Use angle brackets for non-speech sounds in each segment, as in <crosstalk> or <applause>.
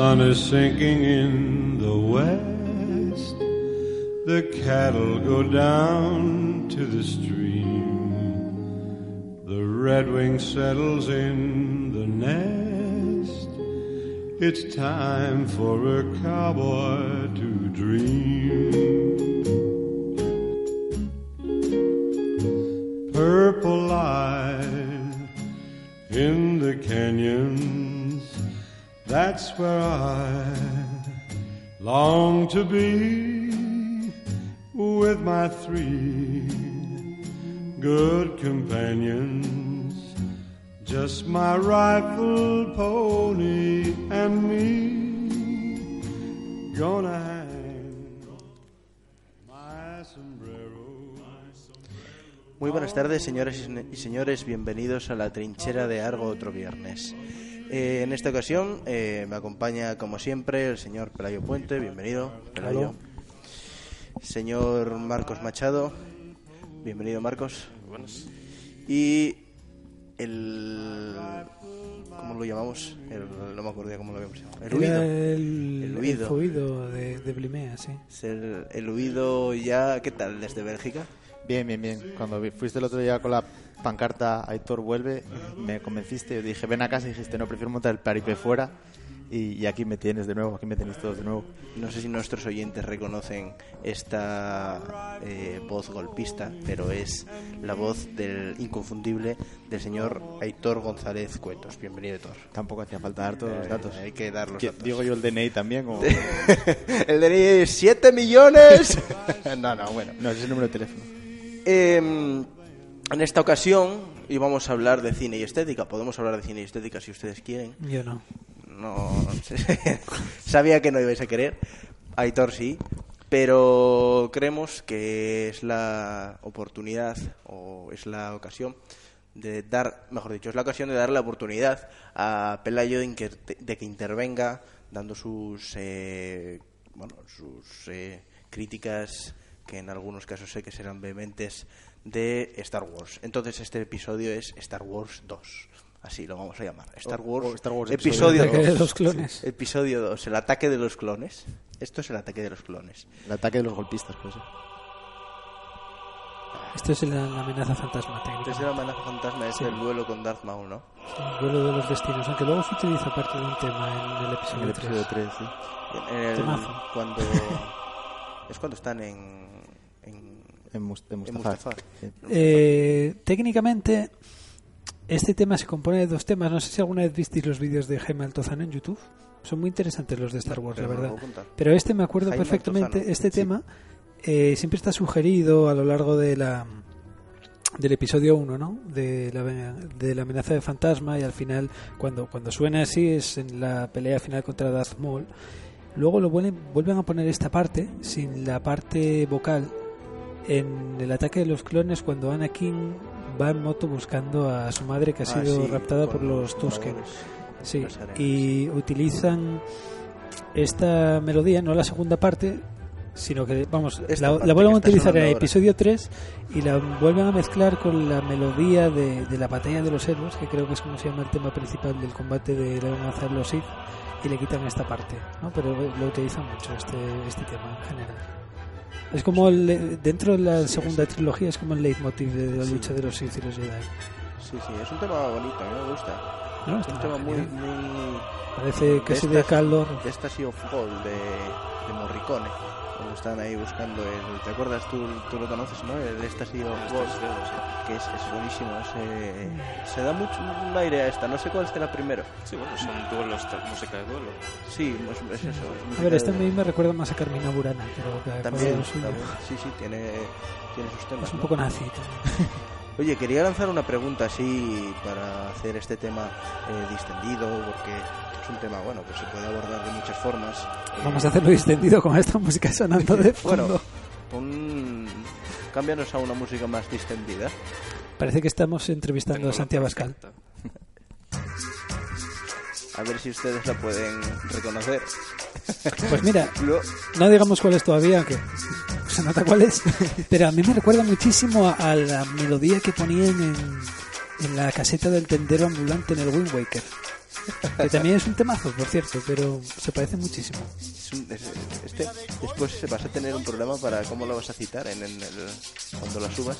Sun is sinking in the west. The cattle go down to the stream. The redwing settles in the nest. It's time for a cowboy to dream. Muy buenas tardes, señoras y se- y señores. Bienvenidos a la trinchera de Argo otro viernes. Eh, en esta ocasión eh, me acompaña, como siempre, el señor Pelayo Puente. Bienvenido, Pelayo. Señor Marcos Machado. Bienvenido, Marcos. Y el. ¿Cómo lo llamamos? El- no me acuerdo ya cómo lo habíamos llamado. El huido. el, El el huido. de, de Blimea, sí. Es el, el huido ya. ¿Qué tal? Desde Bélgica. Bien, bien, bien. Cuando fuiste el otro día con la pancarta Aitor vuelve, me convenciste. Yo dije, ven a casa y dijiste, no, prefiero montar el paripé fuera. Y, y aquí me tienes de nuevo, aquí me tenéis todos de nuevo. No sé si nuestros oyentes reconocen esta eh, voz golpista, pero es la voz del inconfundible del señor Aitor González Cuetos. Bienvenido, Aitor. Tampoco hacía falta dar todos los Eh, datos. hay que dar los ¿Qué- datos. Digo yo el DNI también. O... <laughs> el DNI es 7 millones. <laughs> no, no, bueno. No, ese es el número de teléfono. Eh, en esta ocasión íbamos a hablar de cine y estética. Podemos hablar de cine y estética si ustedes quieren. Yo no. No <laughs> sabía que no ibais a querer. Aitor sí. Pero creemos que es la oportunidad o es la ocasión de dar, mejor dicho, es la ocasión de dar la oportunidad a Pelayo de, que, de que intervenga dando sus eh, bueno, sus eh, críticas que en algunos casos sé que serán vehementes de Star Wars. Entonces este episodio es Star Wars 2. Así lo vamos a llamar. Star O- Wars, o Star Wars episodio El ataque 2. de los clones. Episodio 2, el ataque de los clones. Esto es el ataque de los clones. El ataque de los golpistas, pues. sí. Esto es la, la amenaza fantasma técnica. el amenaza fantasma es Sí. el duelo con Darth Maul, ¿no? El duelo de los destinos, aunque luego se utiliza parte de un tema en el En episodio, el episodio 3. 3, sí. En el- Temazo. cuando <laughs> es cuando están en en, En, Mus- en en Mustafar. Eh, técnicamente, este tema se compone de dos temas. No sé si alguna vez visteis los vídeos de Jaime Altozano en YouTube. Son muy interesantes los de Star Wars, Pero la verdad. Pero este me acuerdo Jaime perfectamente. Altozano, Este sí. tema eh, siempre está sugerido a lo largo de la del episodio 1, ¿no? De la, de la amenaza de fantasma y al final, cuando, cuando suena así, es en la pelea final contra Darth Maul. Luego lo vuelven, vuelven a poner esta parte, sin la parte vocal, en el ataque de los clones cuando Anakin va en moto buscando a su madre que ha Ah, sido sí, raptada por los Tusken. Sí, y utilizan esta melodía, no la segunda parte, sino que, vamos, Esta la, vuelven a utilizar en el episodio 3 y la vuelven a mezclar con la melodía de, de la batalla de los héroes, que creo que es como se llama el tema principal del combate de la amenaza de los Sith, y le quitan esta parte, ¿no? Pero lo utilizan mucho este, este tema en general. Es como el, dentro de la segunda trilogía es como el leitmotiv de la lucha de los Sith Jedi. Sí, sí, es un tema bonito, a mí me gusta. ¿no? Es un tema muy muy Parece que de de calor. de Ecstasy of Gold de, de Morricone cuando están ahí buscando el ¿te acuerdas? tú, tú lo conoces ¿no? el Ecstasy of Gold que es, es buenísimo ese- se da mucho un aire a esta no sé cuál será primero Sí, bueno, son duelos, música de duelo. sí es, es eso es A ver, este a mí me recuerda más a Carmina Burana, pero que también, también, sí sí tiene tiene sus temas Es un ¿no? poco nazi. también. <laughs> Oye, quería lanzar una pregunta así para hacer este tema eh, distendido, porque es un tema, bueno, que se puede abordar de muchas formas. Vamos a hacerlo distendido con esta música sonando de fondo. Bueno, un... cámbianos a una música más distendida. Parece que estamos entrevistando Tengo a Santiago Abascal. perfecta. <laughs> A ver si ustedes la pueden reconocer. Pues mira, <laughs> Lo- no digamos cuál es todavía, aunque <laughs> se nota cuál es, pero a mí me recuerda muchísimo a, a la melodía que ponían en, en la caseta del tendero ambulante en el Wind Waker. Que también es un temazo, por cierto, pero se parece muchísimo. Es un- es- este, después se vas a tener un problema para cómo lo vas a citar en, en el, cuando la subas.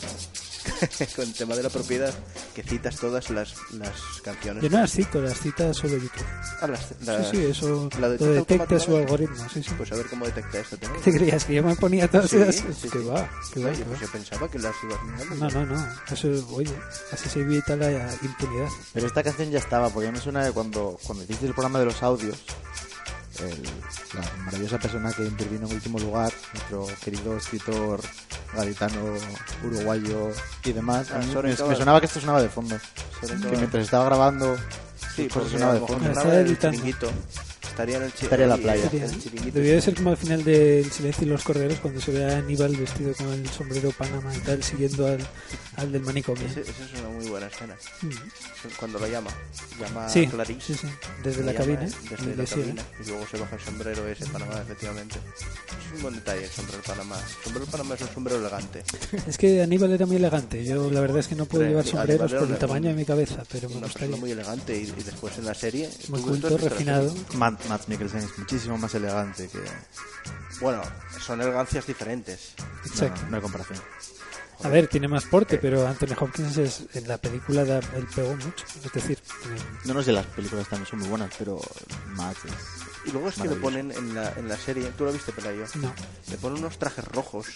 <laughs> Con el tema de la propiedad, que citas todas las, las canciones. Yo no las cito, las cita solo YouTube. Ah, las- Sí, las- sí, eso la lo detecta su algoritmo. Sí, sí. Pues a ver cómo detecta esto. ¿te ¿Qué te creías? ¿Que yo me ponía todas Sí, esas? sí, que sí. va, que va, Oye, que pues va. yo pensaba que las ibas mirando. No, no, no. Eso, oye, así se evita la impunidad. Pero esta canción ya estaba, porque me suena de cuando, cuando hiciste el programa de los audios, el- la maravillosa persona que intervino en último lugar, nuestro querido escritor gaditano, uruguayo y demás, a Ah, mí me, sonaba que esto sonaba de fondo. Que mientras estaba grabando, Sí, pues sonaba de fondo. Sonaba el chiringuito. Estaría en el chi- Estaría en la playa. Sería-. Debió de ser como al final del Silencio y los Corderos, cuando se ve a Aníbal vestido con el sombrero Panamá y tal, siguiendo al, al del manicomio. Ese- Esa es una muy buena escena. Mm. Cuando lo llama. Llama Sí, a Clarice. sí, sí. Desde la cabina. Desde y la le sigue. cabina. Y luego se baja el sombrero ese Panamá, efectivamente. Es un buen detalle el sombrero Panamá. El sombrero Panamá es un sombrero elegante. Es que Aníbal era muy elegante. Yo la verdad es que no puedo llevar sombreros por el un- tamaño de mi cabeza, pero me gustaría. muy elegante y, y después en la serie... Muy ¿tú- tú has culto, la refinado. Matt, Mikkelsen es muchísimo más elegante que... Bueno, son elegancias diferentes. No, no hay comparación. A ver, tiene más porte, pero Anthony Hopkins es, en la película da, él pegó mucho. Es decir, eh, No, no sé, las películas también son muy buenas, pero Matt es... Y luego es que le ponen en la, en la serie, tú lo viste, Pelayo, no. le ponen unos trajes rojos,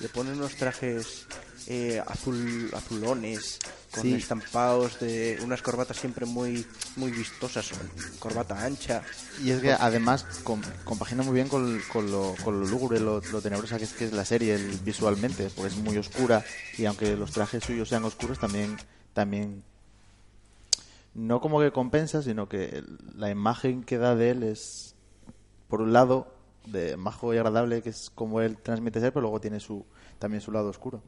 le ponen unos trajes eh, azul, azulones, con Sí. estampados de unas corbatas siempre muy muy vistosas, corbata ancha. Y es que además com- compagina muy bien con, con lo, con lo lúgubre, lo, lo tenebrosa que es, que es la serie el- visualmente, porque es muy oscura y aunque los trajes suyos sean oscuros también también no como que compensa, sino que el- la imagen que da de él es por un lado de majo y agradable, que es como él transmite ser, pero luego tiene su también su lado oscuro.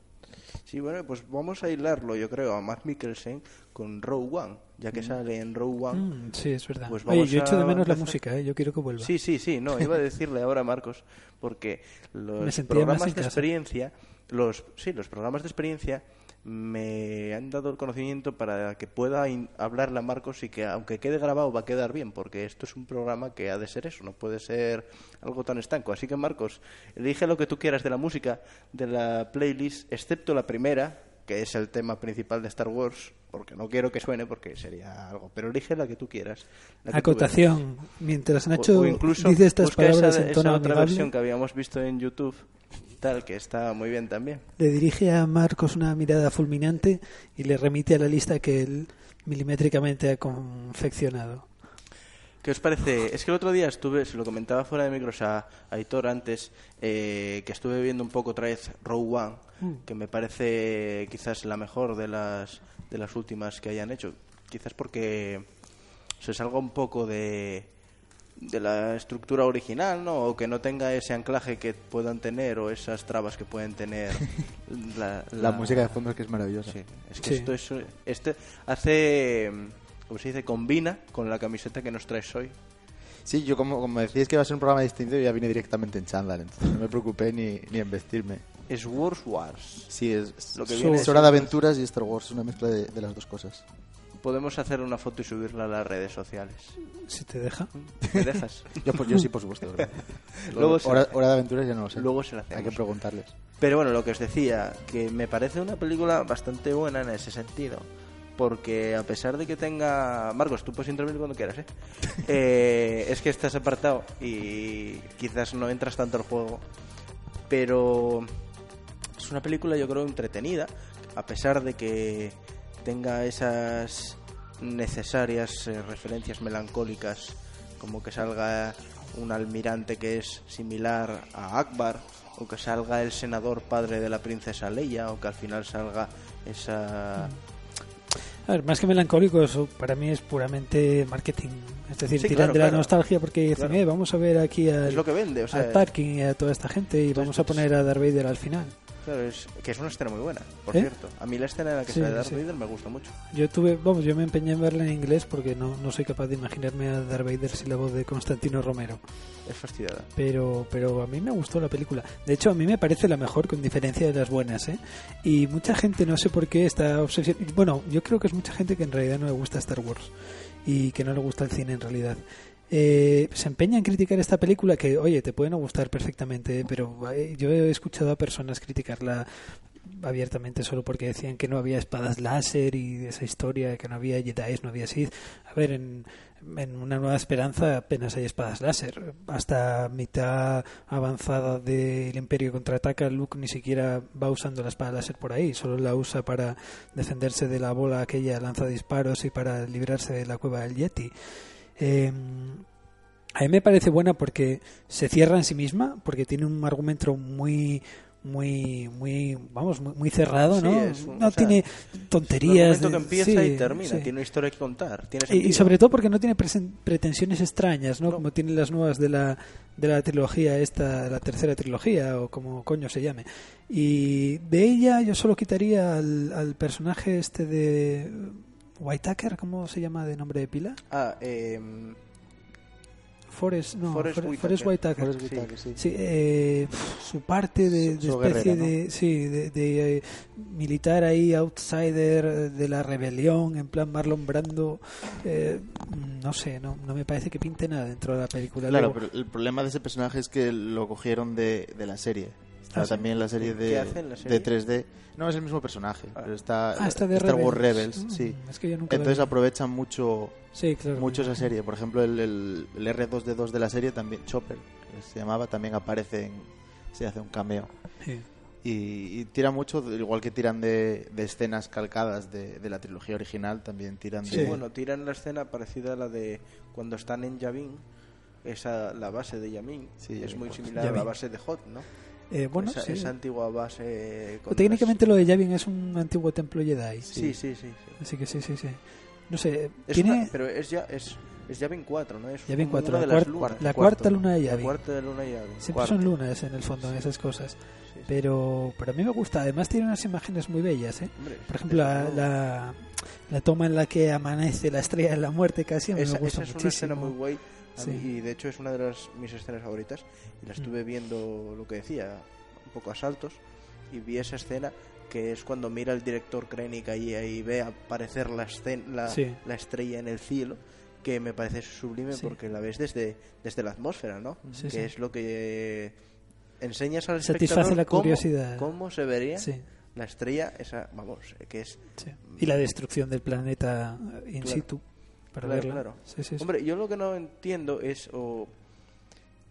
Sí, bueno, pues vamos a hilarlo, yo creo, a Matt Mikkelsen con Row One, ya que sale en Row One. Mm, sí, es verdad. Pues Oye, vamos yo echo de a menos la música, ¿eh? yo quiero que vuelva. Sí, sí, sí, no, iba a decirle ahora a Marcos, porque <laughs> los programas de casa. experiencia, los, sí, los programas de experiencia me han dado el conocimiento para que pueda hablarle a Marcos y que aunque quede grabado va a quedar bien, porque esto es un programa que ha de ser eso, no puede ser algo tan estanco. Así que Marcos, elige lo que tú quieras de la música, de la playlist, excepto la primera, que es el tema principal de Star Wars, porque no quiero que suene porque sería algo, pero elige la que tú quieras. tú. Acotación. Mientras Nacho o incluso dice estas palabras esa, en esa tono otra amigable, versión que habíamos visto en YouTube, que está muy bien también. le dirige a Marcos una mirada fulminante y le remite a la lista que él milimétricamente ha confeccionado. ¿Qué os parece? Es que el otro día estuve, se lo comentaba fuera de micros a, Aitor antes, eh, que estuve viendo un poco otra vez Row One, que me parece quizás la mejor de las, de las últimas que hayan hecho. Quizás porque se salga un poco de, de la estructura original, ¿no? O que no tenga ese anclaje que puedan tener o esas trabas que pueden tener <laughs> la, La, música de fondo es que es maravillosa. Sí, es que Sí. esto es este hace como se dice combina con la camiseta que nos traes hoy. Sí, yo como, como decíais que iba a ser un programa distinto, yo ya vine directamente en chándal, entonces no me preocupé ni, ni en vestirme. Es Wars Wars. Sí, es, es- Lo que es viene hora de aventuras y Star Wars, es una mezcla de, de las dos cosas. Podemos hacer una foto y subirla a las redes sociales. Si te deja. ¿Me dejas? <laughs> Yo, pues, yo sí, por supuesto. <laughs> Luego se- hora, hora de aventuras ya no lo sé. Luego se la Hay que hacemos. preguntarles. Pero bueno, lo que os decía, que me parece una película bastante buena en ese sentido. Porque a pesar de que tenga... Marcos, tú puedes intervenir cuando quieras, ¿eh? <laughs> Eh, es que estás apartado y quizás no entras tanto al juego. Pero es una película yo creo entretenida, a pesar de que tenga esas necesarias eh, referencias melancólicas, como que salga un almirante que es similar a Akbar, o que salga el senador padre de la princesa Leia, o que al final salga esa... A ver, más que melancólico, eso para mí es puramente marketing. Es decir, Sí, tiran claro, de la claro. nostalgia porque dicen, Claro. eh, vamos a ver aquí al, Es lo que vende, o sea, al Tarkin y a toda esta gente y vamos a poner a Darth Vader al final. Claro, es, que es una escena muy buena, por ¿Eh? cierto. A mí la escena en la que Sí, sale Darth sí. Vader me gusta mucho. Yo tuve, vamos, yo me empeñé en verla en inglés porque no, no soy capaz de imaginarme a Darth Vader sin la voz de Constantino Romero. Es fastidiada. Pero, pero a mí me gustó la película. De hecho, a mí me parece la mejor con diferencia de las buenas, ¿eh? Y mucha gente, no sé por qué, está obsesionada. Bueno, yo creo que es mucha gente que en realidad no le gusta Star Wars. y que no le gusta el cine en realidad. Eh, se empeña en criticar esta película que, oye, te puede no gustar perfectamente, pero eh, yo he escuchado a personas criticarla abiertamente solo porque decían que no había espadas láser y esa historia que no había Jedi, no había Sith. A ver, en, en Una Nueva Esperanza apenas hay espadas láser. Hasta mitad avanzada del Imperio contraataca, Luke ni siquiera va usando la espada láser por ahí, solo la usa para defenderse de la bola aquella lanza disparos y para librarse de la cueva del Yeti. Eh, a mí me parece buena porque se cierra en sí misma, porque tiene un argumento muy muy muy vamos muy, muy cerrado no un- no o sea, tiene tonterías momento que de- empieza sí, y termina, sí. tiene una historia que contar. Tiene Y- sobre todo porque no tiene pretensiones extrañas no No. como tienen las nuevas de la de la trilogía esta la tercera trilogía o como coño se llame y de ella yo solo quitaría al, al personaje este de Whitaker cómo se llama de nombre de pila Ah, em, Forrest no Forrest Forrest, Whitaker. Whitaker. Forrest Sí. Whitaker, sí. Sí, eh, su parte de, de Su especie guerrera, ¿no? de, sí, de, de, eh, militar ahí, outsider eh, de la rebelión, en plan Marlon Brando, eh, no sé, no, no me parece que pinte nada dentro de la película. Claro, Luego- pero el problema de ese personaje es que lo cogieron de, de la serie. Está Ah, ¿sí? también la serie ¿Qué de, la serie? de 3D. No, es el mismo personaje, Ah. pero está Ah, está de Star Wars Rebels. Mm, sí. Es que yo nunca la Entonces aprovechan mucho Sí, claro. mucho esa serie. Por ejemplo, el, el, el R2D2 de la serie también, Chopper, que se llamaba, también aparece en... Se hace un cameo. Sí. Y, y tira mucho, igual que tiran de, de escenas calcadas de, de la trilogía original, también tiran Sí, de... bueno, tiran la escena parecida a la de cuando están en Yavin, esa la base de Yavin, Sí, es Yavin muy similar a la base de Hot, ¿no? Eh, bueno, esa, sí. esa antigua base Técnicamente lo de Yavin es un antiguo templo Jedi. las- Sí, sí, sí. sí. Así que sí, sí, sí. No sé, Es tiene una- pero es ya es, es Yavin 4, ¿no? Es Yavin como 4, una la, de las cuar- lunas. la cuarta luna de La Yavin. cuarta de luna Yavin. Siempre son lunas en el fondo en esas cosas. Pero, pero a mí me gusta. Además tiene unas imágenes muy bellas, ¿eh? Hombre, Por ejemplo, la, la, la toma en la que amanece la estrella de la muerte casi a mí esa, me gusta esa es una muchísimo. escena muy guay Sí. mí, y de hecho es una de las, mis escenas favoritas y la Mm. estuve viendo lo que decía un poco a saltos y vi esa escena que es cuando mira el director Krennic ahí y ve aparecer la, la, Sí. la estrella en el cielo que me parece sublime Sí. porque la ves desde, desde la atmósfera, ¿no? Sí, que es lo que enseñas al Satisface espectador la cómo- curiosidad. cómo, se vería la estrella esa, vamos, que es. Y la destrucción del planeta in Claro. situ. Para Claro, claro. Sí, sí, sí. Hombre, yo lo que no entiendo es o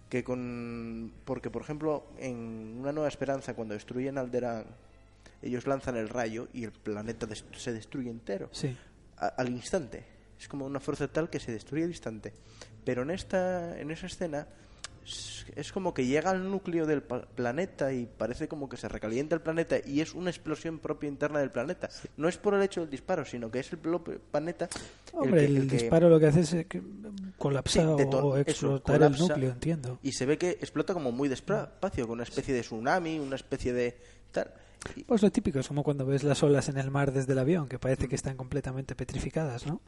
que con porque por ejemplo en una nueva esperanza cuando destruyen Alderaan ellos lanzan el rayo y el planeta se destruye entero Sí. a- al instante. Es como una fuerza tal que se destruye al instante. Pero en esta en esa escena es, como que llega al núcleo del planeta y parece como que se recalienta el planeta y es una explosión propia interna del planeta. No es por el hecho del disparo, sino que es el propio planeta el Hombre, que- el, el que- disparo lo que hace es eh, que colapsar Sí, o explotar colapsa. el núcleo, entiendo. Y se ve que explota como muy despacio, con una especie de tsunami, una especie de tal. Pues lo típico, es como cuando ves las olas en el mar desde el avión, que parece que están completamente petrificadas, ¿no?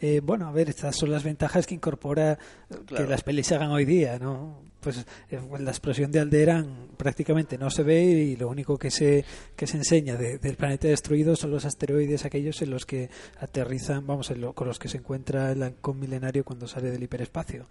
Eh, bueno, a ver, estas son las ventajas que incorpora eh, que las pelis se hagan hoy día, ¿no? Pues eh, la explosión de Alderaan prácticamente no se ve y lo único que se, que se enseña de- del planeta destruido son los asteroides aquellos en los que aterrizan, vamos, en lo- con los que se encuentra el halcón milenario cuando sale del hiperespacio.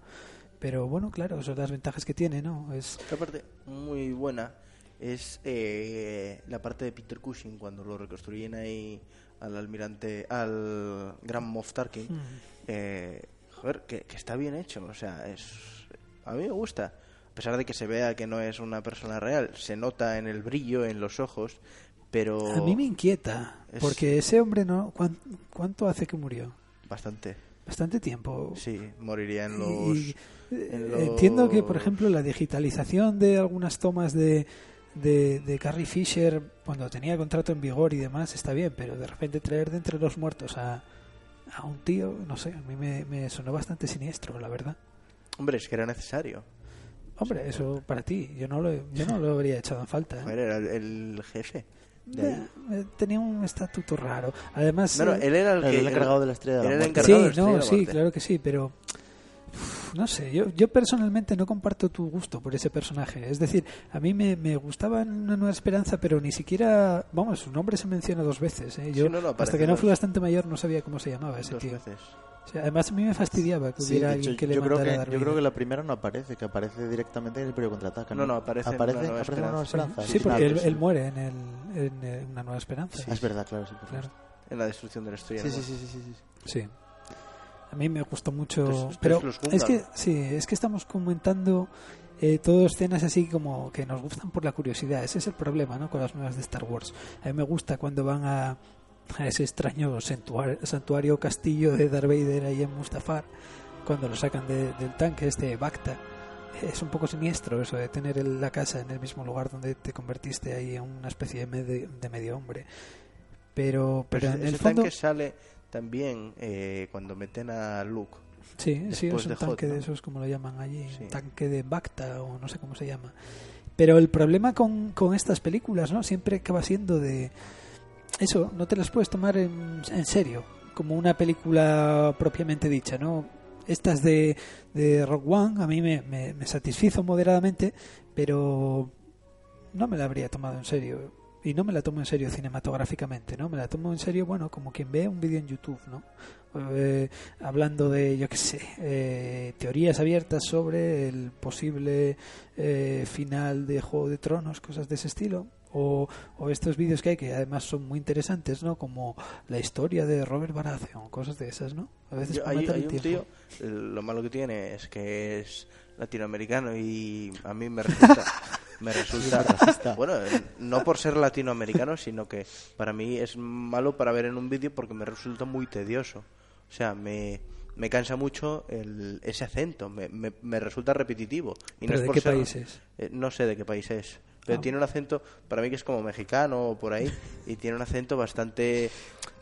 Pero bueno, claro, son las ventajas que tiene, ¿no? Es parte muy buena es eh, la parte de Peter Cushing cuando lo reconstruyen ahí al almirante, al gran Moff Tarkin. Mm. Eh, joder, que, que está bien hecho, o sea, es a mí me gusta. A pesar de que se vea que no es una persona real, se nota en el brillo, en los ojos, pero A mí me inquieta, Es- porque ese hombre no ¿cuán- ¿cuánto hace que murió? bastante. Bastante tiempo. Sí, moriría en los Y, eh, en los- Entiendo que, por ejemplo, la digitalización de algunas tomas de, de, de Carrie Fisher cuando tenía contrato en vigor y demás está bien, pero de repente traer de entre los muertos a, a un tío, no sé, a mí me, me sonó bastante siniestro, la verdad. Hombre, es que era necesario. Hombre, eso para ti, yo no lo, yo no lo habría echado en falta. ¿eh? Joder, era el, el jefe. de ahí. Eh, Tenía un estatuto raro. Además, No, no, eh, él era el, que encargado de la estrella de la era el muerte. encargado de Sí, la estrella no, de la sí, muerte. claro que sí, pero no sé, yo, yo personalmente no comparto tu gusto por ese personaje. Es decir, a mí me, me gustaba en Una Nueva Esperanza, pero ni siquiera, vamos, su nombre se menciona dos veces. ¿eh? Yo, Sí, no, no, hasta aparece que no fui bastante mayor, no sabía cómo se llamaba ese Dos tío. veces. O sea, además, a mí me fastidiaba que Sí, hubiera alguien que le yo, creo que, a yo creo que la primera no aparece, que aparece directamente en el periodo contraataca. No, no, aparece en aparece, Una Nueva aparece en Una Nueva Esperanza. Esperanza. Sí, porque él, muere en, el, en eh, Una Nueva Esperanza. Ah, es verdad, claro, sí. por Claro. En la destrucción de la estrella. Sí, ¿no? sí, sí, sí, sí, sí. Sí. A mí me gustó mucho. Pero es que, sí, es que estamos comentando eh, todo escenas así como que nos gustan por la curiosidad. Ese es el problema, ¿no? Con las nuevas de Star Wars. A mí me gusta cuando van a, a ese extraño santuario, santuario castillo de Darth Vader ahí en Mustafar, cuando lo sacan de- del tanque este Bacta. Es un poco siniestro eso de tener el- la casa en el mismo lugar donde te convertiste ahí en una especie de, medio- de medio hombre. Pero, pero Pero en ese el fondo... tanque sale también eh, cuando meten a Luke. Sí, sí, es un de tanque Hot, de esos, como lo llaman allí, Sí. un tanque de Bacta o no sé cómo se llama. Pero el problema con, con estas películas, ¿no? Siempre acaba siendo de... Eso, no te las puedes tomar en, en serio, como una película propiamente dicha, ¿no? Estas de, de Rock One a mí me, me, me satisfizo moderadamente, pero no me la habría tomado en serio. Y no me la tomo en serio cinematográficamente, ¿no? Me la tomo en serio, bueno, como quien ve un vídeo en YouTube, ¿no? Eh, hablando de, yo qué sé, eh, teorías abiertas sobre el posible eh, final de Juego de Tronos, cosas de ese estilo. O, o estos vídeos que hay que además son muy interesantes, ¿no? Como la historia de Robert Baratheon, cosas de esas, ¿no? A veces Yo- hay, hay un tío, el- lo malo que tiene es que es latinoamericano y a mí me <laughs> resulta, me resulta bueno, no por ser latinoamericano, sino que para mí es malo para ver en un vídeo porque me resulta muy tedioso. O sea, me, me cansa mucho el, ese acento, me, me, me resulta repetitivo. Y ¿Pero no es de por qué ser- país es? eh, no sé de qué país es, pero Ah. tiene un acento, para mí que es como mexicano o por ahí, y tiene un acento bastante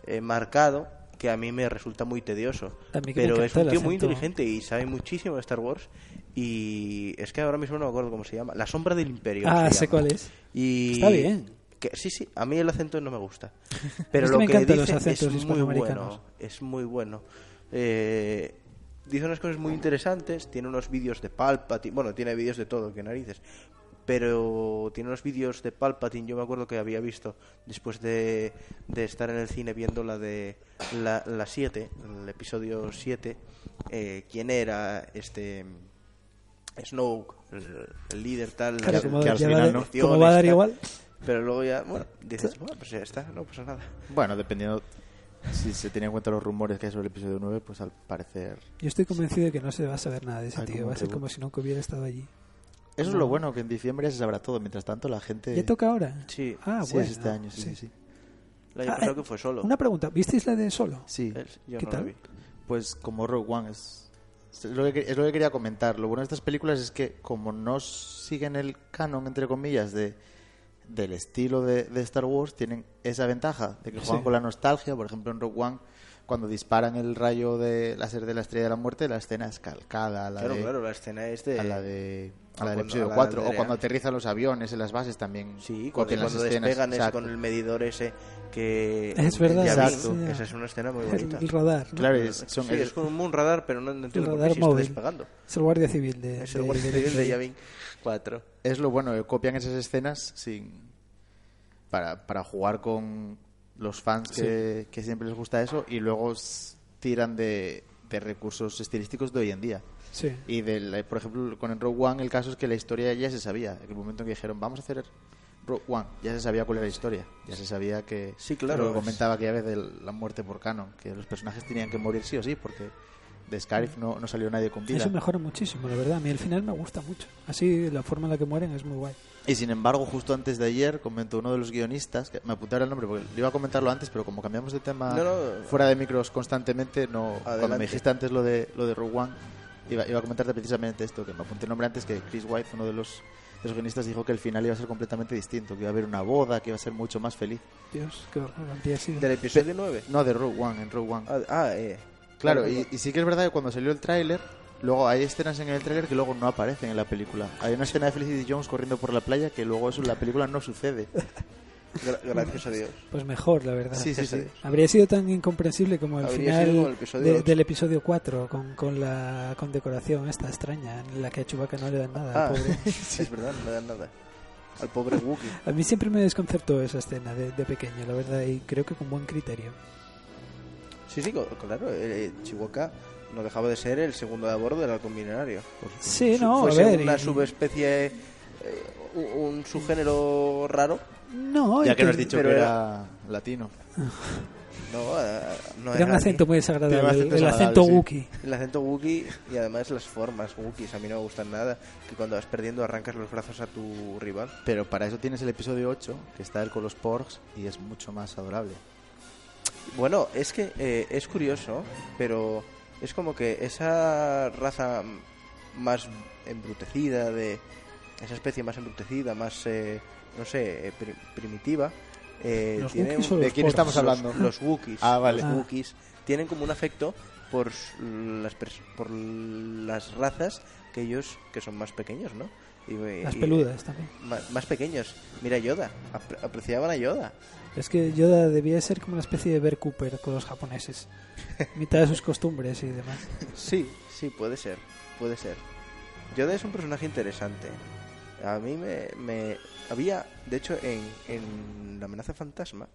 eh, marcado que a mí me resulta muy tedioso. Pero es un tío muy inteligente y sabe muchísimo de Star Wars. Y es que ahora mismo no me acuerdo cómo se llama. La sombra del imperio. Ah, sé llama. cuál es. Y Está bien. que- sí, sí, a mí el acento no me gusta. <laughs> Pero Es que lo me que dice los acentos es muy bueno. Es muy bueno. Eh, dice unas cosas muy interesantes. Tiene unos vídeos de Palpatine. Bueno, tiene vídeos de todo, que narices. Pero tiene unos vídeos de Palpatine. Yo me acuerdo que había visto después de, de estar en el cine viendo la de la, la 7, el episodio 7. eh, ¿Quién era este Snoke? El, el líder tal. Claro, que- que al final no. como va a dar igual. Pero luego ya, bueno, dices, bueno, pues ya está, no pasa nada. Bueno, dependiendo si se tiene en cuenta los rumores que hay sobre el episodio 9, pues al parecer... Yo estoy convencido de que no se va a saber nada de ese tío. Va a ser como si nunca hubiera estado allí. Eso es No. lo bueno, que en diciembre ya se sabrá todo. Mientras tanto, la gente... ¿Ya toca ahora? Sí, Ah, sí, bueno. es este año, sí, sí. sí. el año Ah, pasado eh, que fue solo. Una pregunta. ¿Visteis la de Solo? Sí, yo ¿Qué no la tal? vi. pues como Rogue One es... Es lo, que, es lo que quería comentar. Lo bueno de estas películas es que como no siguen el canon, entre comillas, de del estilo de, de Star Wars, tienen esa ventaja de que juegan Sí. con la nostalgia. Por ejemplo, en Rogue One, cuando disparan el rayo de láser de la estrella de la muerte, la escena es calcada a la Claro, de... claro, la escena es de... a la de a o la del cuando- episodio a la 4 de- o cuando aterrizan los aviones en las bases también Sí, cuando, copian las cuando despegan Exacto. con el medidor ese que... Es verdad. Exacto. sí. Esa es una escena muy bonita. el radar. ¿no? claro es, son sí, es- es como un radar, pero no entiendo por radar qué si está móvil. despegando. Es el guardia civil de. Es el de- guardia civil de de- Yavin 4. es lo bueno que copian esas escenas sin para, para jugar con los fans que, que siempre les gusta eso y luego tiran de, de recursos estilísticos de hoy en día Sí. y del, por ejemplo con el Rogue One el caso es que la historia ya se sabía en el momento en que dijeron vamos a hacer Rogue One ya se sabía cuál era la historia ya se sabía que Sí, claro, lo comentaba aquella vez de la muerte por canon que los personajes tenían que morir sí o sí porque de Scarif no, no salió nadie con vida Eso mejora muchísimo, la verdad. A mí el final me gusta mucho. Así, la forma en la que mueren es muy guay. Y sin embargo, justo antes de ayer comentó uno de los guionistas, que me apunté ahora el nombre porque le iba a comentarlo antes, pero como cambiamos de tema No, no. fuera de micros constantemente, no cuando me dijiste antes lo de lo de Rogue One, iba, iba a comentarte precisamente esto, que me apunté el nombre antes, que Chris White, uno de los, de los guionistas, dijo que el final iba a ser completamente distinto, que iba a haber una boda, que iba a ser mucho más feliz. Dios, qué horror. Del episodio 9. No, de Rogue One, en Rogue One. Ah, ah, eh. Claro, Claro, y, y sí que es verdad que cuando salió el tráiler, luego hay escenas en el tráiler que luego no aparecen en la película. Hay una escena de Felicity Jones corriendo por la playa que luego eso en la película no sucede. <laughs> Gra- gracias a Dios. Pues mejor, la verdad. Sí, sí, sí. Habría sido tan incomprensible como el Habría final como el episodio de- ocho. del episodio 4 con, con la condecoración esta extraña en la que a Chewbacca no le dan nada. Ah, pobre. <laughs> sí, es verdad, no le dan nada. Al pobre Wookiee. A mí siempre me desconcertó esa escena de, de pequeño, la verdad, y creo que con buen criterio. Sí, sí, claro, eh, Chihuahua no dejaba de ser el segundo de a bordo del halcón milenario. Sí, no, a ver. una y- subespecie, eh, un, un subgénero raro. No, Ya que nos has dicho que era- era latino. <laughs> No, eh, no Era un era acento aquí. muy desagradable, un el, acento el acento sí. Wookiee. El acento Wookiee y además las formas Wookiees. A mí no me gustan nada. Que cuando vas perdiendo arrancas los brazos a tu rival. Pero para eso tienes el episodio 8, que está él con los porks y es mucho más adorable. Bueno, es que eh, es curioso, pero es como que esa raza más embrutecida, de esa especie más embrutecida, más, eh, no sé, eh, pri- primitiva, eh, ¿Los tiene un- ¿De quién estamos hablando? Los, <laughs> los Wookiees. Ah, vale. Los Ah. Wookiees tienen como un afecto por las, por las razas que ellos, que son más pequeños, ¿no? Y- Las y- peludas también. Más, más pequeños. Mira Yoda, apre- apreciaban a Yoda. Es que Yoda debía ser como una especie de Bear Cooper con los japoneses. <laughs> Mitad de sus costumbres y demás. Sí, sí, puede ser, puede ser. Yoda es un personaje interesante. A mí me, me- había, de hecho, en, en la amenaza fantasma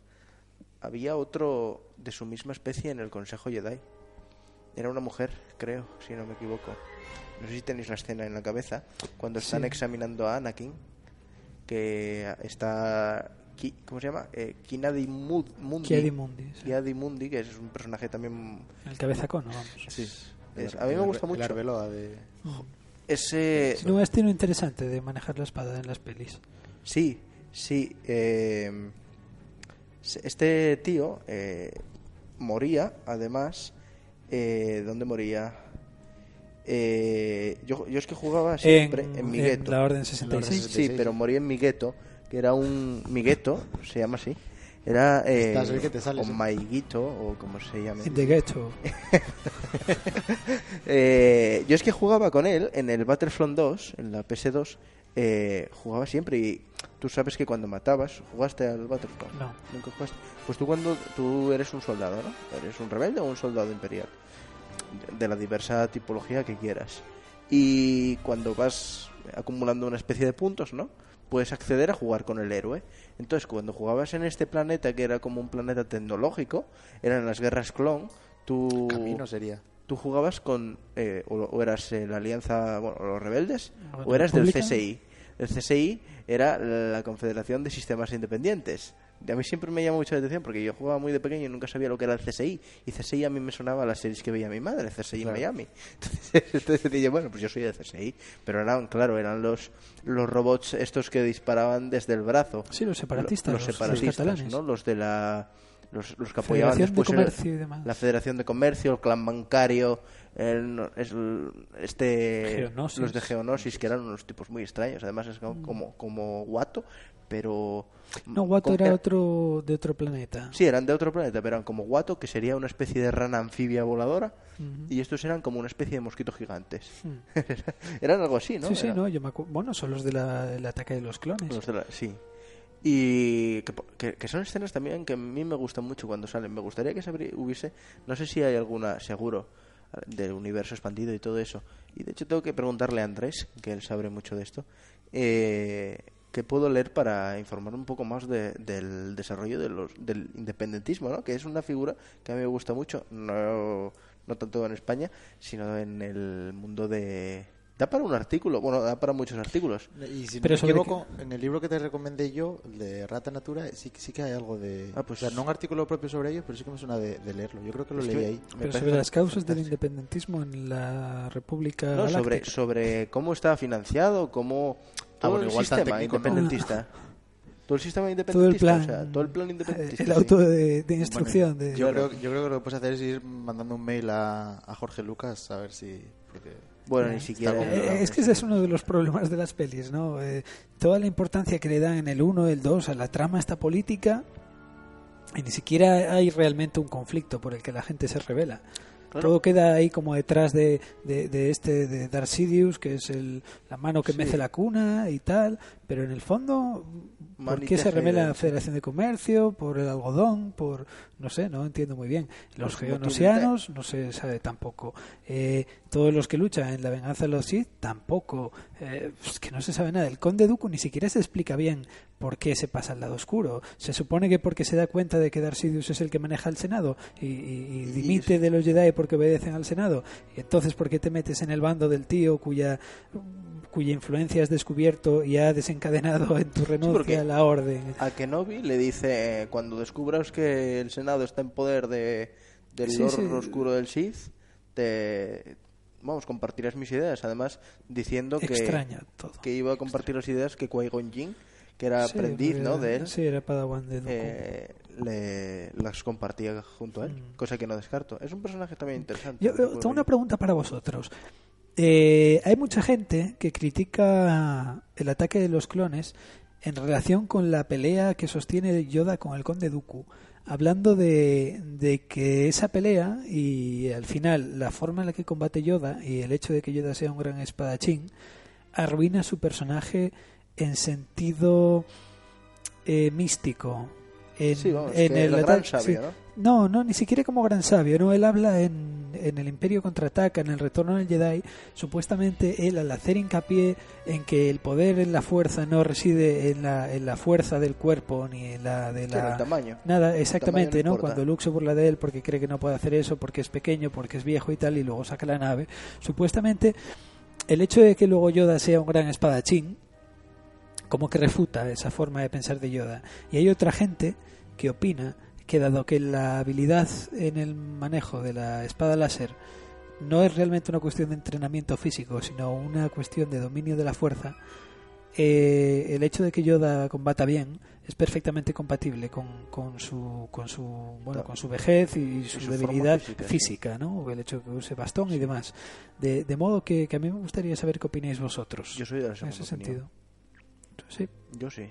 había otro de su misma especie en el Consejo Jedi. Era una mujer, creo, si no me equivoco. No sé si tenéis la escena en la cabeza cuando están Sí. examinando a Anakin, que está, ¿cómo se llama? Eh, Kinadi Mundi. Kiadi Mundi. sí. Kiadi Mundi, que es un personaje también El cabezacono, vamos. Sí. Es- a mí me gusta mucho. La Arbeloa de... ese Es un estilo interesante de manejar la espada en las pelis. Sí, sí. eh, este tío eh, moría, además. Eh, ¿Dónde moría? Eh, yo, yo es que jugaba siempre en, mi gueto. la Orden 66. Sí, 66. pero moría en mi gueto, que era un. Mi gueto, se llama así. Era. Eh, Estás, que te sales, o eh. Maiguito, o como se llame. In the Ghetto. <laughs> Eh, yo es que jugaba con él en el Battlefront 2, en la PS2, eh, jugaba siempre y tú sabes que cuando matabas, jugaste al Battlefront. No. Nunca jugaste. Pues tú cuando tú eres un soldado, ¿no? Eres un rebelde o un soldado imperial. De la diversa tipología que quieras. Y cuando vas acumulando una especie de puntos, ¿no? Puedes acceder a jugar con el héroe. Entonces, cuando jugabas en este planeta, que era como un planeta tecnológico, eran las guerras clon, tú Camino sería. tú jugabas con eh, o, o eras eh, la alianza bueno los rebeldes o eras del. CSI el CSI era la Confederación de Sistemas Independientes a mí siempre me llamó mucho la atención porque yo jugaba muy de pequeño y nunca sabía lo que era el CSI y CSI a mí me sonaba las series que veía mi madre CSI en Miami <laughs> entonces, entonces decía bueno pues yo soy de CSI pero eran claro eran los los robots estos que disparaban desde el brazo Sí, los separatistas, los, los- los separatistas catalanes. ¿no? los de la los, los que apoyaban Federación de después era- Comercio y demás. la Federación de Comercio, el clan bancario, el, el- este, Geonosis. los de Geonosis, que eran unos tipos muy extraños. Además es como, como, como Guato, pero... No, con- era otro de otro planeta. Sí, eran de otro planeta, pero eran como Guato, que sería una especie de rana anfibia voladora, y estos eran como una especie de mosquitos gigantes. Mm. <laughs> eran algo así, ¿no? Sí, sí, no, yo me acu- Bueno, son los del ataque de los clones. Los de la- sí. Y que, que- que son escenas también que a mí me gustan mucho cuando salen. Me gustaría que se hubiese, no sé si hay alguna, seguro, del universo expandido y todo eso. Y de hecho tengo que preguntarle a Andrés, que él sabe mucho de esto, eh, ¿qué puedo leer para informar un poco más de- del desarrollo de los, del independentismo, ¿no? que es una figura que a mí me gusta mucho, no, no tanto en España, sino en el mundo de... Da para un artículo, bueno, da para muchos artículos. Y si no Pero me equivoco, en el libro que te recomendé yo, el de Rata Natura, sí, sí que hay algo de... Ah, pues- o sea, no un artículo propio sobre ello, pero sí que me suena de, de leerlo. Yo creo que lo Es que leí ahí. me Pero sobre las causas del independentismo en la República No, sobre, sobre cómo está financiado, cómo todo bueno, el igual tan sistema no. independentista. <laughs> Todo el sistema todo independentista, el plan, o sea, todo el plan independentista. el auto de, de instrucción de Yo, creo, yo creo que lo que puedes hacer es ir mandando un mail a, a Jorge Lucas a ver si... Porque Bueno, ni siquiera. Eh, es que ese es uno de los problemas de las pelis, ¿no? Eh, toda la importancia que le dan en el 1, el 2 a la trama esta política y ni siquiera hay realmente un conflicto por el que la gente se revela. Todo queda ahí como detrás de, de, de este de Darth Sidious, que es el, la mano que mece la cuna y tal, pero en el fondo, ¿por qué se revela la. Federación de Comercio? ¿Por el algodón? ¿Por.? No sé, no entiendo muy bien. Los geonosianos, no se sabe tampoco. Eh, todos los que luchan en la venganza de los Sith, tampoco. Eh, es que no se sabe nada. El Conde Dooku ni siquiera se explica bien por qué se pasa al lado oscuro. Se supone que porque se da cuenta de que Darth Sidious es el que maneja el Senado y, y- y dimite de los Jedi porque obedecen al Senado. Y entonces, ¿por qué te metes en el bando del tío cuya cuya influencia has descubierto y ha desencadenado en tu renuncia a la orden? A Kenobi le dice, eh, cuando descubras que el Senado está en poder de, del Sí, Lord sí. Oscuro del Sith, te, vamos, compartirás mis ideas. Además, diciendo que, Extraña todo. que iba a compartir las ideas que Qui-Gon Jinn, que era aprendiz ¿no? de él, Sí, era Padawan de eh, le, las compartía junto a él, Mm. cosa que no descarto. Es un personaje también interesante. Yo eh, tengo una pregunta para vosotros. Eh, hay mucha gente que critica el ataque de los clones en relación con la pelea que sostiene Yoda con el conde Dooku, hablando de, de que esa pelea y al final la forma en la que combate Yoda y el hecho de que Yoda sea un gran espadachín arruina su personaje en sentido eh, místico. En, Sí, vamos, en que el ataque- sabio, sí. ¿no? No, no, ni siquiera como gran sabio, ¿no? Él habla en, en el Imperio Contraataca, en el Retorno del Jedi, supuestamente él al hacer hincapié en que el poder en la fuerza no reside en la, en la fuerza del cuerpo ni en la de la... el tamaño. Nada, exactamente, no ¿no? Cuando Luke se burla de él porque cree que no puede hacer eso, porque es pequeño, porque es viejo y tal, y luego saca la nave, supuestamente el hecho de que luego Yoda sea un gran espadachín, como que refuta esa forma de pensar de Yoda. Y hay otra gente que opina que dado que la habilidad en el manejo de la espada láser no es realmente una cuestión de entrenamiento físico, sino una cuestión de dominio de la fuerza, eh, el hecho de que Yoda combata bien es perfectamente compatible con, con su con su bueno con su vejez y su, debilidad física. ¿no? El hecho de que use bastón y demás. De, de modo que, que a mí me gustaría saber qué opináis vosotros Yo soy de la en ese opinión. sentido. Sí, Yo sí.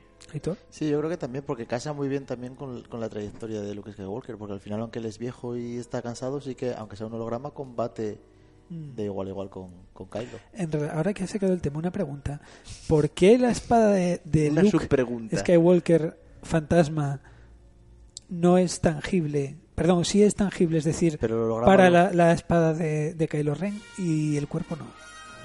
Sí, yo creo que también porque casa muy bien también con, con la trayectoria de Luke Skywalker, porque al final aunque él es viejo y está cansado, sí que aunque sea un holograma combate Mm. de igual a igual con, con Kylo. En ahora que ha sacado el tema, una pregunta. ¿Por qué la espada de, de Luke. Skywalker fantasma no es tangible? Perdón, sí es tangible, es decir, Pero para no. la, la espada de, de Kylo Ren y el cuerpo no.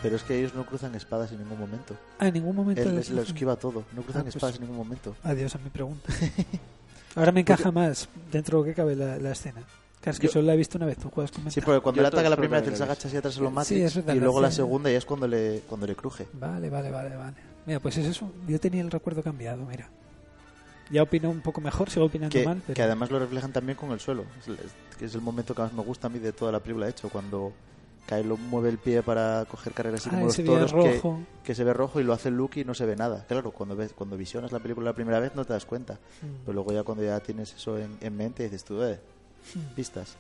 Pero es que ellos no cruzan espadas en ningún momento. Ah, en ningún momento. Él lo les lo esquiva todo. No cruzan Ah, pues- espadas en ningún momento. Adiós a mi pregunta. <laughs> Ahora me encaja más dentro de lo que cabe la, la escena. Claro, es que Yo- solo la he visto una vez, tú juegas con Sí, porque cuando Yo le ataca la primera vez él lo se agacha hacia atrás en los Sí, Matrix es verdad, y luego la segunda y es cuando le, cuando le cruje. Vale, vale, vale, vale. Mira, pues es eso. Yo tenía el recuerdo cambiado, mira. Ya opino un poco mejor, sigo opinando Que, mal, pero... que además lo reflejan también con el suelo. Es, es- que es el momento que más me gusta a mí de toda la película, de hecho, cuando Kylo mueve el pie para coger carreras así Ah, como los toros que, rojo. que se ve rojo y lo hace Luke y no se ve nada. Claro, cuando ves cuando visionas la película la primera vez no te das cuenta. Mm. Pero luego ya cuando ya tienes eso en, en mente dices tú, eh, Mm. pistas.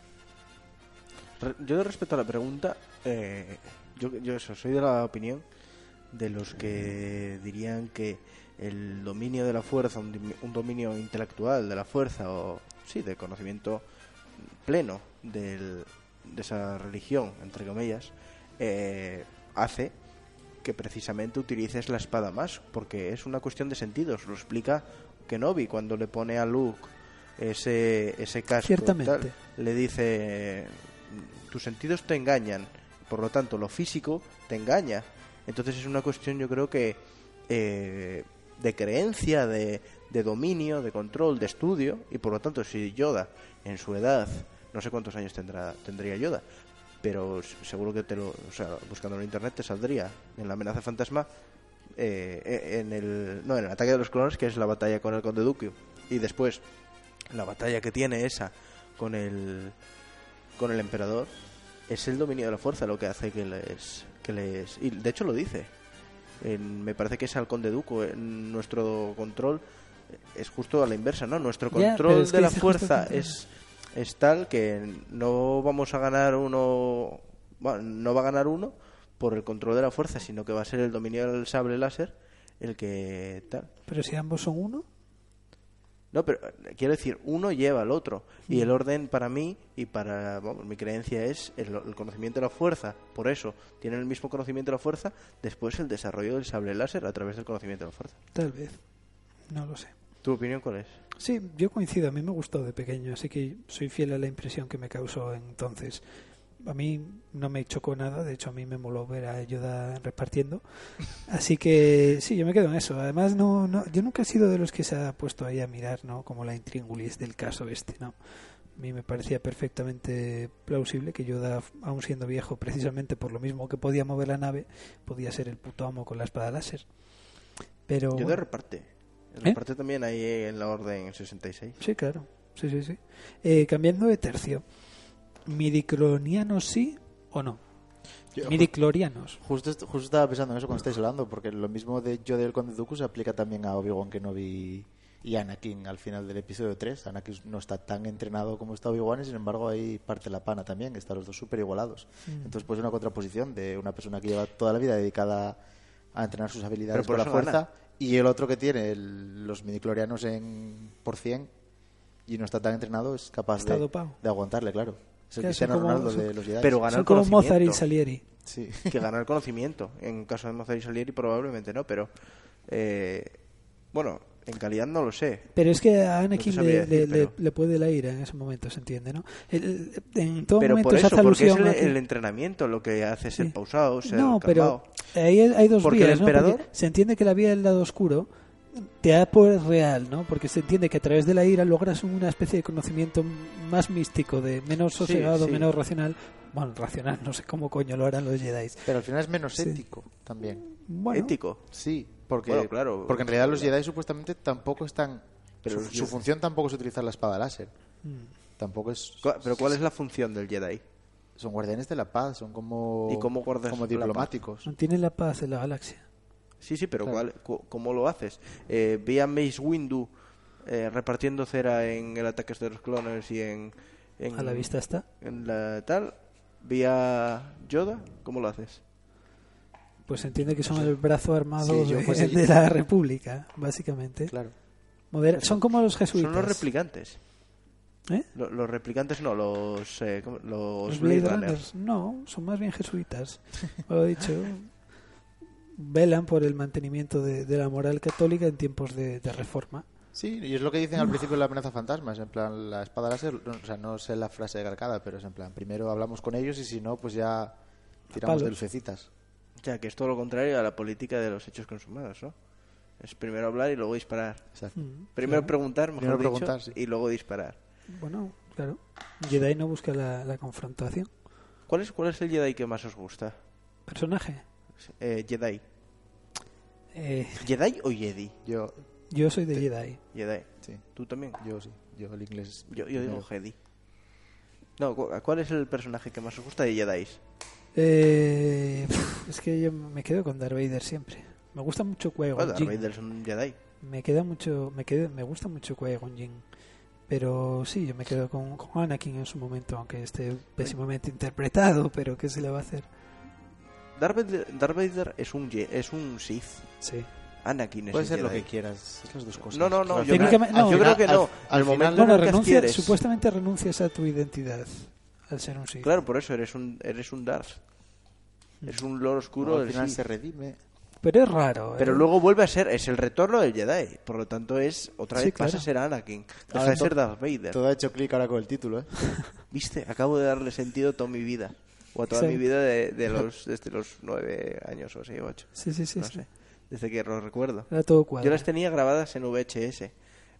Re- Yo respecto a la pregunta, eh, yo, yo eso, soy de la opinión de los que dirían que el dominio de la fuerza, un dominio intelectual de la fuerza o sí, de conocimiento pleno del- de esa religión, entre comillas, eh, hace que precisamente utilices la espada más, porque es una cuestión de sentidos. Lo explica Kenobi cuando le pone a Luke ese, ese casco. tal. le dice, tus sentidos te engañan, por lo tanto lo físico te engaña. Entonces es una cuestión yo creo que eh, de creencia, de, de dominio, de control, de estudio, y por lo tanto si Yoda en su edad, no sé cuántos años tendrá, tendría Yoda, pero seguro que te lo, o sea, buscando en internet te saldría en la amenaza fantasma eh, eh, en el no en el ataque de los clones que es la batalla con el conde Dooku. Y después la batalla que tiene esa con el con el emperador es el dominio de la fuerza lo que hace que les que les y de hecho lo dice En- me parece que es al conde Dooku en nuestro control es justo a la inversa no nuestro control de la fuerza es es tal que no vamos a ganar uno bueno, no va a ganar uno por el control de la fuerza sino que va a ser el dominio del sable láser el que tal Pero si ambos son uno, No, pero eh, quiero decir, uno lleva al otro. Y el orden para mí y para vamos, mi creencia es el, el conocimiento de la fuerza. Por eso, tienen el mismo conocimiento de la fuerza, después el desarrollo del sable láser a través del conocimiento de la fuerza. Tal vez. No lo sé. ¿Tu opinión cuál es? Sí, yo coincido. A mí me gustó de pequeño, así que soy fiel a la impresión que me causó entonces. A mí no me chocó nada, de hecho a mí me moló ver a Yoda repartiendo. Así que sí, yo me quedo en eso. Además, no, no, yo nunca he sido de los que se ha puesto ahí a mirar, ¿no? Como la intríngulis del caso este, ¿no? A mí me parecía perfectamente plausible que Yoda, aun siendo viejo, precisamente por lo mismo que podía mover la nave, podía ser el puto amo con la espada láser. Pero Yo de bueno, reparte. ¿Eh? reparte también ahí en la orden 66. Sí, claro. Sí, sí, sí. Eh, cambiando de tercio. ¿Midiclonianos sí o no? Yo- Midiclorianos. Justo, justo estaba pensando en eso cuando estáis hablando, porque lo mismo de Yoda y el Conde Dooku se aplica también a Obi-Wan Kenobi y Anakin al final del episodio 3. Anakin no está tan entrenado como está Obi-Wan y sin embargo ahí parte la pana también, están los dos súper igualados. Entonces pues una contraposición de una persona que lleva toda la vida dedicada a entrenar sus habilidades Pero por por la fuerza gana. Y el otro que tiene el- los midiclorianos en por 100 y no está tan entrenado es capaz de, aguantarle, claro. Es el Cristiano como- Ronaldo son- de los Jedi. Pero gana Son el como Mozart y conocimiento. Salieri. Sí. <laughs> que gana el conocimiento. En caso de Mozart y Salieri probablemente no, pero eh, bueno, en calidad no lo sé. Pero es que a Anakin No le, decir, le- le- pero- le puede la ira en ese momento, se entiende, ¿no? El- en todo Pero momento por se eso, hace porque es alusión el, el entrenamiento lo que hace ser Sí. pausado, ser No, calmado. pero ahí hay dos Porque el vías, ¿no? Porque se entiende que la vía del lado oscuro te da poder real, ¿no? Porque se entiende que a través de la ira logras una especie de conocimiento más místico, de menos Sí, sosegado, sí. menos racional. Bueno, racional, no sé cómo coño lo harán los Jedi. Pero al final es menos Sí. ético también. Bueno, Ético. Sí, porque, Bueno, claro. porque en realidad los Jedi supuestamente tampoco están... Pero su, función tampoco es utilizar la espada láser. Mm. Tampoco es... Pero ¿cuál es la función del Jedi? Son guardianes de la paz, son como... ¿Y cómo guardas Como diplomáticos. mantiene la paz en la galaxia. Sí, sí, pero Claro. ¿cuál- cu- ¿cómo lo haces? Eh, a Mace Windu eh, repartiendo cera en el ataque de los clones y en, en A la vista está. en la tal. Vi a Yoda, ¿cómo lo haces? Pues se entiende que son el brazo armado Sí, yo de, <laughs> de la República, básicamente. Claro. Son como los jesuitas. Son los replicantes. ¿Eh? Lo- Los, replicantes no, los eh, los, Los Blade Blade Runners. Runners, no, son más bien jesuitas. <laughs> Lo he dicho. Velan por el mantenimiento de, de la moral católica en tiempos de, de reforma. Sí, y es lo que dicen al principio de la amenaza fantasma, es en plan, la espada láser, no, o sea, no sé la frase calcada, pero es en plan, primero hablamos con ellos y si no, pues ya tiramos de lucecitas. Ya, que es todo lo contrario a la política de los hechos consumados, ¿no? Es primero hablar y luego disparar. Exacto. Mm, Primero claro. preguntar, mejor Primero dicho, preguntar, sí. y luego disparar. Bueno, claro. Jedi no busca la, la confrontación. ¿Cuál es, ¿Cuál es el Jedi que más os gusta? Personaje. Eh, Jedi. Eh, ¿Jedi o Jedi? Yo, yo soy de Jedi. Jedi. sí, ¿Tú también? yo sí, yo el inglés. Yo, yo digo. Jedi. No, cu- ¿cuál es el personaje que más os gusta de Jedi? Eh, es que yo me quedo con Darth Vader siempre. Me gusta mucho Qui-Gon Bueno, Darth. Vader es un Jedi. Me queda mucho, me queda, me gusta mucho Qui-Gon Jinn. Pero sí, yo me quedo con, con Anakin en su momento, aunque esté pésimamente interpretado, pero ¿qué se le va a hacer? Darth Vader, Darth Vader es un Je- es un Sith. Sí. Anakin es Puede ser lo que quieras, es las dos cosas. No, no, no. Yo, no, yo creo que no. al- Al al momento final- Bueno, en el que renuncia, adquieres- supuestamente renuncias a tu identidad al ser un Sith. Claro, por eso eres un, eres un Darth. Eres un Lord oscuro al del final Sith. se redime. Pero es raro. ¿eh? Pero luego vuelve a ser, es el retorno del Jedi. Por lo tanto, es otra Sí, vez pasa a ser Anakin. Deja Ahora de ser Darth Vader. Todo ha hecho clic ahora con el título, ¿eh? <laughs> ¿Viste? Acabo de darle sentido a toda mi vida. O a toda Sí. mi vida de, de los, desde los nueve años o así, ocho. Sí, sí, sí. no sí. sé. Desde que lo recuerdo. Era todo cuadro. Yo las tenía grabadas en VHS.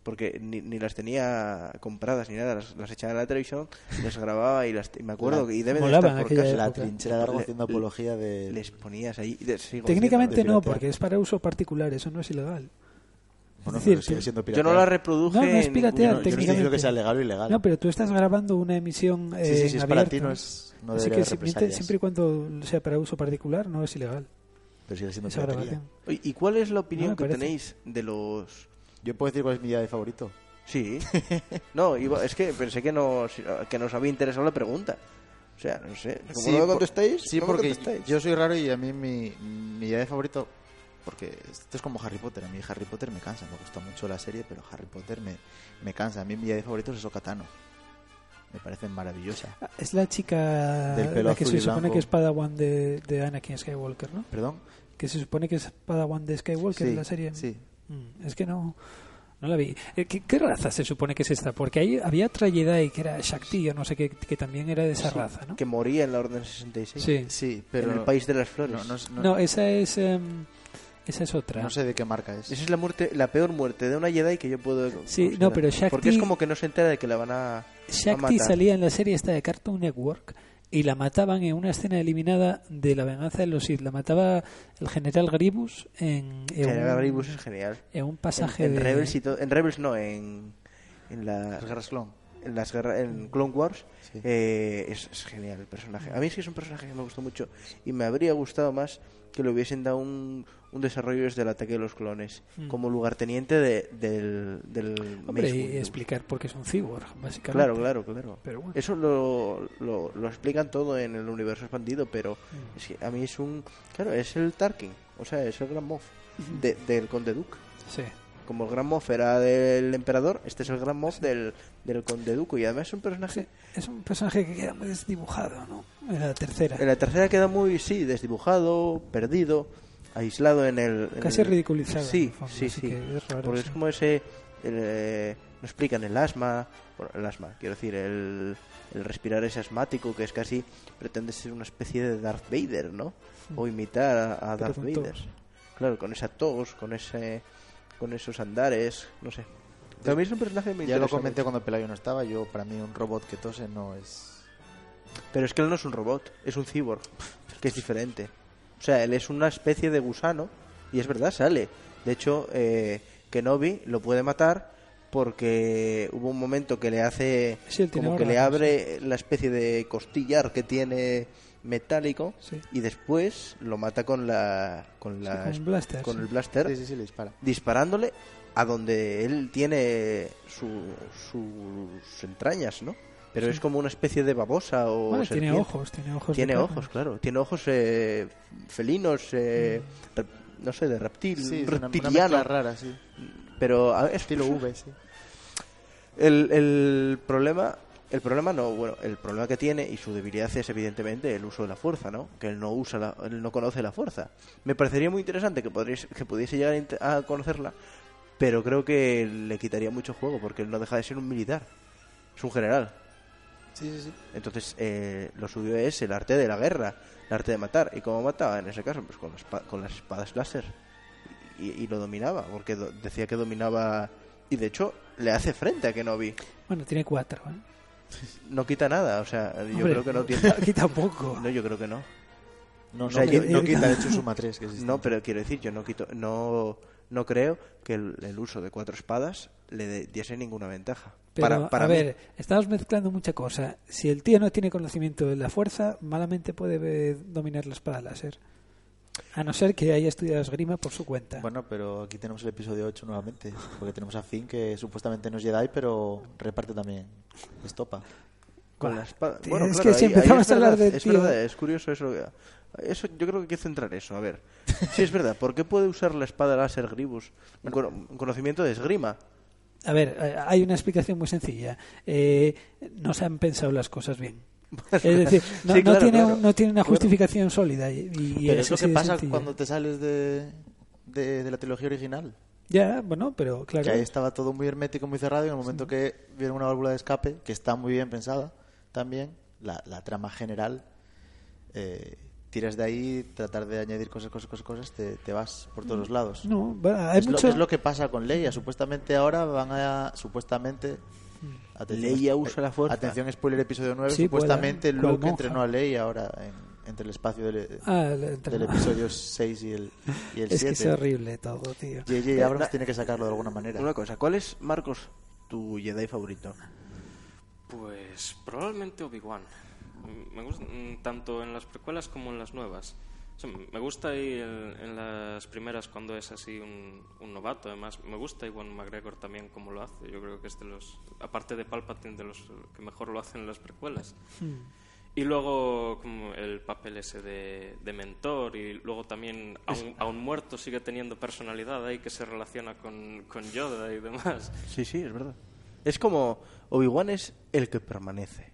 Porque ni, ni las tenía compradas ni nada. Las, las echaba en la televisión, <laughs> las grababa y, las, y me acuerdo La- que y deben de estar por casa. La trinchera Le- haciendo apología de... Les ponías ahí. de- Técnicamente no, porque es para uso particular, eso no es ilegal. Bueno, es decir, pero sigue siendo Yo no la reproduje. No, no es piratear, ningún- Yo no técnicamente. que sea legal o ilegal. No, pero tú estás grabando una emisión eh, sí, sí, sí, es para abierto. ti, no, es, no Así que siempre, siempre y cuando sea para uso particular no es ilegal Pero sigue siendo piratería. ¿Y cuál es la opinión No que parece. tenéis de los Yo puedo decir cuál es mi día de favorito. Sí. <laughs> No, iba- es que pensé que nos, que nos había interesado la pregunta. O sea, no sé. Como no me por- contestáis, Sí, no me porque contestáis. yo soy raro y a mí mi, mi día de favorito, porque esto es como Harry Potter. A mí Harry Potter me cansa, me gusta mucho la serie, pero Harry Potter me, me cansa. A mí mi Jedi favorito es Okatano. Me parece maravillosa. Ah, Es la chica Del pelo la que azul se y supone blanco. que es Padawan de, de Anakin Skywalker, ¿no? ¿Perdón? Que se supone que es Padawan de Skywalker Sí, en la serie. sí. Mm, Es que no, no la vi. Eh, ¿Qué, qué raza se supone que es esta? Porque ahí había otra Jedi que era Shakti, o no sé qué, que también era de esa raza, ¿no? Que moría en la Orden 66. Sí. Sí, pero... En el País de las Flores. No, no es- no- No, esa es em, esa es otra. no sé de qué marca es. Esa es la muerte, la peor muerte de una Jedi que yo puedo. Sí, considerar. no, pero Shakti- Porque es como que no se entera de que la van a. a Shakti matar. salía en la serie esta de Cartoon Network y la mataban en una escena eliminada de la venganza de los Sith. La mataba el general Gribus en, en General un, Grievous es genial. en un pasaje en, en de... Rebels y. En Rebels no, en. En la. Las guerras clon. En las guerras en Clone Wars Sí. eh, es, es genial el personaje a mí es que es un personaje que me gustó mucho y me habría gustado más que le hubiesen dado un, un desarrollo desde el ataque de los clones Mm. como lugarteniente de, del, del Hombre, y explicar por qué es un cyborg, básicamente. claro claro claro Pero bueno. eso lo, lo, lo explican todo en el universo expandido pero Mm. es que a mí es un claro es el Tarkin o sea es el Gran Moff de- del Conde Duke Sí. Como el Gran Moff era del emperador este es el Gran Moff del, del Conde Duque y además es un personaje Es un personaje que queda muy desdibujado, ¿no? En la tercera. En la tercera queda muy, sí, desdibujado, perdido, aislado en el... en Casi el- ridiculizado, Sí, fondo, sí, sí. es raro, Porque sí. es como ese... el, eh, no explican el asma, bueno, el asma, quiero decir, el, el respirar ese asmático que es casi... Pretende ser una especie de Darth Vader, ¿no? O imitar a, Darth Vader. Claro, con esa tos, con ese... Con esos andares, no sé. También es un personaje muy Ya lo comenté cuando Pelayo no estaba. Yo, para mí, un robot que tose no es. Pero es que él no es un robot, es un cyborg, que es diferente. O sea, él es una especie de gusano, y es verdad, sale. De hecho, eh, Kenobi lo puede matar porque hubo un momento que le hace Sí, como que le abre la especie de costillar que tiene metálico Sí. y después lo mata con la con Sí, la con blaster, con sí. el blaster Sí, sí, sí, le dispara. disparándole a donde él tiene su- sus entrañas, ¿no? Pero es como una especie de babosa o tiene ojos, tiene ojos. Tiene ojos, claro. Tiene ojos eh, felinos, eh, Mm. rep- no sé, de reptil, Sí, es un una, una reptiliano. rara, sí. pero a ver, es Estilo V, sí. el, el problema, el problema no, bueno, el problema que tiene y su debilidad es evidentemente el uso de la fuerza, ¿no? Que él no usa, la, él no conoce la fuerza. Me parecería muy interesante que podríais, que pudiese llegar a conocerla, pero creo que le quitaría mucho juego porque él no deja de ser un militar, es un general. Sí, sí, sí. Entonces, eh, lo suyo es el arte de la guerra, el arte de matar. ¿Y cómo mataba en ese caso? Pues con, las espa- con las espadas láser. Y, y lo dominaba, porque do- decía que dominaba. Y de hecho, le hace frente a Kenobi. Bueno, tiene cuatro, ¿eh? No quita nada, o sea, yo Hombre, creo que no tiene. <laughs> Aquí tampoco. No, yo creo que no. No, O sea, no, yo- no yo- quita, de hecho, suma 3, que existe. No, pero quiero decir, yo no quito. No, no creo que el, el uso de cuatro espadas le de- diese ninguna ventaja. Pero, para para a mí. ver, estamos mezclando mucha cosa. Si el tío no tiene conocimiento de la fuerza, malamente puede eh, dominar la espada láser. A no ser que haya estudiado esgrima por su cuenta. Bueno, pero aquí tenemos el episodio 8 nuevamente. Porque tenemos a Finn, que supuestamente no es Jedi, pero reparte también estopa. con la espada. Bueno, es claro, que si ahí- empezamos es a hablar de es tío- verdad, es curioso eso. Eso yo creo que hay que centrar eso. A ver, <laughs> sí es verdad. ¿Por qué puede usar la espada láser Gribus? Un, cono- un conocimiento de esgrima. A ver, eh, hay una explicación muy sencilla. Eh, no se han pensado las cosas bien. Es decir, no, Sí, no claro, tiene, claro. no tiene una justificación sólida. Y, y Pero es lo que pasa cuando te sales de, de, de la trilogía original. Ya, bueno, pero claro. Que ahí estaba todo muy hermético, muy cerrado, y en el momento que viene una válvula de escape, que está muy bien pensada también, la, la trama general, eh, tiras de ahí, tratar de añadir cosas, cosas, cosas, cosas, te, te vas por todos los lados. No, hay es, mucho... lo, es lo que pasa con Leia. Supuestamente ahora van a. Supuestamente. Atención, Leia eh, usa la fuerza. Atención, spoiler episodio 9. Sí, supuestamente puede, cual Luke monja. entrenó a Leia ahora en- entre el espacio del, Ah, el- del episodio 6 y el, y el es que es 7. horrible todo, tío. J.J. Abrams tiene que sacarlo de alguna manera. Una cosa, ¿cuál es, Marcos, tu Jedi favorito? Pues probablemente Obi-Wan. Me gusta tanto en las precuelas como en las nuevas. Me gusta ahí el- en las primeras cuando es así un, un novato. Además, me gusta Iwan McGregor también como lo hace. Yo creo que es de los, aparte de Palpatine, de los que mejor lo hacen en las precuelas. Y luego como el papel ese de, de mentor y luego también aun, aun muerto sigue teniendo personalidad ahí que se relaciona con, con Yoda y demás. Sí, sí, es verdad. Es como Obi-Wan es el que permanece.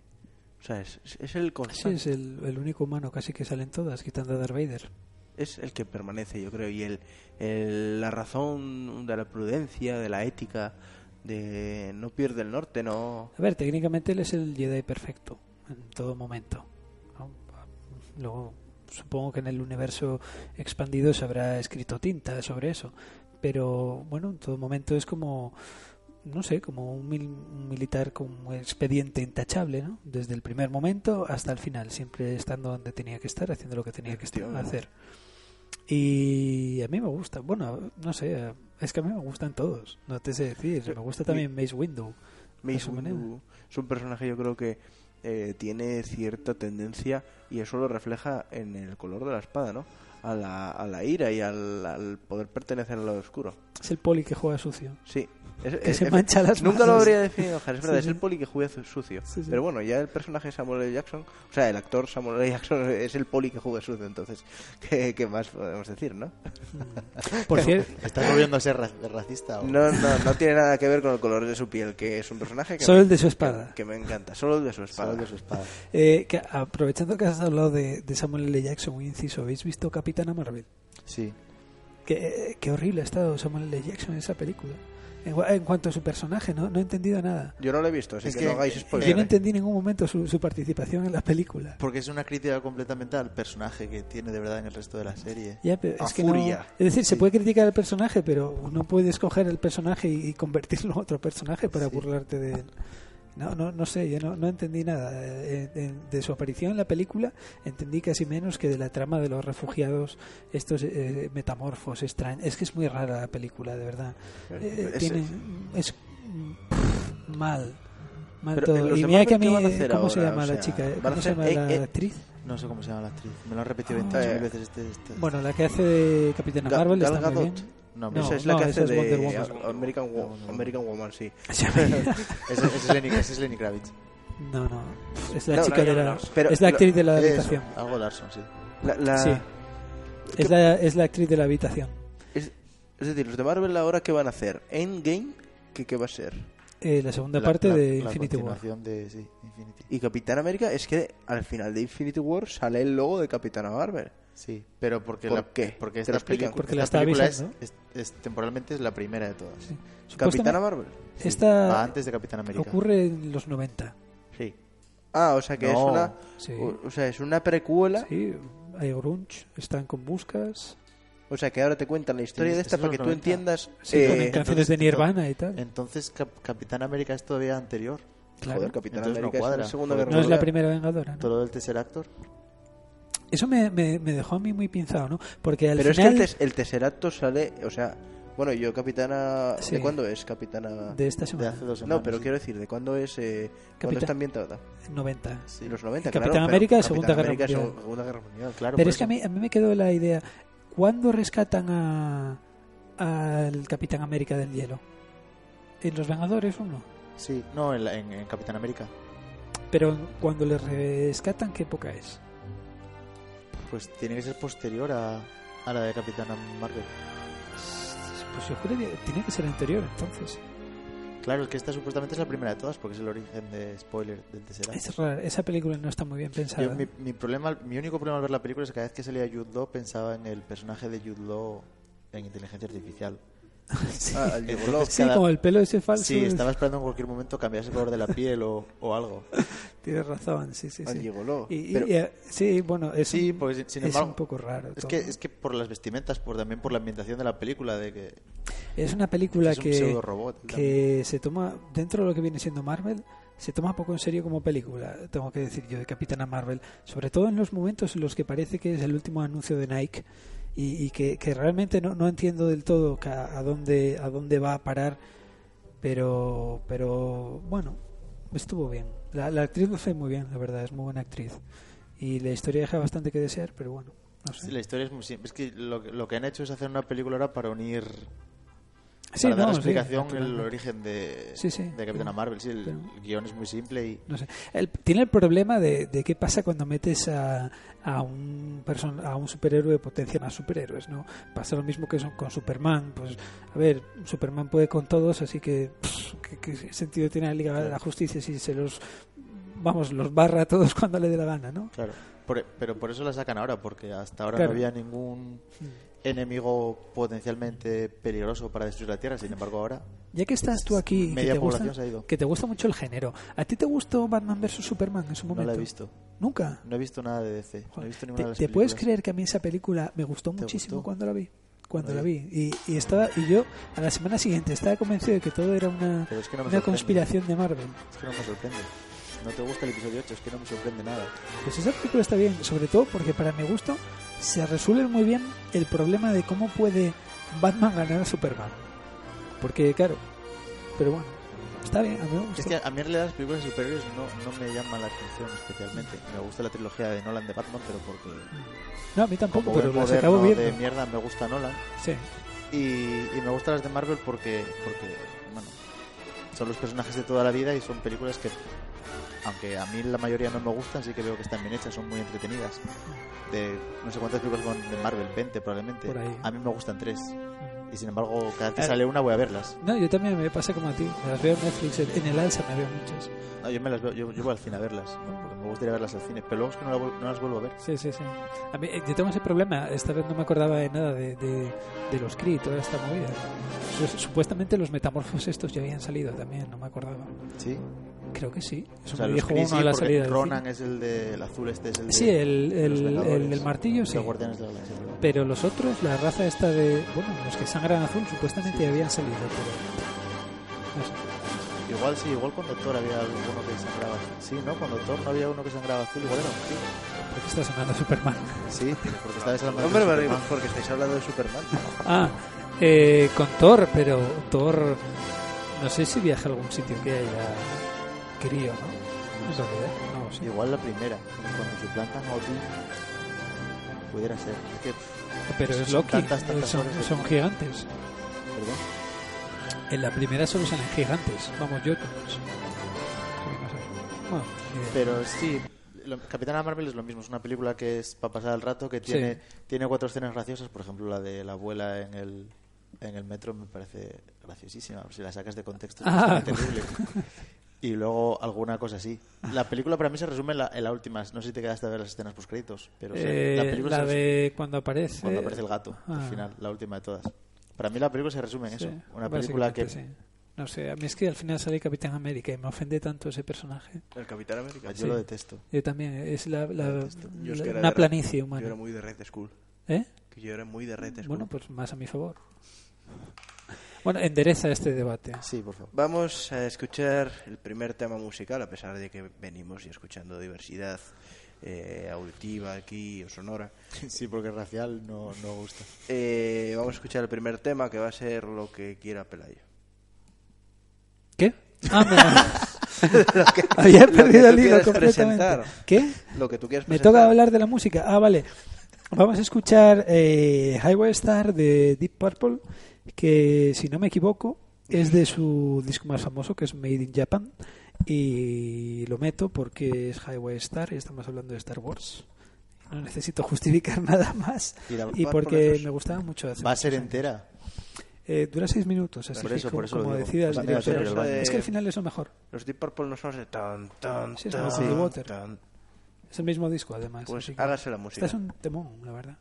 O sea, es, es el Sí, es el, el único humano casi que salen todas, quitando a Darth Vader. es el que permanece, yo creo, y el, el- la razón de la prudencia, de la ética, de no pierde el norte, no... A ver, técnicamente él es el Jedi perfecto en todo momento. ¿no? Luego, supongo que en el universo expandido se habrá escrito tinta sobre eso. Pero bueno, en todo momento es como, no sé, como un, mil- un militar con un expediente intachable, ¿no? Desde el primer momento hasta el final, siempre estando donde tenía que estar, haciendo lo que tenía que estar- hacer. Y a mí me gusta, bueno, no sé, es que a mí me gustan todos, no te sé decir. Me gusta también Mace Windu. Mace. Windu es un personaje yo creo que eh, tiene cierta tendencia y eso lo refleja en el color de la espada, ¿no? A la, a la ira y al, al poder pertenecer al lado oscuro. Es el poli que juega sucio. Sí. Es- Que es- se mancha las Nunca manos. lo habría definido, Jar, es verdad, Sí, es sí. el poli que juega su- sucio. Sí, sí. Pero bueno, ya el personaje Samuel L. Jackson, o sea, el actor Samuel L. Jackson es el poli que juega sucio, entonces, ¿qué, qué más podemos decir, no? <laughs> Por cierto, <laughs> ¿Estás volviendo a ser ra- racista? O... No, no, no tiene nada que ver con el color de su piel, que es un personaje que, Solo me, el de su espada. que me encanta, solo el de su espada. Solo de su espada. <laughs> eh, que aprovechando que has hablado de, de Samuel L. Jackson, un inciso, ¿habéis visto Capitana Marvel? Sí. Qué, qué horrible ha estado Samuel L. Jackson en esa película. En, en cuanto a su personaje, no, no he entendido nada. Yo no lo he visto, así Es que, que- no hagáis spoiler. Yo no entendí en ningún momento su, su participación en la película. Porque es una crítica completamente al personaje que tiene de verdad en el resto de la serie. Ya, pero A es que no- furia. es decir, se puede criticar al personaje, pero no puedes coger el personaje y, y convertirlo en otro personaje para Sí. burlarte de él. No, no, no sé, yo no, no entendí nada. Eh, de, de su aparición en la película entendí casi menos que de la trama de los refugiados, estos eh, metamorfos extraños. Es que es muy rara la película, de verdad. Eh, Es- tiene, es mal. Mal Pero, ¿en todo. Y mira que a mí, ¿cómo se llama O la chica? ¿Cómo se llama eh, la eh, actriz? No sé cómo se llama la actriz. Me lo han repetido Ah. 28 Eh, mil veces este, este- Bueno, la que hace de Capitana Ga- Marvel Gal está muy Gadot. bien. No, No, esa es la que esa hace es Wonder de Woman. American, Wo-. American Woman, sí. <laughs> ese es Lenny, es Lenny Kravitz. No, no. Es la No, chica no, de no, la. no. Pero es la lo- actriz de la habitación. algo Larson, sí. La- la- Sí. Es la, es la actriz de la habitación. es, es decir, los de Marvel ahora, ¿qué van a hacer? Endgame, ¿qué, qué va a ser? Eh, la segunda La- parte la- de la Infinity War. continuación de sí, Infinity. Y Capitán América es que al final de Infinity War sale el logo de Capitana Marvel. Sí, pero porque ¿Por la, qué? porque ¿Te esta película, Porque la esta está película es, avisando. es, es- temporalmente es la primera de todas. Sí. Capitana Marvel. Sí, Esta va antes de Capitán América. ocurre en los 90. Sí. Ah, o sea que es No. una Sí. o, o sea, es una precuela, Sí, hay grunge, están con buscas. o sea que ahora te cuentan la historia Sí, de es esta para que tú 90. entiendas Sí, eh, canciones de Nirvana y tal. Entonces Cap- Capitán América es todavía anterior. Claro. Joder, Capitán Entonces no América es cuadra. la Segunda Guerra No es la primera vengadora. ¿no? Todo el tercer actor. Eso me, me, me dejó a mí muy pinzado, ¿no? Porque al Pero final es que el, tes- el Tesseracto sale, o sea, bueno, yo Capitana, Sí. ¿de cuándo es Capitana? de esta De semana, hace dos semanas. No, pero sí. quiero decir, ¿de cuándo es eh, cuándo Capitán- está ambientada? 90. Sí, los 90, Capitán claro, pero América, Capitán Segunda Guerra América, Mundial. Segunda Guerra Mundial. Claro, Pero es que a mí, a mí me quedó la idea, ¿cuándo rescatan a al Capitán América del Hielo? ¿En Los Vengadores uno? Sí, no, en, la- en- en Capitán América. Pero cuando le rescatan, ¿qué época es? Pues tiene que ser posterior a, a la de Capitana Marvel. Pues yo creo que tiene que ser anterior, entonces. Claro, es que esta supuestamente es la primera de todas porque es el origen de spoiler del Tesseract. Es raro, esa película no está muy bien pensada. Yo, mi, mi problema, mi único problema al ver la película es que cada vez que salía Jude Law pensaba en el personaje de Jude Law en inteligencia artificial. <laughs> sí, Ah, el. Sí, cada- como el pelo ese falso. Sí, estaba esperando en cualquier momento cambiarse el color de la piel o, o algo. <laughs> Tienes razón, sí, sí, al sí. Gigolo. Y, Pero- y, eh, sí, bueno, es, Sí, un, porque sin- sin es embargo, un poco raro. Es todo. que, es que por las vestimentas, por también por la ambientación de la película, de que Es una película es un que, pseudo robot. que se toma, dentro de lo que viene siendo Marvel, se toma poco en serio como película, tengo que decir yo, de Capitana Marvel. Sobre todo en los momentos en los que parece que es el último anuncio de Nike y, y que, que realmente no, no entiendo del todo a dónde, a dónde va a parar, pero, pero bueno, estuvo bien. La, la actriz lo hace muy bien, la verdad, es muy buena actriz. Y la historia deja bastante que desear, pero bueno, no sé. Sí, la historia es muy simple. Es que lo, lo que han hecho es hacer una película ahora para unir Sí, para dar no, la sí, explicación el origen de, Sí, de Capitana Marvel. Sí, el, Pero- el guion es muy simple y No sé. El- tiene el problema de, de qué pasa cuando metes a, a un person- a un superhéroe potencia más superhéroes, ¿no? Pasa lo mismo que son con Superman. Pues, a ver, Superman puede con todos, así que pff, ¿qué, qué sentido tiene la Liga de la Justicia si se los vamos los barra a todos <laughs> cuando le dé la gana, ¿no? Claro, por- pero por eso la sacan ahora, porque hasta ahora Claro. no había ningún enemigo potencialmente peligroso para destruir la Tierra. Sin embargo, ahora Ya que estás tú aquí, que Media te, gusta, población se ha ido. que te gusta mucho el género, ¿a ti te gustó Batman vs Superman en su no momento? la he visto. Nunca. No he visto nada de DC. No he visto ninguna ¿Te, de las te puedes creer que a mí esa película me gustó ¿Te muchísimo gustó? cuando la vi? Cuando la vi. Y, y estaba y yo a la semana siguiente estaba convencido de que todo era una, es que no una conspiración de Marvel. Es que no me sorprende. No te gusta el episodio 8, es que no me sorprende nada. Pues esa película está bien, sobre todo porque para mi gusto se resuelve muy bien el problema de cómo puede Batman ganar a Superman. Porque, claro, pero bueno, está bien, a mí me gustó. Es que a mí en realidad las películas de superhéroes no, no me llaman la atención especialmente. Me gusta la trilogía de Nolan de Batman, pero porque No, a mí tampoco, pero las acabo viendo. de mierda me gusta Nolan. Sí. Y, y me gustan las de Marvel porque, porque bueno, son los personajes de toda la vida y son películas que, aunque a mí la mayoría no me gustan, sí que veo que están bien hechas, son muy entretenidas. De no sé cuántas películas son de Marvel, 20 probablemente. Por ahí. A mí me gustan tres. Y sin embargo, cada vez que Eh. sale una voy a verlas. No, yo también me pasa como a ti. Las veo en Netflix, en el alza me veo muchas. No, yo me las veo, yo, yo voy al cine a verlas, porque me gustaría verlas al cine, pero luego es que no, la no las vuelvo a ver. Sí, sí, sí. A mí, eh, yo tengo ese problema. Esta vez no me acordaba de nada de, de, de los Kree, toda esta movida. Pues, supuestamente los metamorfos estos ya habían salido también, no me acordaba. Sí. Creo que sí. Eso O sea, me los dijo uno sí, a la salida Ronan es el de el azul, este es el de Sí, el, el, el del martillo, sí. Los Guardianes de la. Pero los otros, la raza esta de... Bueno, los que sangran azul supuestamente ya habían salido, pero... No sé. Igual sí, igual cuando Thor había alguno que sangraba azul. Sí, ¿no? Cuando Thor no había uno que sangraba azul, igual era un Kree. ¿Por qué está sonando Superman? Sí, porque estaba hablando de Superman. porque estáis hablando de Superman. Ah, eh, con Thor, pero Thor... No sé si viaja a algún sitio que haya crío, ¿no? Realidad, no sé. Igual la primera, cuando suplantan a Odín, pudiera ser. Es que, Pero es Loki, tantas, tantas son, de- son gigantes. perdón. En la primera solo salen gigantes, vamos. Sí, sé. Bueno. Pero sí, Capitana Marvel es lo mismo, es una película que es para pasar el rato, que tiene, tiene cuatro escenas graciosas, por ejemplo la de la abuela en el, en el metro me parece graciosísima, si la sacas de contexto es Ah. terrible. <laughs> Y luego alguna cosa así. La película para mí se resume en la, en la última, no sé si te quedaste a ver las escenas post créditos, pero o sea, Eh, la la, película se resume de cuando aparece... cuando aparece el gato, Ah. al final, la última de todas. Para mí la película se resume en Sí, eso, una película que sí. No sé, a mí es que al final sale Capitán América y me ofende tanto ese personaje. El Capitán América. yo Sí. lo detesto. Yo también, es la, la-. Yo es la- que una planicie Yo era humana. muy de Red School. ¿Eh? Que yo era muy de Red School. Bueno, pues más a mi favor. Bueno, endereza este debate. Sí, por favor. Vamos a escuchar el primer tema musical, a pesar de que venimos ya escuchando diversidad eh, auditiva aquí o sonora. <laughs> Sí, porque racial no, no gusta. Eh, vamos a escuchar el primer tema que va a ser lo que quiera Pelayo. ¿Qué? Ah, <laughs> me- Había <laughs> perdido el hilo quieres completamente. presentar. ¿Qué? Lo que tú quieras Me presentar. toca hablar de la música. Ah, vale. Vamos a escuchar eh, Highway Star de Deep Purple, que si no me equivoco es de su disco más famoso, que es Made in Japan. Y lo meto porque es Highway Star y estamos hablando de Star Wars. No necesito justificar <laughs> nada más. Y la- Y por porque me gustaba mucho. hace Va a ser entera. Eh, dura seis minutos, así Por que eso, como, por eso lo como digo. decidas. Pues diré, a mí me pero- sirve el baño. es que al final es lo mejor. Los Deep Purple no son de tan, tan, Sí, es tan, Water. tan. Es el mismo disco, además. Pues hágase la música. Este es un temón, la verdad.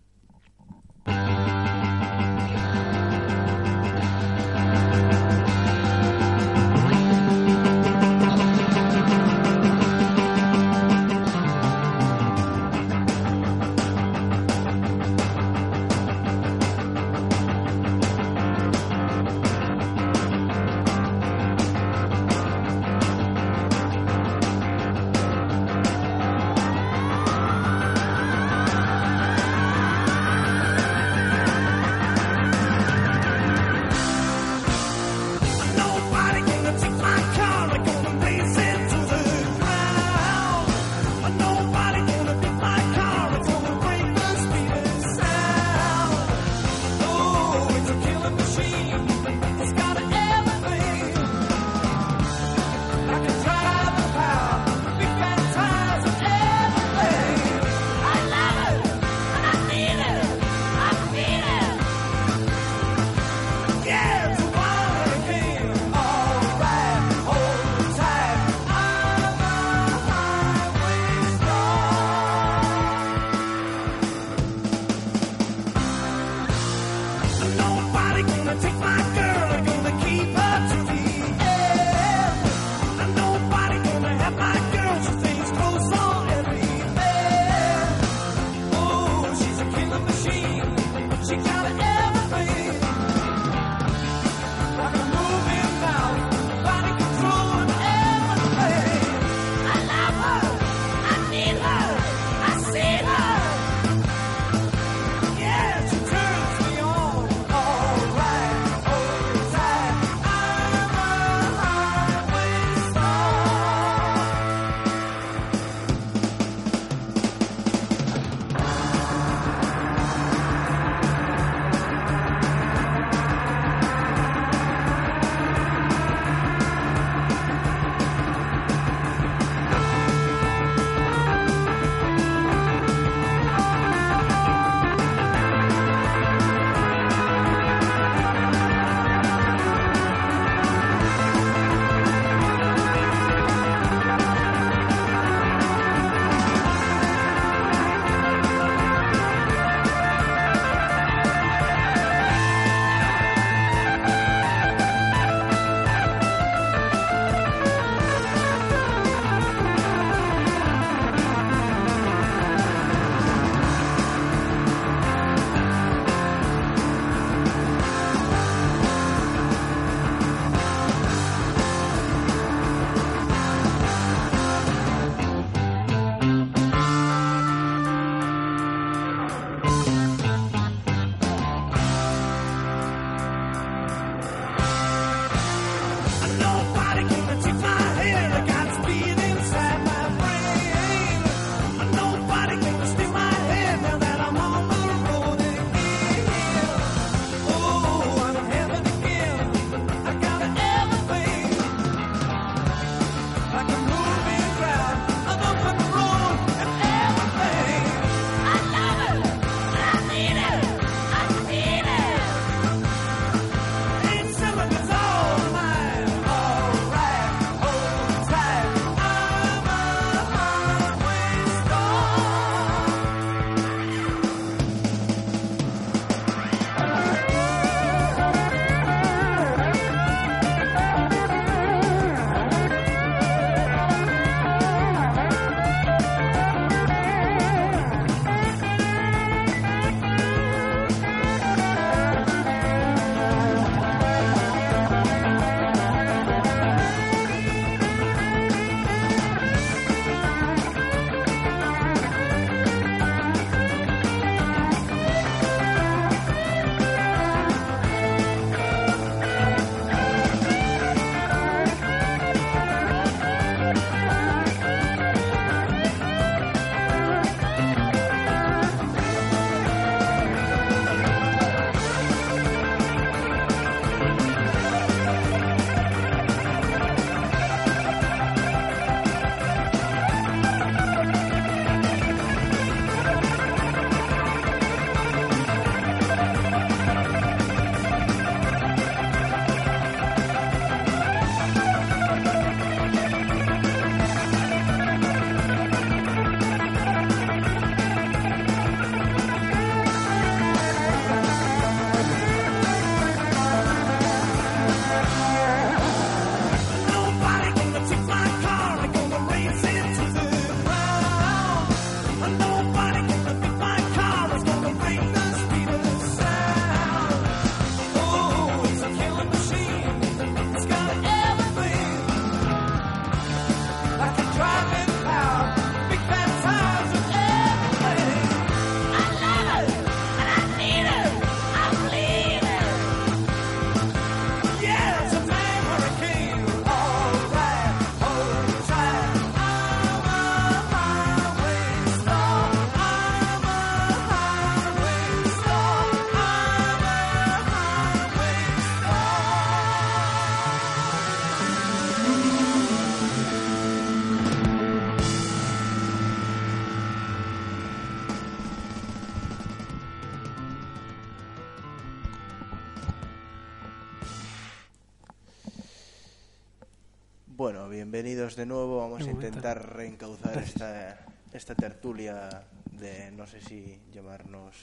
Bienvenidos de nuevo. Vamos a intentar reencauzar esta, esta tertulia de no sé si llamarnos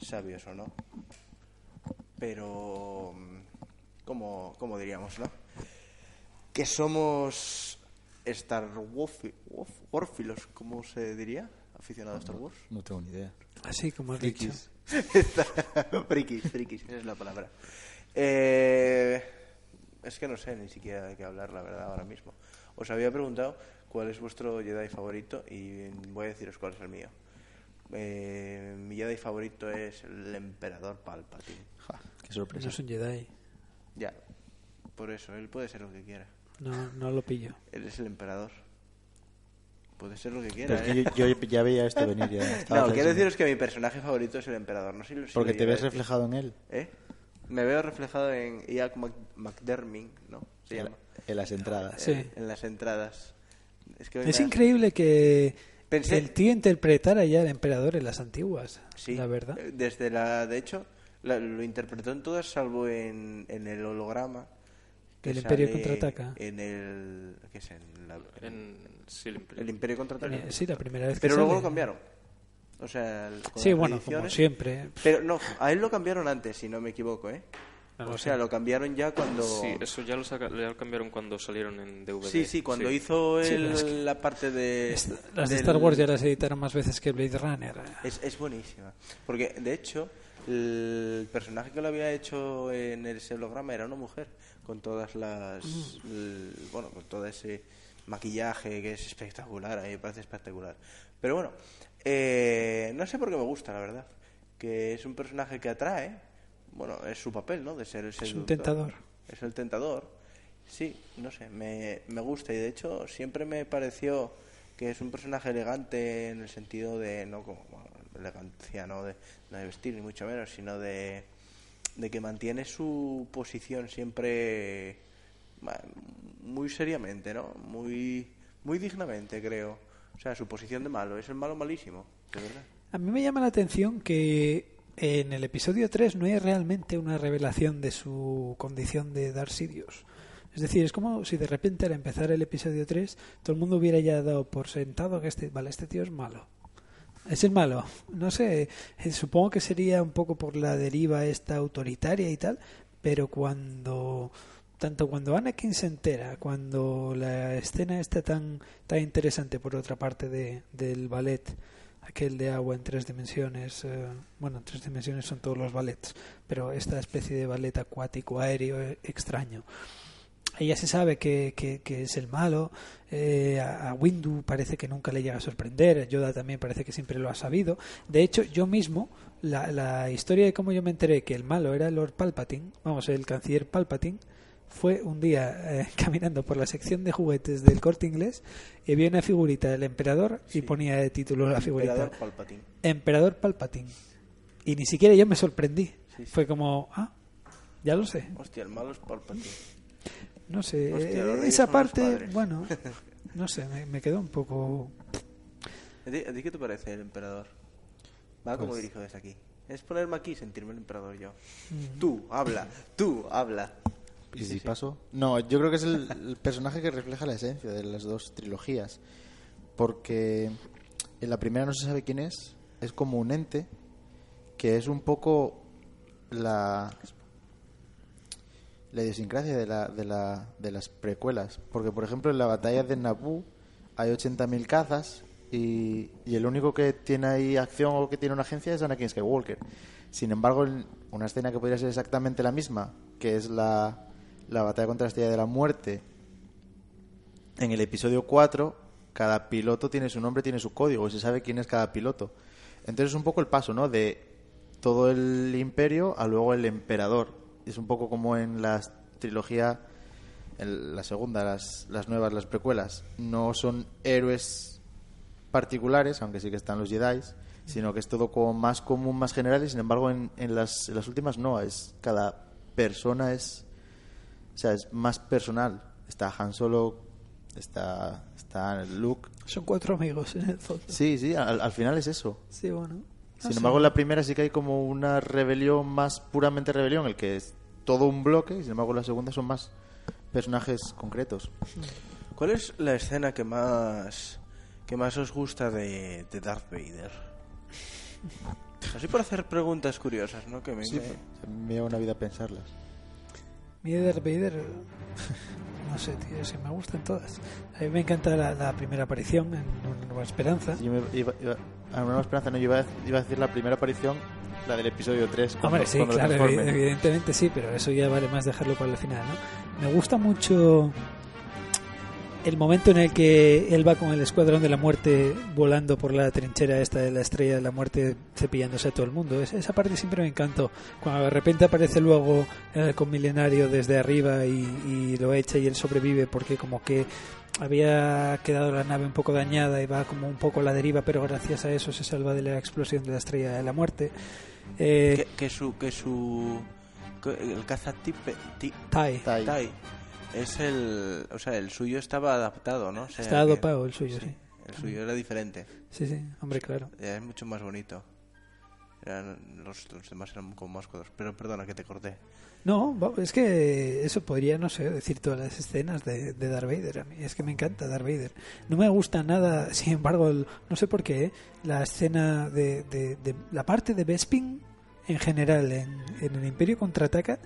sabios o no. pero mm, ¿cómo, cómo diríamos, no? Que somos Star Warfi- Warf- Warfilos, ¿cómo se diría? Aficionado a Star Wars. No tengo ni idea. Así como has dicho. <laughs> frikis, frikis, esa es la palabra. Eh, es que no sé ni siquiera de qué hablar, la verdad, ahora mismo. Os había preguntado cuál es vuestro Jedi favorito y voy a deciros cuál es el mío. Eh, mi Jedi favorito es el Emperador Palpatine. Ja, qué No sorpresa. es un Jedi. Ya, por eso, él puede ser lo que quiera. No, no lo pillo. Él es el Emperador. Puede ser lo que quiera. Pero es ¿eh? que yo, yo ya veía esto venir. Ya. <laughs> No, quiero deciros que mi personaje favorito es el Emperador. No sé si- Porque te ves reflejado en él. ¿Eh? Me veo reflejado en Ian Mc- McDermott, ¿no? Se En, llama. en las entradas. Sí. En, en las entradas. Es que increíble que Pensé- el tío interpretara ya al emperador en las antiguas. Sí, La verdad. eh, Desde la, de hecho, la- lo interpretó en todas, salvo en, en el holograma. que El Imperio contraataca. En el. ¿Qué es? En la- En sí, el Imperio. el Imperio contraataca. Sí, la primera vez que Pero luego sale. lo cambiaron. O sea, el- con Sí, las bueno, como siempre. Pero no, a él lo cambiaron antes, si no me equivoco, ¿eh? No o sea, sé. lo cambiaron ya cuando. Sí, eso ya lo, saca- ya lo cambiaron cuando salieron en DVD. Sí, sí, cuando Sí. hizo Sí, es que la parte de. Las de del- Star Wars ya las editaron más veces que Blade Runner. Es, es buenísima. Porque, de hecho, el personaje que lo había hecho en ese holograma era una mujer, con todas las. Mm. el- bueno, con todo ese maquillaje que es espectacular, a mí me parece espectacular. Pero bueno, eh, no sé por qué me gusta, la verdad. Que es un personaje que atrae. Bueno, es su papel, ¿no? De ser el un seductor. tentador. Es el tentador. Sí, no sé, me, me gusta y de hecho siempre me pareció que es un personaje elegante en el sentido de, no como bueno, elegancia, no de, no de vestir ni mucho menos, sino de, de que mantiene su posición siempre muy seriamente, ¿no? Muy, muy dignamente, creo. O sea, su posición de malo, es el malo malísimo, de verdad. A mí me llama la atención que en el episodio 3 no hay realmente una revelación de su condición de Darth Sidious. Es decir, es como si de repente al empezar el episodio 3 todo el mundo hubiera ya dado por sentado que este, vale, este tío es malo. Es el malo. No sé, eh, supongo que sería un poco por la deriva esta autoritaria y tal, pero cuando tanto cuando Anakin se entera, cuando la escena está tan tan interesante por otra parte de, del ballet, aquel de agua en tres dimensiones, eh, bueno, en tres dimensiones son todos los ballets, pero esta especie de ballet acuático aéreo eh, extraño. Ella se sabe que, que, es el malo, eh, a, a Windu parece que nunca le llega a sorprender, Yoda también parece que siempre lo ha sabido. De hecho, yo mismo, la, la historia de cómo yo me enteré que el malo era Lord Palpatine, vamos, el canciller Palpatine, fue un día eh, <laughs> caminando por la sección de juguetes del corte inglés y vi una figurita del emperador y ponía de título la figurita Emperador Palpatine. Emperador Palpatine. Y ni siquiera yo me sorprendí. Sí, sí. Fue como, ah, ya lo sé. Hostia, el malo es Palpatine. No sé, Hostia, eh, esa parte, bueno, <laughs> no sé, me, me quedó un poco... ¿A ti, a ti qué te parece el emperador? Va como Pues- dirijo desde aquí. Es ponerme aquí y sentirme el emperador yo. Mm. Tú, habla, tú, habla. ¿Y si paso? No, yo creo que es el, el personaje que refleja la esencia de las dos trilogías. Porque en la primera no se sabe quién es. Es como un ente que es un poco la, la idiosincrasia de, la, de, la, de las precuelas. Porque, por ejemplo, en la batalla de Naboo hay 80.000 cazas y, y el único que tiene ahí acción o que tiene una agencia es Anakin Skywalker. Sin embargo, en una escena que podría ser exactamente la misma, que es la, la batalla contra la Estrella de la Muerte, en el episodio 4, cada piloto tiene su nombre, tiene su código, y se sabe quién es cada piloto. Entonces es un poco el paso, ¿no? De todo el imperio a luego el emperador. Es un poco como en la trilogía, en la segunda, las, las nuevas, las precuelas. No son héroes particulares, aunque sí que están los Jedi, sino que es todo como más común, más general, y sin embargo en, en las, en las últimas no, es cada persona es, o sea, es más personal. Está Han Solo, está, está Luke. Son cuatro amigos en el fondo. Sí, sí, al, al final es eso. Sí, bueno. Sin sé. embargo, en la primera sí que hay como una rebelión más puramente rebelión, el que es todo un bloque, y sin embargo, la segunda son más personajes concretos. ¿Cuál es la escena que más que más os gusta de, de Darth Vader? <laughs> Así por hacer preguntas curiosas, ¿no? Que me, Sí, me- me lleva una vida pensarlas. Mi Darth Vader, no sé, tío, sí, me gustan todas. A mí me encanta la, la primera aparición en Una Nueva Esperanza. Yo me iba, iba- a una nueva esperanza, no, yo iba a, iba a decir la primera aparición, la del episodio 3. cuando- Hombre, sí, cuando claro, evidentemente sí, pero eso ya vale más dejarlo para el final, ¿no? Me gusta mucho el momento en el que él va con el escuadrón de la muerte volando por la trinchera esta de la estrella de la muerte cepillándose a todo el mundo. Es- esa parte siempre me encantó. Cuando de repente aparece luego el halcón milenario desde arriba y, y lo echa y él sobrevive porque como que había quedado la nave un poco dañada y va como un poco a la deriva, pero gracias a eso se salva de la explosión de la estrella de la muerte. Eh, que, que su que su que el ti- Tai. Es el o sea el suyo estaba adaptado no O sea, Está dopado el suyo, sí. el suyo era diferente Sí, sí, hombre, claro. era mucho más bonito Eran- los, los demás eran como más cuadros pero perdona que te corté No, es que eso podría, no sé, decir todas las escenas de, de Darth Vader. A mí es que me encanta Darth Vader. No me gusta nada, <laughs> sin embargo, el- no sé por qué, ¿eh? la escena de, de- de- la parte de Bespin en general en, en el Imperio contraataca.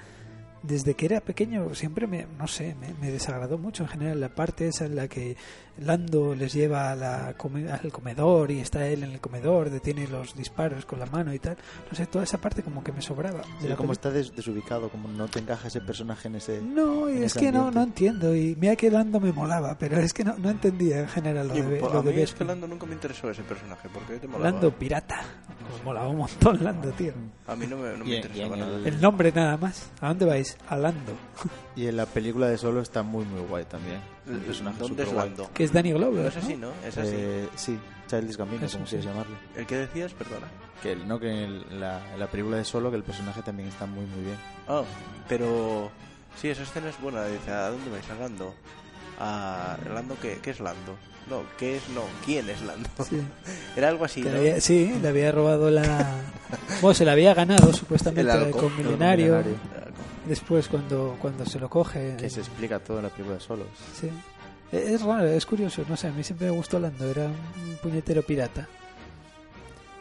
Desde que era pequeño siempre me, no sé, me, me desagradó mucho en general la parte esa en la que Lando les lleva a la come- al comedor y está él en el comedor, detiene los disparos con la mano y tal. No sé, toda esa parte como que me sobraba. Sí, como está des- desubicado, como no te encaja ese personaje en ese... no, y es que no, ambiente. no entiendo. Y mira que Lando me molaba, pero es que no, no entendía en general lo Y de, por- lo a de mí es que. Lando nunca me interesó ese personaje porque te molaba Lando pirata. Pues molaba un montón Lando, tío. a mí no me, no me interesaba nada el- El nombre nada más. ¿A dónde vais? A Lando. <laughs> Y en la película de Solo está muy, muy guay también. El personaje ¿dónde es. Lando? Que es Danny Glover. no es ¿no? así ¿no? es así Eh, sí, Childish Gambino, Eso, como sí. quieres llamarle. el que decías perdona Que, el- no, que en, la, en la película de Solo que el personaje también está muy, muy bien. Ah, pero sí, esa escena es buena. Dice, ¿a dónde vais? A Lando. ¿A Lando qué? ¿Qué es Lando? No, ¿qué es? No, ¿quién es Lando? Sí. <laughs> Era algo así, ¿no? le había- sí, le había robado la. Bueno, se la había ganado supuestamente El con Milenario. Después, cuando, cuando se lo coge. Que se explica todo en la película de Solo. Sí. Eh, Es raro, es curioso, no sé, a mí siempre me gustó Lando, era un puñetero pirata.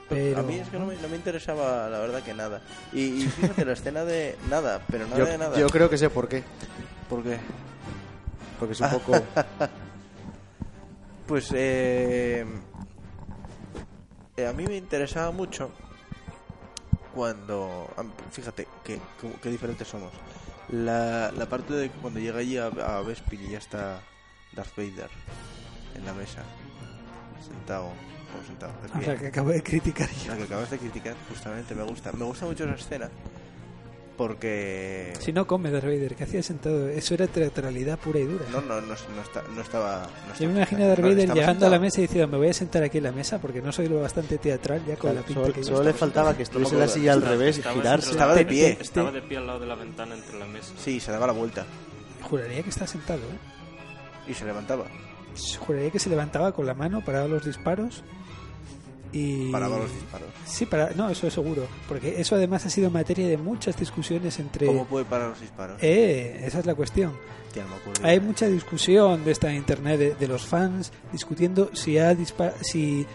Pero... A mí es que no me, no me interesaba, la verdad, que nada. Y, y <laughs> fíjate, la escena de nada, pero nada Yo, de nada. yo creo que sé por qué. ¿Por qué? Porque es un poco... <laughs> Pues eh, eh, a mí me interesaba mucho cuando... Fíjate, qué, qué, diferentes somos. La, la parte de cuando llega allí a, a Bespin y ya está Darth Vader en la mesa, sentado, sentado, O sea, que acabo de criticar yo. La que acabas de criticar, justamente, me gusta. Me gusta mucho esa escena porque... Si no come Darth Vader, que hacía sentado? Eso era teatralidad pura y dura. No, no, no, no, está- no estaba... no Yo me imagino a Darth Vader llegando a la mesa y diciendo, me voy a sentar aquí en la mesa porque no soy lo bastante teatral ya con la pinta solo que solo le faltaba que estuviese la silla al Estaba- revés y girarse. Estaba de pie. Estaba de pie al lado de la ventana entre la mesa. Sí, se daba la vuelta Juraría que está sentado, ¿eh? y se levantaba. Juraría que se levantaba con la mano, paraba los disparos y... Paraba los disparos. Sí, para... no, eso es seguro. Porque eso además ha sido materia de muchas discusiones entre... ¿Cómo puede parar los disparos? Eh, esa es la cuestión. Tía, no me acuerdo. Hay mucha discusión de esta internet de, de los fans discutiendo si ha dispa- si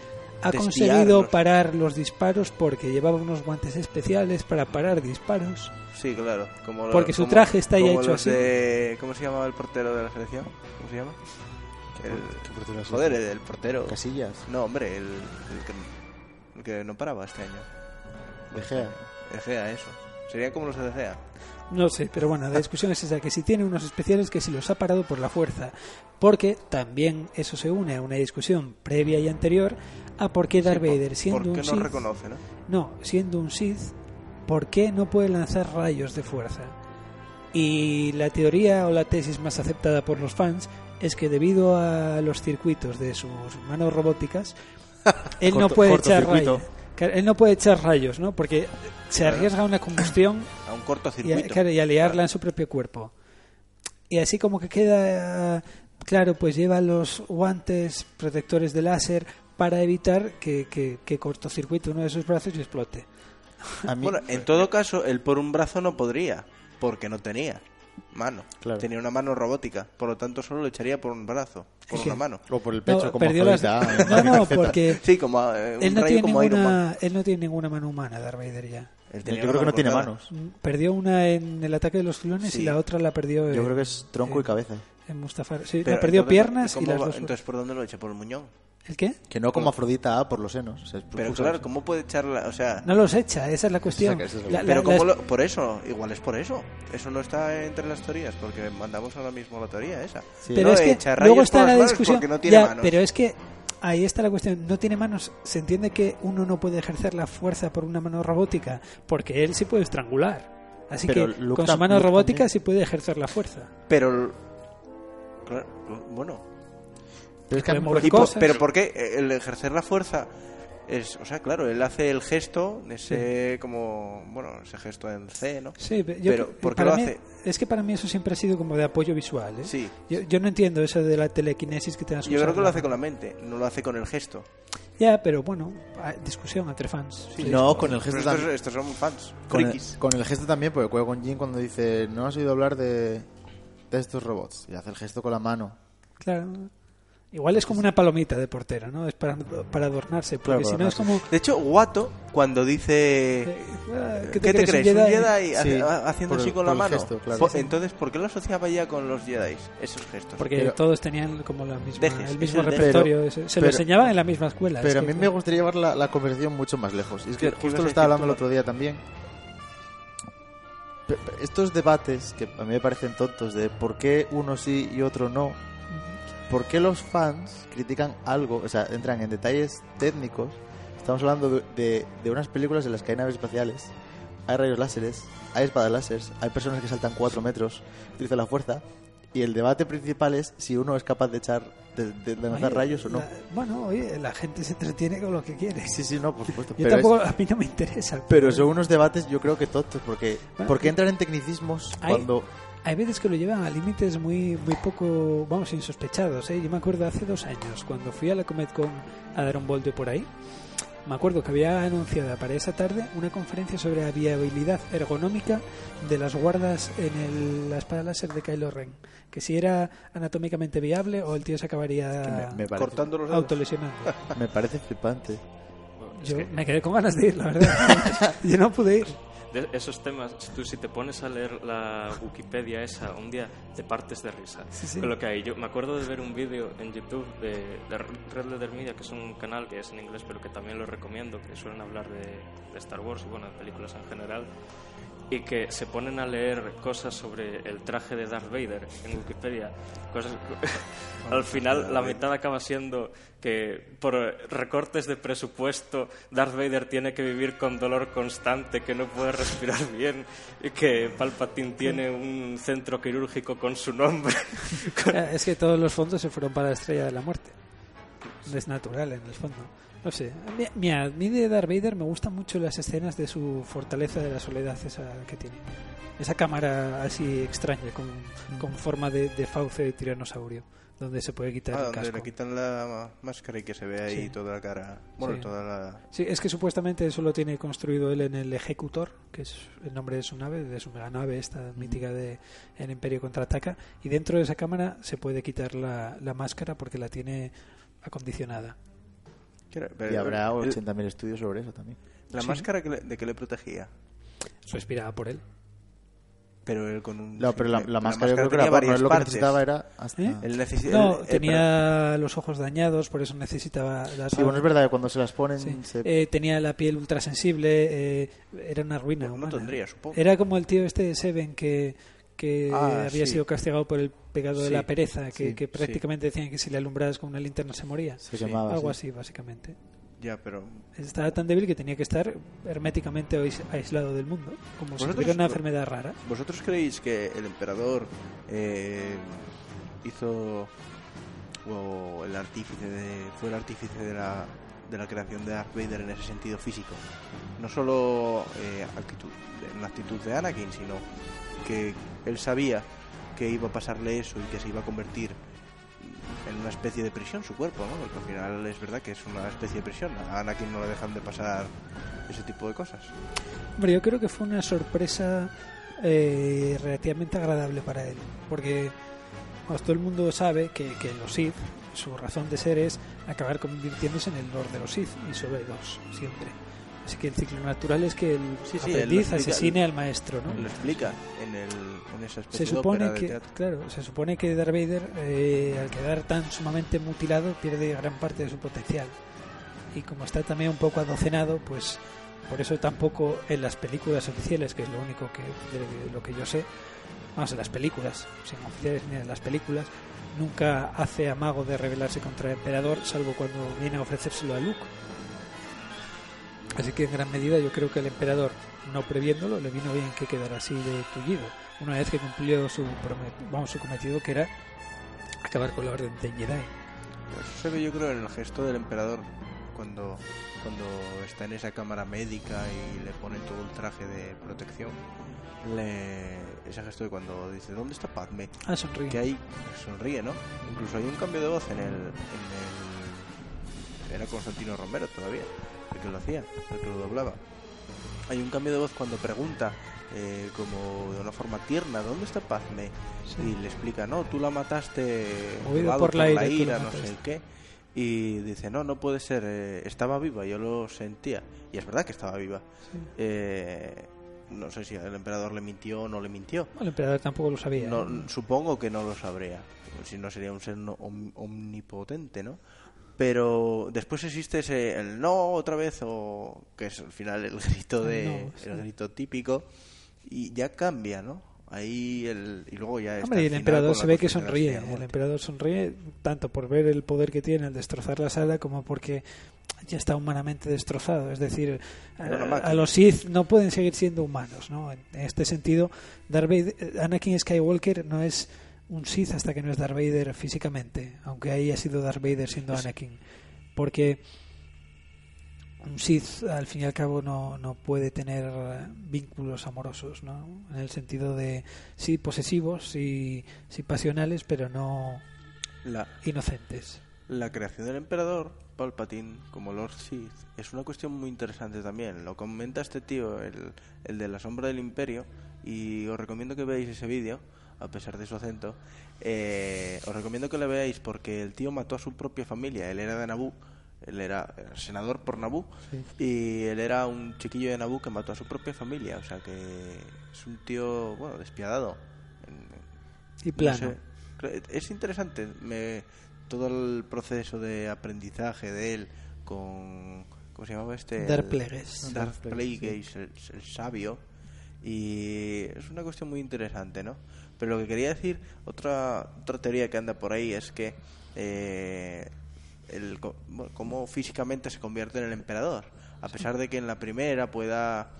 ha conseguido parar los disparos porque llevaba unos guantes especiales para parar disparos. Sí, claro. Como lo- Porque su como- traje está ya como hecho así. de- ¿Cómo se llamaba el portero de la selección? ¿Cómo se llama? El- joder, el, el portero. Casillas, No, hombre, el, el que, el que no paraba este año. De Gea. De Gea, eso. Serían como los de Gea. No sé, pero bueno, la discusión es esa, que si tiene unos especiales que si los ha parado por la fuerza. Porque también eso se une a una discusión previa y anterior a por qué Darth Sí, por- Vader, siendo ¿Por un qué no Sith, reconoce, no? No, siendo un Sith, ¿por qué no puede lanzar rayos de fuerza? Y la teoría o la tesis más aceptada por los fans es que debido a los circuitos de sus manos robóticas, él no puede echar rayos. Él no puede echar rayos, ¿no? Porque se Claro. arriesga a una combustión A un y a, claro, y a liarla en su propio cuerpo. Y así como que queda, claro, pues lleva los guantes protectores de láser para evitar que, que, que cortocircuite uno de sus brazos y explote. A mí, Bueno, en todo caso, él por un brazo no podría, porque no tenía. Mano. Claro. Tenía una mano robótica, por lo tanto solo lo echaría por un brazo, por Sí. una mano. O por el No, pecho, como perdió las... <laughs> No, no, porque <laughs> Sí, como eh, un él no, rayo tiene como Iron Man. ninguna, él no tiene ninguna mano humana, Darth Vader ya. Él Yo creo que no tiene manos. Mm, Perdió una en el ataque de los clones Sí. y la otra la perdió en, Yo creo que es tronco y cabeza. en Mustafar. Sí, Pero no, perdió entonces, piernas y ¿cómo las va- dos. Entonces, ¿por dónde lo echa? ¿Por el muñón? ¿El qué? Que no como Afrodita A por los senos. o sea, es Pero claro. ¿cómo puede echarla? O sea, No los echa, esa es la cuestión. Es la- La- pero la- ¿cómo lo- por eso, igual es por eso. Eso no está entre las teorías, porque mandamos ahora mismo la teoría esa. Sí. Pero No es que luego está la discusión. porque no tiene Ya, manos. pero es que ahí está la cuestión. No tiene manos. Se entiende que uno no puede ejercer la fuerza por una mano robótica, porque él sí puede estrangular. Así Pero que Luke con su mano robótica también. sí puede ejercer la fuerza. Pero, claro, bueno, Pero es que mí, cosas. pero ¿por qué el ejercer la fuerza es, o sea, claro, él hace el gesto, ese como, bueno, ese gesto en C, ¿no? Sí, yo, Pero, que- ¿por qué lo mí- hace? Es que para mí eso siempre ha sido como de apoyo visual. ¿eh? Sí. Yo, yo no entiendo eso de la telequinesis que te das Yo creo que lo hace con la mente, no lo hace con el gesto. Ya, pero bueno, hay discusión entre fans. Sí. no, con el gesto estos, también. estos son fans, Con el, con el gesto también, porque juego con Jin cuando dice, no has oído hablar de, de estos robots. Y hace el gesto con la mano. Claro. Igual es como una palomita de portero, ¿no? Es para, para adornarse, porque Claro, si no es como... De hecho, Guato, cuando dice... eh, ah, ¿Qué te, crees? ¿Un Jedi? Jedi, hace- Sí, haciendo por así con la mano? gesto, claro. Entonces, ¿por qué lo asociaba ya con los Jedi? Esos gestos. Porque Pero- todos tenían como la misma, Dejes, el mismo repertorio. Pero- se pero- lo enseñaban en la misma escuela. Pero es a que- mí me gustaría llevar la, la conversación mucho más lejos. Y es que ¿Qué- qué justo lo estaba hablando tú, el otro día también. Estos debates que a mí me parecen tontos de por qué uno sí y otro no, por qué los fans critican algo, o sea, entran en detalles técnicos. Estamos hablando de, de- de unas películas en las que hay naves espaciales, hay rayos láseres, hay espadas láseres, hay personas que saltan 4 metros, utilizan la fuerza. Y el debate principal es si uno es capaz de echar, de, de- lanzar Oye, rayos o no. la- bueno, oye, la gente se entretiene con lo que quiere. Sí, sí, no, por supuesto. <laughs> Yo pero es- tampoco, a mí no me interesa. pero son unos debates yo creo que tontos, porque Bueno, ¿por qué entrar en tecnicismos hay- cuando... Hay veces que lo llevan a límites muy muy poco, vamos, insospechados. ¿eh? Yo me acuerdo hace dos años, cuando fui a la Comet Con a dar un volteo por ahí, me acuerdo que había anunciada para esa tarde una conferencia sobre la viabilidad ergonómica de las guardas en el- la espada láser de Kylo Ren. Que si era anatómicamente viable o el tío se acabaría me, me parece, Cortando los autolesionando. <laughs> me parece flipante. Es Yo que me quedé con ganas de ir, la verdad. <laughs> Yo no pude ir. De esos temas, tú si te pones a leer la Wikipedia esa un día, te partes de risa Sí, sí. con lo que hay. Yo me acuerdo de ver un vídeo en YouTube de, de Red Letter Media, que es un canal que es en inglés, pero que también lo recomiendo, que suelen hablar de, de Star Wars y bueno, de películas en general, y que se ponen a leer cosas sobre el traje de Darth Vader en Wikipedia. Cosas, <laughs> al final, la mitad acaba siendo que por recortes de presupuesto, Darth Vader tiene que vivir con dolor constante, que no puede respirar bien, y que Palpatine tiene un centro quirúrgico con su nombre. <laughs> Es que todos los fondos se fueron para la estrella de la muerte. Es natural en el fondo. No sé. Mira, a mí de Darth Vader me gustan mucho las escenas de su fortaleza de la soledad, esa que tiene. Esa cámara así extraña, con, con forma de, de fauce de tiranosaurio, donde se puede quitar Ah, el donde casco. le quitan la máscara y que se ve ahí Sí. toda la cara. Bueno, Sí. toda la. Sí, es que supuestamente eso lo tiene construido él en el Ejecutor, que es el nombre de su nave, de su meganave, esta mítica de El Imperio contraataca. Y dentro de esa cámara se puede quitar la, la máscara porque la tiene acondicionada. Pero- Y habrá el- 80.000 estudios sobre eso también. La Sí. máscara que le- de que le protegía. Respirada por él. Pero él con un. No, pero la, la máscara yo creo que era no varias es lo que necesitaba era hasta... ¿Eh? Él necesi- No, eh, tenía los ojos dañados, por eso necesitaba las Sí, bueno, es verdad que cuando se las ponen Sí. se... Eh, tenía la piel ultrasensible, eh, era una ruina. Pues no humana. tendría, supongo. Era como el tío este de Seven que, que Ah, había sí. sido castigado por el pecado de Sí, la pereza, que, sí, que sí. prácticamente decían que si le alumbrabas con una linterna se moría. se sí, quemaba. Algo sí. así, básicamente. Ya, pero. Estaba tan débil que tenía que estar herméticamente ais- aislado del mundo, como si tuviera una enfermedad rara. ¿Vosotros creéis que el emperador eh, hizo. o el artífice de. fue el artífice de la, de la creación de Darth Vader en ese sentido físico? No solo eh, actitud, en la actitud de Anakin, sino que él sabía que iba a pasarle eso y que se iba a convertir en una especie de prisión su cuerpo, ¿no? Porque al final es verdad que es una especie de prisión. A Anakin no le dejan de pasar ese tipo de cosas. Hombre, yo creo que fue una sorpresa eh, relativamente agradable para él. Porque pues, todo el mundo sabe que, que los Sith, su razón de ser es acabar convirtiéndose en el Lord de los Sith y sobre dos, siempre. Así que el ciclo natural es que el Sí, sí, aprendiz explica. asesine al maestro, ¿no? Lo explica en, el, en esa especie Se de supone de que, teatro. claro, se supone que Darth Vader, eh, al quedar tan sumamente mutilado, pierde gran parte de su potencial. Y como está también un poco adocenado, pues por eso tampoco en las películas oficiales, que es lo único que de lo que yo sé, vamos, en las películas, sin oficiales ni en las películas, nunca hace amago de rebelarse contra el emperador, salvo cuando viene a ofrecérselo a Luke. Así que en gran medida yo creo que el emperador, no previéndolo, le vino bien que quedara así de tullido, una vez que cumplió su, vamos, su cometido que era acabar con la orden de Jedi. Pues se ve yo creo en el gesto del emperador cuando, cuando está en esa cámara médica y le pone todo el traje de protección. Le, ese gesto de cuando dice, ¿dónde está Padme? Ah, sonríe. Que ahí sonríe, ¿no? Incluso hay un cambio de voz en el... En el era Constantino Romero todavía, el que lo hacía, el que lo doblaba. Hay un cambio de voz cuando pregunta, eh, como de una forma tierna, ¿dónde está Padme? Sí. Y le explica, no, tú la mataste por la ira, tú la ira, no sé qué. Y dice, no, no puede ser, eh, estaba viva, yo lo sentía. Y es verdad que estaba viva. Sí. Eh, no sé si el emperador le mintió o no le mintió. El emperador tampoco lo sabía. No, ¿eh? supongo que no lo sabría. Si no sería un ser no- om- omnipotente, ¿no? Pero después existe ese el no otra vez o que es al final el <laughs> grito de El no, sí. el grito típico y ya cambia, ¿no? Ahí el y luego ya Hombre, y el emperador se ve que sonríe. El emperador sonríe tanto por ver el poder que tiene al destrozar la sala como porque ya está humanamente destrozado. Es decir, a, los Sith no pueden seguir siendo humanos. ¿no? En este sentido, Darth Vader- Anakin Skywalker no es un Sith hasta que no es Darth Vader físicamente, aunque haya sido Darth Vader siendo Anakin. Porque un Sith al fin y al cabo no, no puede tener eh, vínculos amorosos, ¿no? En el sentido de sí posesivos, sí, sí pasionales, pero no La, inocentes. la creación del emperador Palpatine como Lord Sith es una cuestión muy interesante también. Lo comenta este tío, el, el de la sombra del imperio, y os recomiendo que veáis ese vídeo, a pesar de su acento. Eh, os recomiendo que lo veáis porque el tío mató a su propia familia. Él era de Naboo, él era senador por Naboo, y él era un chiquillo de Naboo que mató a su propia familia. O sea que es un tío, bueno, despiadado. Y no plano. sé, cre- es interesante me, todo el proceso de aprendizaje de él con ¿cómo se llamaba este? El- Plagueis. Darth Plagueis, el, el sabio y es una cuestión muy interesante ¿no? pero lo que quería decir otra otra teoría que anda por ahí es que eh, el, cómo físicamente se convierte en el emperador a pesar de que en la primera pueda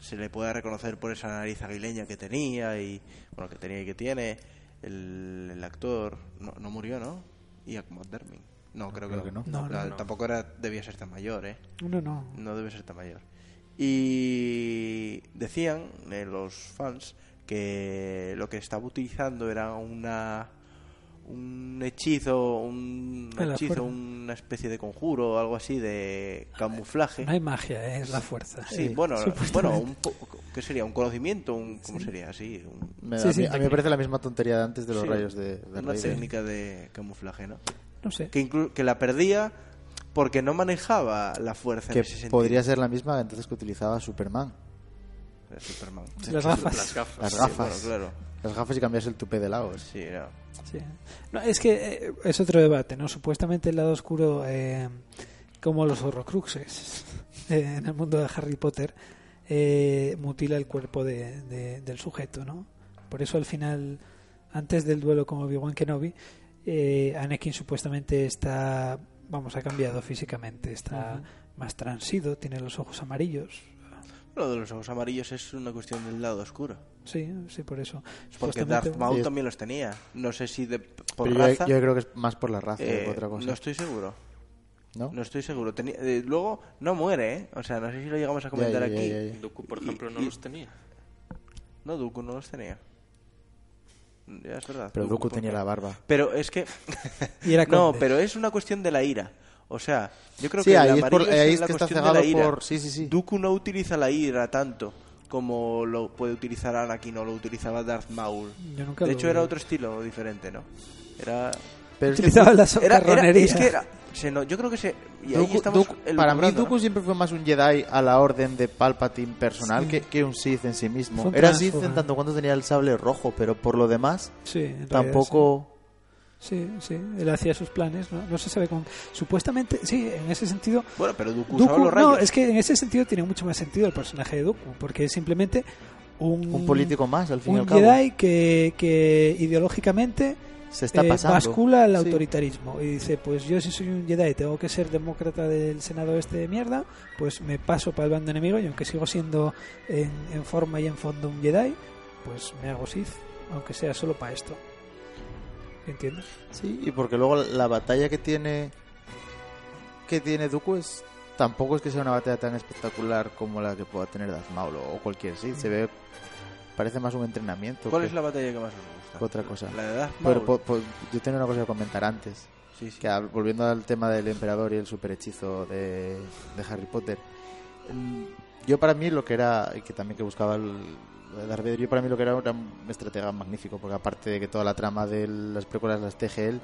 se le pueda reconocer por esa nariz aguileña que tenía y bueno que tenía y que tiene el, el actor no, no murió no Ian McDermott no creo, creo que, que no. No, La- no, no. tampoco era debía ser tan mayor eh No, no. no debe ser tan mayor y decían eh, los fans que lo que estaba utilizando era una un hechizo un la hechizo fuerza. una especie de conjuro o algo así de camuflaje No hay magia, ¿eh? es la fuerza. Sí, bueno, bueno, un ¿qué sería? ¿Un conocimiento? Un, ¿Cómo sería? Sí, un- Me- Sí, a, sí, mí, a mí me parece la misma tontería de antes de los sí, rayos de, de una técnica de camuflaje, ¿no? No sé. Que, inclu- que la perdía porque no manejaba la fuerza Que en ese sentido. podría ser la misma entonces que utilizaba Superman. Era Superman. Las gafas. Las gafas. Las Sí, gafas. bueno, claro. Las gafas y cambiarse el tupé de lado. Sí, no. Sí. No, es que eh, es otro debate, ¿no? Supuestamente el lado oscuro, eh, como los horrocruxes <laughs> eh, en el mundo de Harry Potter, eh, mutila el cuerpo de- de- del sujeto, ¿no? Por eso al final, antes del duelo con Obi-Wan Kenobi, eh, Anakin supuestamente está, vamos, ha cambiado físicamente, está más transido, tiene los ojos amarillos. Lo de los ojos amarillos es una cuestión del lado oscuro. Sí, sí, por eso. Porque Darth Maul también los tenía. No sé si de, por Pero yo, raza. yo creo que es más por la raza que eh, por otra cosa. no estoy seguro. ¿No? No estoy seguro. Tenía- eh, luego no muere, ¿eh? O sea, no sé si lo llegamos a comentar Ya, ya, aquí. ya, ya. Dooku, por Y- ejemplo, no y- los tenía. No, Dooku no los tenía. Ya es verdad. Pero Dooku ¿por tenía la barba. Pero es que... <laughs> Y era <laughs> no, pero es una cuestión de la ira. O sea, yo creo Sí, que ahí el es por- ahí es la que está cuestión cegado de la ira. por- sí, sí, sí. Dooku no utiliza la ira tanto como lo puede utilizar Anakin o lo utilizaba Darth Maul. Yo nunca De lo hecho vi. era otro estilo diferente, ¿no? Era Pero es que Utilizaba la era, era- es que era se no- yo creo que se y ahí estamos Dooku- para mí. Dooku siempre fue más un Jedi a la orden de Palpatine personal que, que un Sith en sí mismo. Era. Sith en tanto cuando tenía el sable rojo, pero por lo demás Sí, tampoco... Sí, sí, él hacía sus planes, ¿no? No se sabe con... Supuestamente, sí, en ese sentido... Bueno, pero Dooku, Dooku, los rayos. no, es que en ese sentido tiene mucho más sentido el personaje de Dooku, porque es simplemente un... Un político más, al fin y al cabo. Jedi que, que ideológicamente Se está eh, pasando. bascula Sí. autoritarismo y dice, pues yo si soy un Jedi tengo que ser demócrata del Senado este de mierda, pues me paso para el bando enemigo y aunque sigo siendo en, en forma y en fondo un Jedi, pues me hago Sith, aunque sea solo para esto. ¿Entiendes? Sí, y porque luego la batalla que tiene que tiene Dooku es tampoco es que sea una batalla tan espectacular como la que pueda tener Darth Maul o cualquier Sith. Se ve parece más un entrenamiento ¿Cuál que, es la batalla que más os gusta? otra cosa. La de Darth Maul. Pero po- po- yo tenía una cosa que comentar antes. Sí, sí. Que volviendo al tema del emperador y el superhechizo de, de Harry Potter. mm, Yo para mí lo que era, y que también que buscaba el, Darth Vader, yo para mí lo que era era un estratega magnífico, porque aparte de que toda la trama de las precuelas las teje él,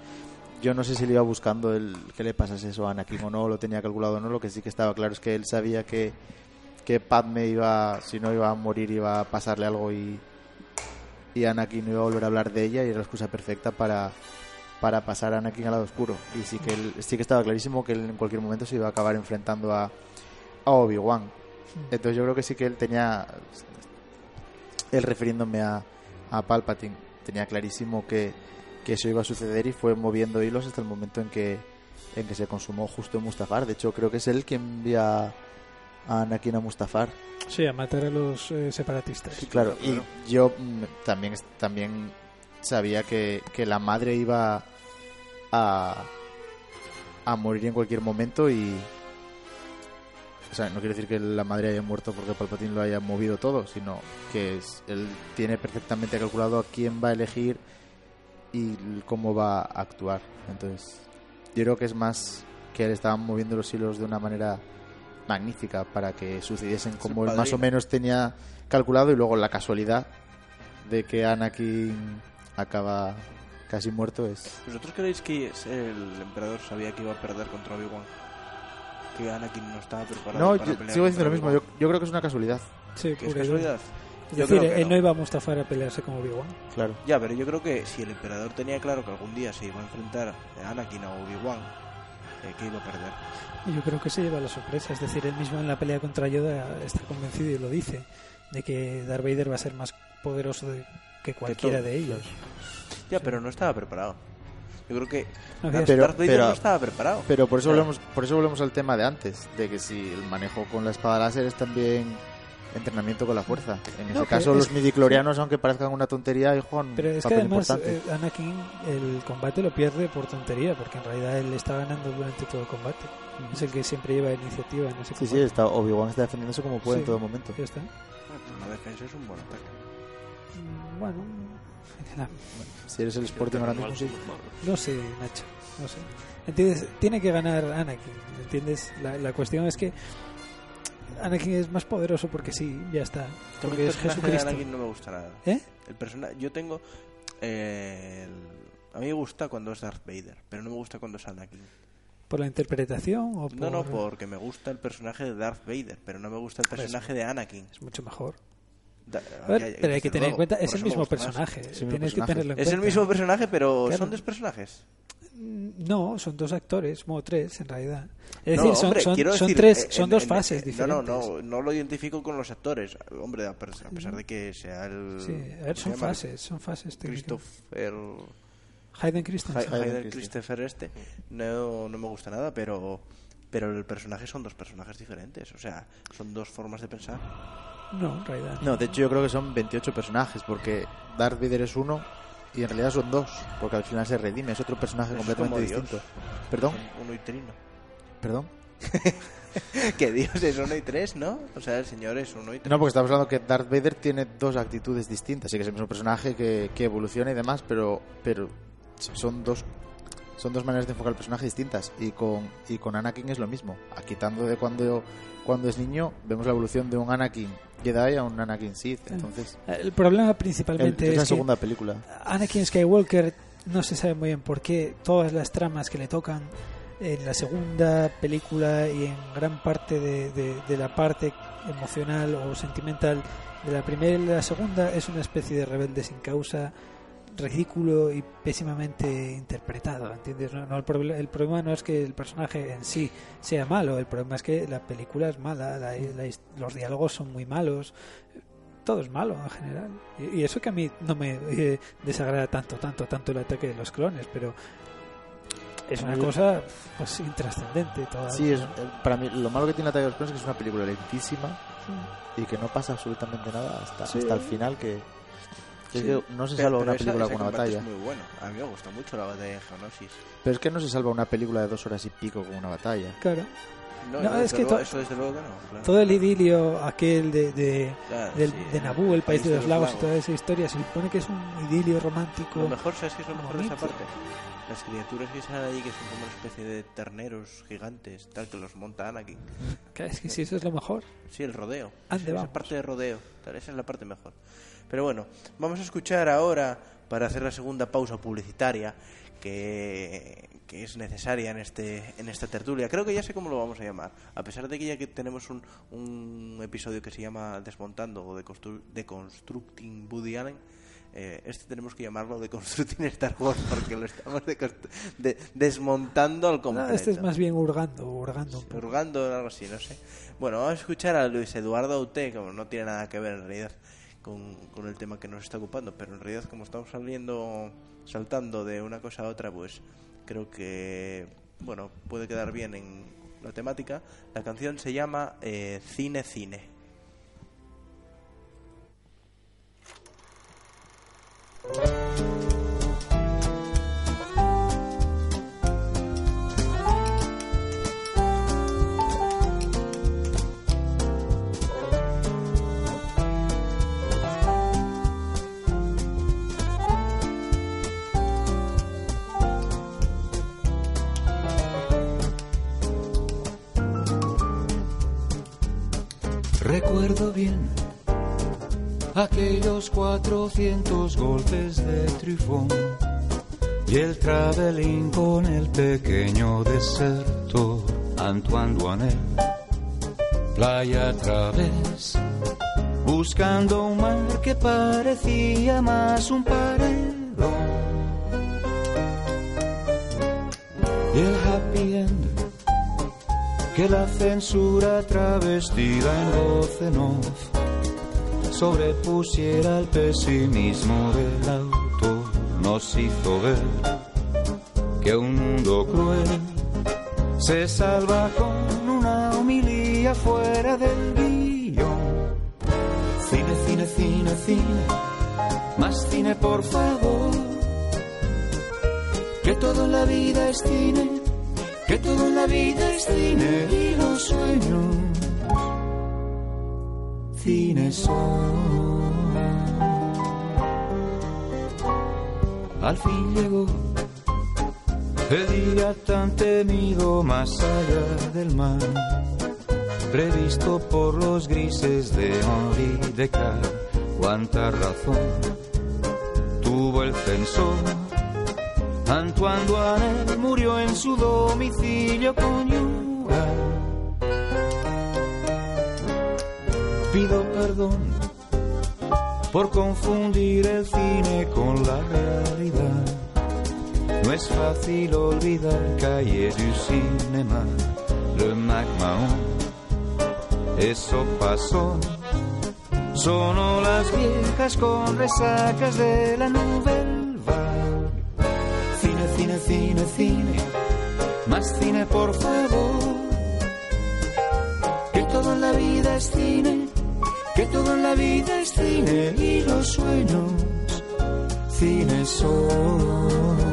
yo no sé si le iba buscando el que le pasase eso a Anakin o no, lo tenía calculado o no, lo que sí que estaba claro es que él sabía que, que Padme iba, si no iba a morir, iba a pasarle algo y, y Anakin no iba a volver a hablar de ella y era la excusa perfecta para, para pasar a Anakin al lado oscuro. Y sí que, él- sí que estaba clarísimo que él en cualquier momento se iba a acabar enfrentando a, a Obi-Wan. Entonces yo creo que sí que él tenía, él refiriéndome a, a Palpatine, tenía clarísimo que, que eso iba a suceder y fue moviendo hilos hasta el momento en que, en que se consumó justo Mustafar. De hecho creo que es él quien envía a Anakin a Mustafar. Sí, a matar a los eh, separatistas. Sí, claro. Y yo mm, también, también sabía que, que la madre iba a, a morir en cualquier momento y... O sea, no quiero decir que la madre haya muerto porque Palpatine lo haya movido todo, sino que es- él tiene perfectamente calculado a quién va a elegir y cómo va a actuar. Entonces, yo creo que es más que él estaba moviendo los hilos de una manera magnífica para que sucediesen como él más o menos tenía calculado y luego la casualidad de que Anakin acaba casi muerto es ¿Vosotros creéis que el emperador sabía que iba a perder contra Obi-Wan? Que Anakin no estaba preparado no para yo pelear sigo diciendo lo mismo yo, yo creo que es una casualidad Sí, ¿Que es casualidad? Es Yo decir, creo que él no iba a Mustafar a pelearse con Obi-Wan. claro Ya, pero yo creo que si el emperador tenía claro que algún día se iba a enfrentar a Anakin o Obi-Wan, eh, que iba a perder. Y yo creo que se lleva la sorpresa. Es decir, él mismo en la pelea contra Yoda está convencido y lo dice, de que Darth Vader va a ser más poderoso de- que cualquiera de ellos. Ya, pero no estaba preparado. Yo creo que No, Darth, que- pero- Darth Vader pero- no estaba preparado. pero por eso Claro. volvemos por eso volvemos al tema de antes de que si el manejo con la espada láser es también entrenamiento con la fuerza en ese No, caso es- los midiclorianos aunque parezcan una tontería juegan Pero es que además importante eh, Anakin el combate lo pierde por tontería, porque en realidad él está ganando durante todo el combate. Es el que siempre lleva iniciativa en ese sí sí combate. está Obi-Wan está defendiéndose como puede en Sí. todo momento Ya está. Una defensa es un buen ataque. Mm, Bueno, si eres el Sporting ahora mismo sí no sé, Nacho, no sé. ¿Entiendes? Tiene que ganar Anakin, ¿entiendes? La, la cuestión es que Anakin es más poderoso porque sí, ya está. Porque el es personaje de Jesucristo. Anakin no me gusta nada. ¿Eh? El personaje, yo tengo eh, el- a mí me gusta cuando es Darth Vader, pero no me gusta cuando es Anakin. ¿Por la interpretación o por...? No, no, porque me gusta el personaje de Darth Vader, pero no me gusta el personaje de Anakin. Es mucho mejor. A ver, hay- pero hay que tener en cuenta, es el mismo personaje. el mismo personaje. tenerlo en Es el mismo personaje, pero Claro. son dos personajes. Mm, No, son dos actores, bueno, tres en realidad. Es No, decir, son, hombre, son, son decir, tres, eh, son en- dos en- fases eh, diferentes. No, no, no, no lo identifico con los actores. Hombre, a pesar, de que sea el. Sí, a ver, ¿cómo se son fases, son fases. Christopher. Hayden Christensen. Hay- Hayden Hayden Christopher este no, no me gusta nada, pero pero el personaje son dos personajes diferentes, o sea, son dos formas de pensar. No, en realidad. No, de hecho yo creo que son 28 personajes, porque Darth Vader es uno y en realidad son dos, porque al final se redime, es otro personaje Es completamente como Dios. distinto. ¿Perdón? Uno y trino. ¿Perdón? <laughs> que Dios es uno y tres, ¿no? O sea, el señor es uno y tres. No, porque estamos hablando que Darth Vader tiene dos actitudes distintas, sí que es el mismo personaje que, que evoluciona y demás, pero, pero son dos son dos maneras de enfocar el personaje distintas. Y con, y con Anakin es lo mismo. A quitando de cuando, cuando es niño, vemos la evolución de un Anakin Jedi a un Anakin Sith. Entonces, El problema el- principalmente es la es que segunda película. Anakin Skywalker no se sabe muy bien por qué todas las tramas que le tocan en la segunda película y en gran parte de, de- de la parte emocional o sentimental de la primera y la segunda es una especie de rebelde sin causa ridículo y pésimamente interpretado ¿entiendes? No, no, el, proble- el problema no es que el personaje en sí sea malo el problema es que la película es mala la- los diálogos son muy malos todo es malo en general. Y, y eso que a mí no me eh, desagrada tanto, tanto, tanto el ataque de los clones, pero es una cosa pues intrascendente toda. Sí, es, eh, para mí lo malo que tiene Ataque de los Clones es que es una película lentísima y que no pasa absolutamente nada hasta, Sí. hasta el final que, que es Sí. que no se Pero- salva pero una esa- película ese con una batalla. Es muy bueno. A mí me gusta mucho la batalla de Geonosis. Pero es que no se salva una película de dos horas y pico con una batalla. Claro. No, No, es que luego- eso desde luego que no. claro. Todo el idilio aquel de, de, Claro, del- sí, de Naboo, el país de los lagos y toda esa historia, se supone que es un idilio romántico. Lo mejor, ¿sabes qué es lo mejor de esa bonito. parte? Las criaturas que salen allí, que son como una especie de terneros gigantes, tal, que los monta Anakin. Que Es que si eso es lo mejor. Sí, el rodeo. Ande, esa vamos. parte de rodeo. tal, esa es la parte mejor. Pero bueno, vamos a escuchar ahora, para hacer la segunda pausa publicitaria, que, que es necesaria en, este, en esta tertulia. Creo que ya sé cómo lo vamos a llamar. A pesar de que ya que tenemos un, un episodio que se llama Desmontando o Deconstru- Deconstructing Woody Allen, eh, este tenemos que llamarlo Deconstructing Star Wars porque lo estamos de- desmontando al No, completo. este es más bien hurgando, hurgando o algo así, no sé. Bueno, vamos a escuchar a Luis Eduardo Aute, que no tiene nada que ver en realidad con, con el tema que nos está ocupando, pero en realidad como estamos saliendo, saltando de una cosa a otra, pues creo que, bueno, puede quedar bien en la temática. La canción se llama eh, Cine Cine. Recuerdo bien aquellos 400 golpes de trifón y el traveling con el pequeño desertor Antoine Duanel. Playa a través, buscando un mar que parecía más un paredón. Y el happy end que la censura travestida en voz en off sobrepusiera el pesimismo del autor nos hizo ver que un mundo cruel se salva con una homilía fuera del guion. Cine, cine, cine, cine, más cine por favor, que todo en la vida es cine que todo en la vida es cine y los sueños cine son. Al fin llegó el día tan temido más allá del mar, previsto por los grises de Henri Descartes. Cuánta razón tuvo el censor Antoine Duanel murió en su domicilio conyugal. Pido perdón por confundir el cine con la realidad. No es fácil olvidar Calle du Cinéma, le MacMahon. Eso pasó. Son las viejas con resacas de la Vague. Cine, cine, cine. Más cine, por favor. Que todo en la vida es cine. Que todo en la vida es cine. Y los sueños, cine son.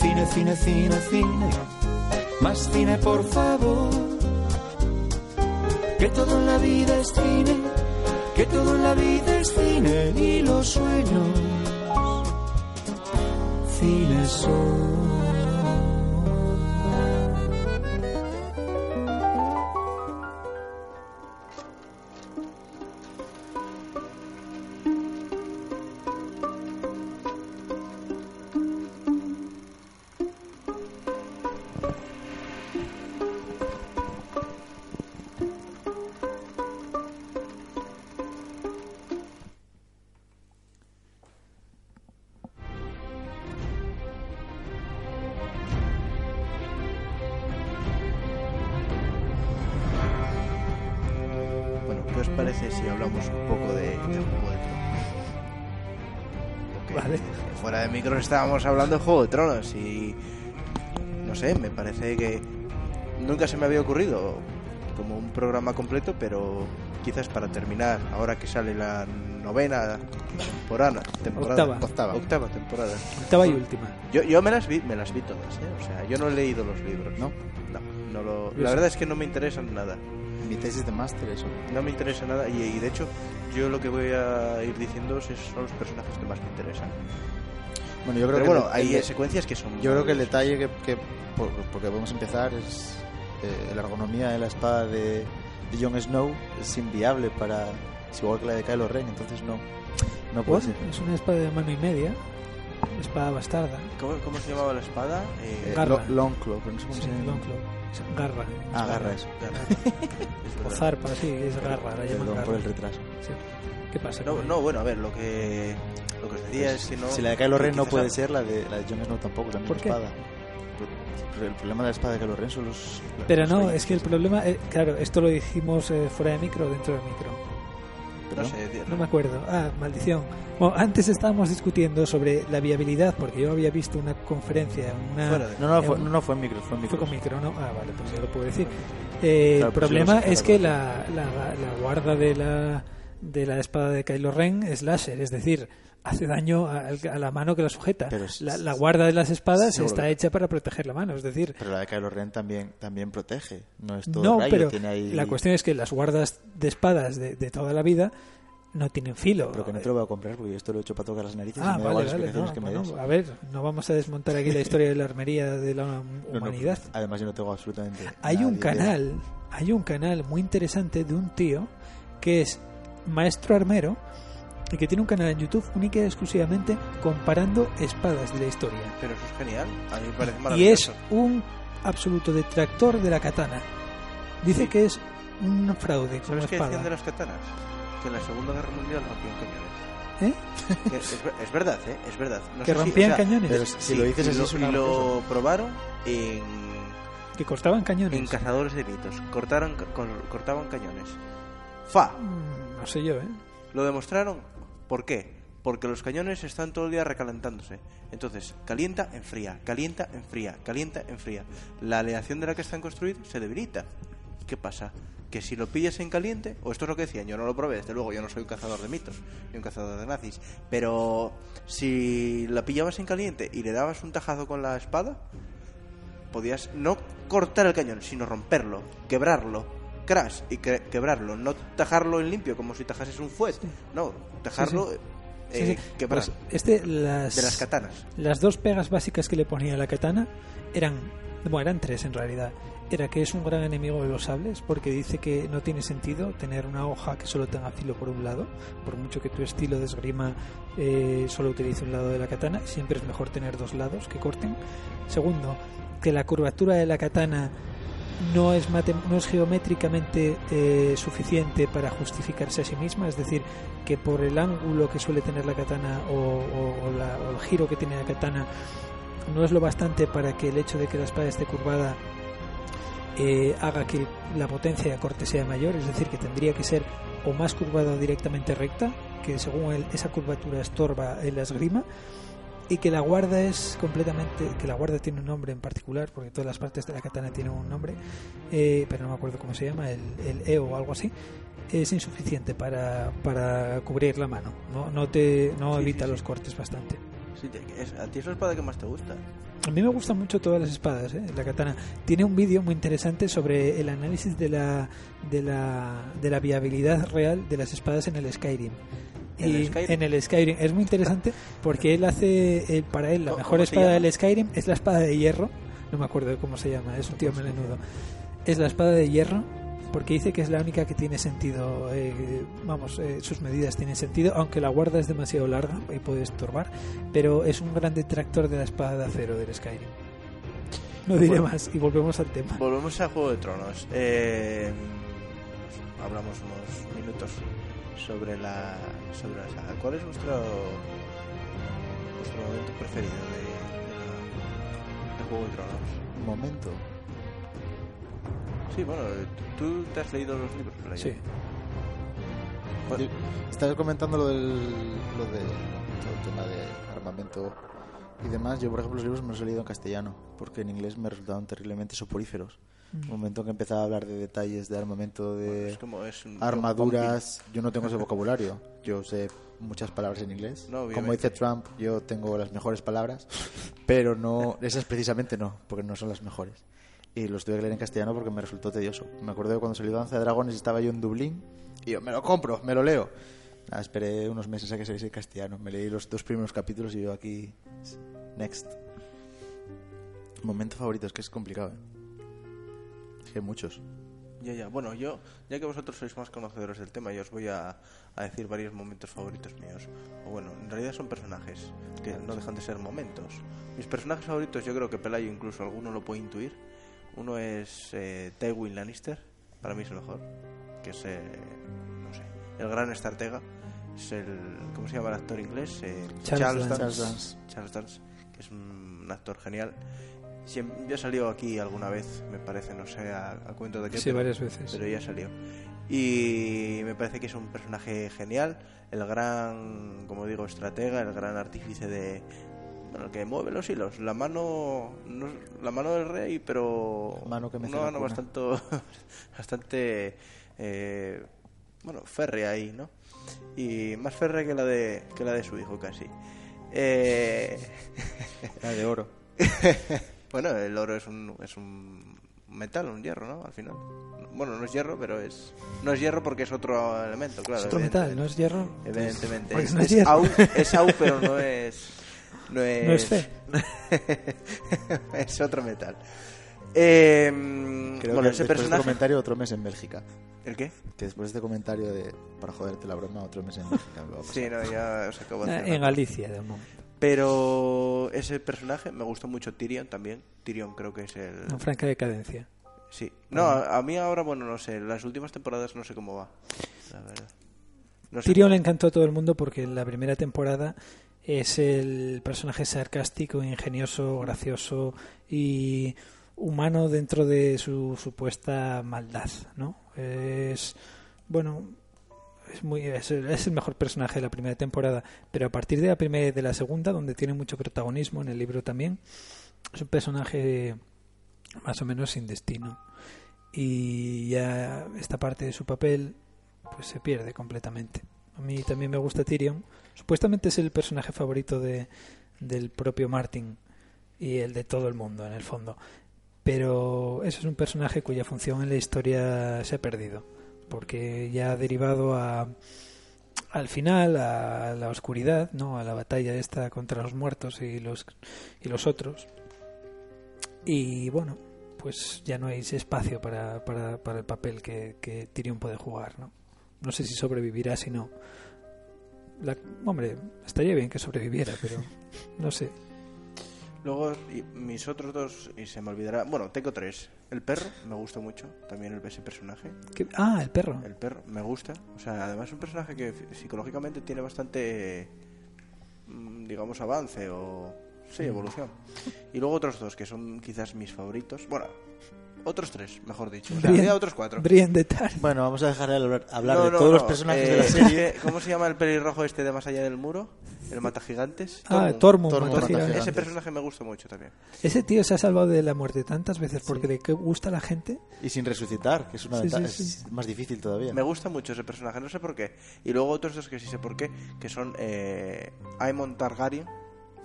Cine, cine, cine, cine. Más cine, por favor. Que todo en la vida es cine. Que todo en la vida es cine. Y los sueños cine son. Estábamos hablando de Juego de Tronos y no sé, me parece que nunca se me había ocurrido como un programa completo, pero quizás para terminar, ahora que sale la novena temporada, temporada Octava. octava, octava temporada. Octava y última. Yo, yo me las vi, me las vi todas, ¿eh? o sea, yo no he leído los libros, ¿No? No, no lo, la verdad es que no me interesan nada. Mi tesis de máster, eso. No me interesa nada y, y de hecho yo lo que voy a ir diciendo son los personajes que más me interesan. Bueno, yo creo Pero que bueno, el- hay el- secuencias que son... Yo creo que el detalle que, que por, porque vamos a empezar es eh, la ergonomía de la espada de, de Jon Snow es inviable para es igual que la de Kylo Ren, entonces no no puede Bueno, ser. es una espada de mano y media. Espada bastarda. ¿Cómo, cómo se llamaba la espada? Eh, Eh, Garra. Lo- Longclaw, pero no sé cómo Sí, se llama. Longclaw. Garra. Ah, garra eso. Garra. <laughs> Es O zarpa, sí, es garra. La llaman Perdón garra. por el retraso. Sí. ¿Qué pasa? No, no, bueno, a ver, lo que, lo que os decía es que no... si la de Kylo Ren no puede a- ser, la de, la de Jon Snow tampoco, misma ¿Por qué? espada. Pero el problema de la espada de Kylo Ren son los... Pero los no, reyes. es que el problema, eh, claro, esto lo dijimos eh, fuera de micro o dentro del micro. No Perdón. sé, tío, No me acuerdo. Ah, maldición. Bueno, antes estábamos discutiendo sobre la viabilidad, porque yo había visto una conferencia, una... De- No, no, fue, eh, no, no fue en micro, fue en micro. Fue con micro, ¿no? Ah, vale, pues ya lo puedo decir. Eh, Claro, el pues problema sé, es que la, la, la guarda de la, de la espada de Kylo Ren es láser, es decir, hace daño a, a la mano que la sujeta. Pero es- la, la guarda de las espadas está que- hecha para proteger la mano, es decir, Pero la de Kylo Ren también, también protege. No es todo no, rayo, pero tiene ahí... la cuestión es que las guardas de espadas de, de toda la vida no tienen filo. Pero que no te lo voy a comprar porque esto lo he hecho para tocar las narices Ah, y me vale, vale. no, que me bueno, a ver, no vamos a desmontar aquí la historia de la armería de la No, no, humanidad. además yo no tengo absolutamente Hay un de idea. canal, hay un canal muy interesante de un tío que es maestro armero y que tiene un canal en YouTube única y exclusivamente comparando espadas de la historia. Pero eso es genial, a mí me parece Y maravilloso. es un absoluto detractor de la katana. Dice Sí. que es un fraude como ¿Sabes qué decían de espada. las katanas? Que en la Segunda Guerra Mundial rompían cañones. ¿Eh? Que es, es verdad, ¿eh? Es verdad. No Que sé si- rompían o sea, cañones, Pero si lo dices y así lo, es y una lo probaron en, que cortaban cañones. en Cazadores de Mitos. Cortaron, cor- cortaban cañones. ¡Fa! Mm, No sé yo, ¿eh? Lo demostraron. ¿Por qué? Porque los cañones están todo el día recalentándose. Entonces, calienta, enfría, calienta, enfría, calienta, enfría. La aleación de la que están construidos se debilita. ¿Y qué pasa? Que si lo pillas en caliente, o esto es lo que decían, yo no lo probé, desde luego, yo no soy un cazador de mitos, ni un cazador de nazis, pero si la pillabas en caliente y le dabas un tajazo con la espada, podías no cortar el cañón, sino romperlo, quebrarlo, crash y que- quebrarlo, no tajarlo en limpio como si tajases un fuet, no, tajarlo Sí, eh, sí. quebrar Pues este, las, de las katanas. Las dos pegas básicas que le ponía a la katana eran, bueno, eran tres en realidad. Era que es un gran enemigo de los sables porque dice que no tiene sentido tener una hoja que solo tenga filo por un lado, por mucho que tu estilo de esgrima eh, solo utilice un lado de la katana, siempre es mejor tener dos lados que corten. Segundo, que la curvatura de la katana no es, no es geométricamente eh, suficiente para justificarse a sí misma, es decir, que por el ángulo que suele tener la katana o, la- el giro que tiene la katana no es lo bastante para que el hecho de que la espada esté curvada eh, haga que la potencia de corte sea mayor, es decir, que tendría que ser o más curvada o directamente recta, que según esa curvatura estorba en la esgrima, y que la guarda es completamente, que la guarda tiene un nombre en particular, porque todas las partes de la katana tienen un nombre, eh, pero no me acuerdo cómo se llama, el, el EO o algo así, es insuficiente para, para cubrir la mano, no, no, te, no Sí, evita sí, los sí. cortes bastante. ¿A ti es la espada que más te gusta? A mí me gustan mucho todas las espadas, ¿eh? la katana. Tiene un vídeo muy interesante sobre el análisis de la, de la, de la viabilidad real de las espadas en el Skyrim. ¿En el Y en el Skyrim es muy interesante porque él hace, él- para él, la ¿Cómo- mejor espada del Skyrim es la espada de hierro. No me acuerdo cómo se llama, es un tío melenudo. Es la espada de hierro porque dice que es la única que tiene sentido. eh, vamos, eh, sus medidas tienen sentido, aunque la guarda es demasiado larga y puede estorbar. Pero es un gran detractor de la espada de acero del Skyrim. No diré Bueno. más y volvemos al tema. Volvemos a Juego de Tronos. Eh, hablamos unos minutos sobre la, sobre la saga. ¿Cuál es vuestro, vuestro momento preferido de, de, la- de Juego de Tronos? momento. Sí, bueno, tú te has leído los libros. Sí. Yo- Estabas comentando lo del, lo de todo el tema de armamento y demás. Yo, por ejemplo, los libros me los he leído en castellano, porque en inglés me resultaban terriblemente soporíferos. Mm. Un momento en que empezaba a hablar de detalles de armamento, de Es como es un- armaduras. Yo no tengo ese <laughs> vocabulario. Yo sé muchas palabras en inglés. No, Como dice Trump, yo tengo las mejores palabras, pero no esas precisamente no, porque no son las mejores. Y los tuve que leer en castellano porque me resultó tedioso. Me acuerdo cuando salió Danza de Dragones estaba yo en Dublín y yo, me lo compro, me lo leo. Nada, esperé unos meses a que saliese en castellano. Me leí los dos primeros capítulos y yo aquí, next. Momento favorito, es que es complicado. ¿eh? Es que hay muchos. Ya, ya. Bueno, yo, ya que vosotros sois más conocedores del tema, yo os voy a, a decir varios momentos favoritos míos. O bueno, en realidad son personajes, que no dejan de ser momentos. Mis personajes favoritos, yo creo que Pelayo incluso alguno lo puede intuir. Uno es eh, Tywin Lannister, para mí es el mejor. Que es, eh, no sé, el gran estratega. Es el, ¿cómo se llama el actor inglés? Eh, Charles Dance. Charles Dance. Charles Dance, que es un actor genial. Siem- ya salió aquí alguna vez, me parece, no sé a, a cuento de qué. Sí, varias veces. Pero ya salió. Y me parece que es un personaje genial, el gran, como digo, estratega, el gran artífice de. Bueno, el que mueve los hilos, la mano, no la mano del rey, pero Mano que mece una la mano bastante, <laughs> bastante, eh, bueno, férrea ahí, ¿no? Y más férrea que la de, que la de su hijo casi. Eh, Era de oro. <laughs> bueno, el oro es un, es un metal, un hierro, ¿no? Al final. Bueno, no es hierro, pero es. No es hierro porque es otro elemento, claro. es otro metal. ¿no es hierro? Evidentemente. Pues es, no es es hierro. au, es au, pero no es. No es, <laughs> No es fe. <laughs> es otro metal. Eh, Creo bueno, que ese después de este comentario otro mes en Bélgica. ¿El qué? Que después de este comentario de para joderte la broma, otro mes en Bélgica. me. Sí, no, ya os acabo de Eh, En Galicia, de momento. Pero ese personaje me gustó mucho Tyrion también. Tyrion creo que es el. En franca decadencia. Sí. No, a, a mí ahora, bueno, no sé. Las últimas temporadas no sé cómo va. La verdad. No sé Tyrion le encantó a todo el mundo porque en la primera temporada es el personaje sarcástico, ingenioso, gracioso y humano dentro de su supuesta maldad, ¿no? Es bueno, es muy es el, mejor personaje de la primera temporada, pero a partir de la primera de la segunda, donde tiene mucho protagonismo en el libro también, es un personaje más o menos sin destino y ya esta parte de su papel pues se pierde completamente. A mí también me gusta Tyrion. Supuestamente es el personaje favorito de, del propio Martin y el de todo el mundo, en el fondo. Pero eso es un personaje cuya función en la historia se ha perdido. Porque ya ha derivado a, al final, a la oscuridad, ¿no? a la batalla esta contra los muertos y los, y los otros. Y bueno, pues ya no hay espacio para, para, para el papel que, que Tyrion puede jugar, ¿no? No sé si sobrevivirá, si no. La- hombre, estaría bien que sobreviviera, pero no sé. Luego, mis otros dos, y se me olvidará. Bueno, tengo tres. El perro, me gusta mucho. También el, ese personaje. ¿Qué- Ah, el perro. El perro, me gusta. O sea, además es un personaje que psicológicamente tiene bastante, mm, digamos, avance o... Sí, evolución. Y luego otros dos, que son quizás mis favoritos. Bueno, otros tres, mejor dicho. O sea, había otros cuatro. Brienne de Tar. Bueno, vamos a dejar de hablar, hablar No, de no, todos los no, personajes eh, de la serie. <laughs> ¿Cómo se llama el pelirrojo este de más allá del muro? El matagigantes. Ah, Tormund, Tormund, mata gigantes. Mata Ese personaje me gusta mucho también. Ese tío se ha salvado de la muerte tantas veces porque le gusta a la gente. Y sin resucitar, que es una Sí, ventaja, sí, sí. es más difícil todavía. Me gusta mucho ese personaje, no sé por qué. Y luego otros dos que sí sé por qué, que son eh, Aemon Targaryen.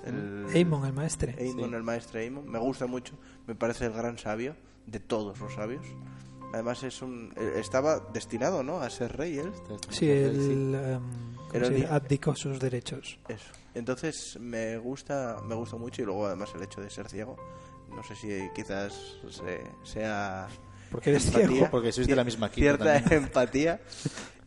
El, Aemon, el maestre. Aemon, el maestro Aemon. Me gusta mucho, me parece el gran sabio de todos los sabios. Además es un eh, estaba destinado, ¿no? A ser rey él. Sí, él em, ¿cómo Era se el dice? día- abdicó sus derechos. Eso. Entonces me gusta, me gusta mucho y luego además el hecho de ser ciego. No sé si quizás se- sea Porque eres empatía, ciego. <laughs> porque sois de la misma quinta cierta también. <laughs> empatía.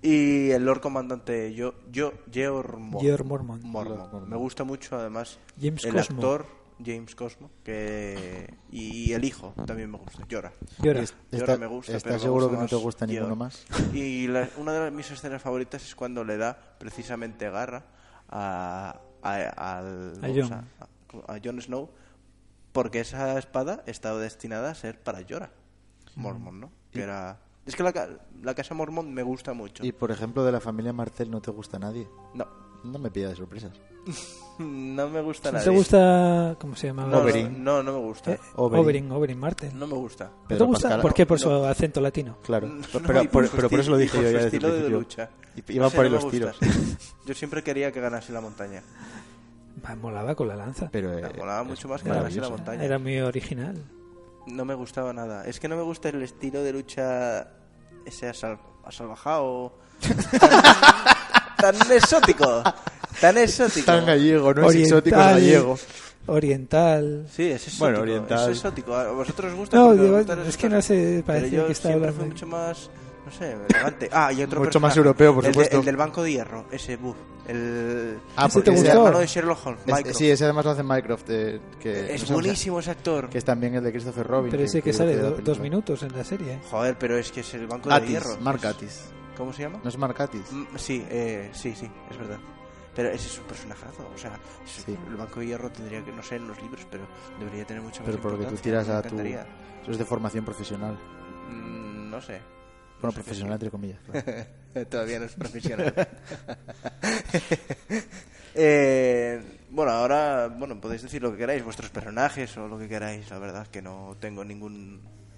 Y el Lord Comandante yo, yo, Georg Mo- Georg Mormont. Mormont. Lord Mormont. Me gusta mucho además James el Cosmo. actor James Cosmo que y el hijo también me gusta, Llora. Llora. Llora me gusta, ¿Estás pero seguro que no te gusta ninguno más? Y la- una de mis escenas favoritas es cuando le da precisamente garra a, a, al- A vamos Jon. a- a Jon Snow porque esa espada estaba destinada a ser para Llora. Mormon, ¿no? Que era Es que la, la Casa Mormont me gusta mucho. Y por ejemplo, de la familia Martel no te gusta nadie. No, No me pida de sorpresas. <laughs> no me gusta ¿No nada. te gusta, cómo se llama? No, no, Oberyn? no, no me gusta. Eh, Oberyn. Oberyn, Oberyn Martin. No me gusta. ¿No te Pedro gusta? Pascal. ¿Por qué? Por No. su acento latino. Claro. <laughs> No, pero, y por, su pero por eso lo dije y yo su ya desde el estilo de principio. lucha. Y- Iba No sé, por ahí no los me tiros. gusta. <laughs> Yo siempre quería que ganase la montaña. Va, molaba con la lanza. Pero Me eh, molaba es mucho más que era ganase la maravilloso. montaña. Era muy original. No me gustaba nada. Es que no me gusta el estilo de lucha ese asal- asalvajado. Tan, exótico. Tan exótico. Tan gallego, no es Oriental. exótico, es gallego. Oriental. Sí, es exótico. Bueno, oriental. Es exótico. ¿A vosotros os gusta? No, es que no sé, Pero yo que estaba siempre hablando. fui mucho más, no sé, elegante. Ah, y otro Mucho personaje. más europeo, por El de- supuesto. el del Banco de Hierro, ese, buf. El, Ah, ¿Ese te el hermano de Sherlock Holmes, es- sí, ese además lo hace Mycroft. eh, que, es no buenísimo ese actor. Que es también el de Christopher Robin. Pero ese que sale hizo la do- dos minutos en la serie. Joder, pero es que es el Banco de Atis, Hierro. Mark Es- Atis. ¿Cómo se llama? ¿No es Mark Atis? Mm, Sí, eh, sí, sí, es verdad. Pero ese es un personajazo, o sea, es- Sí. el Banco de Hierro tendría que, no sé, en los libros, pero debería tener mucho más Pero porque tú tiras a tu... Eso es de formación profesional. Mm, no sé. Bueno, sé profesional entre comillas. claro. <laughs> Todavía no es profesional. <laughs> Eh, bueno, ahora, bueno, podéis decir lo que queráis, vuestros personajes o lo que queráis, la verdad que no tengo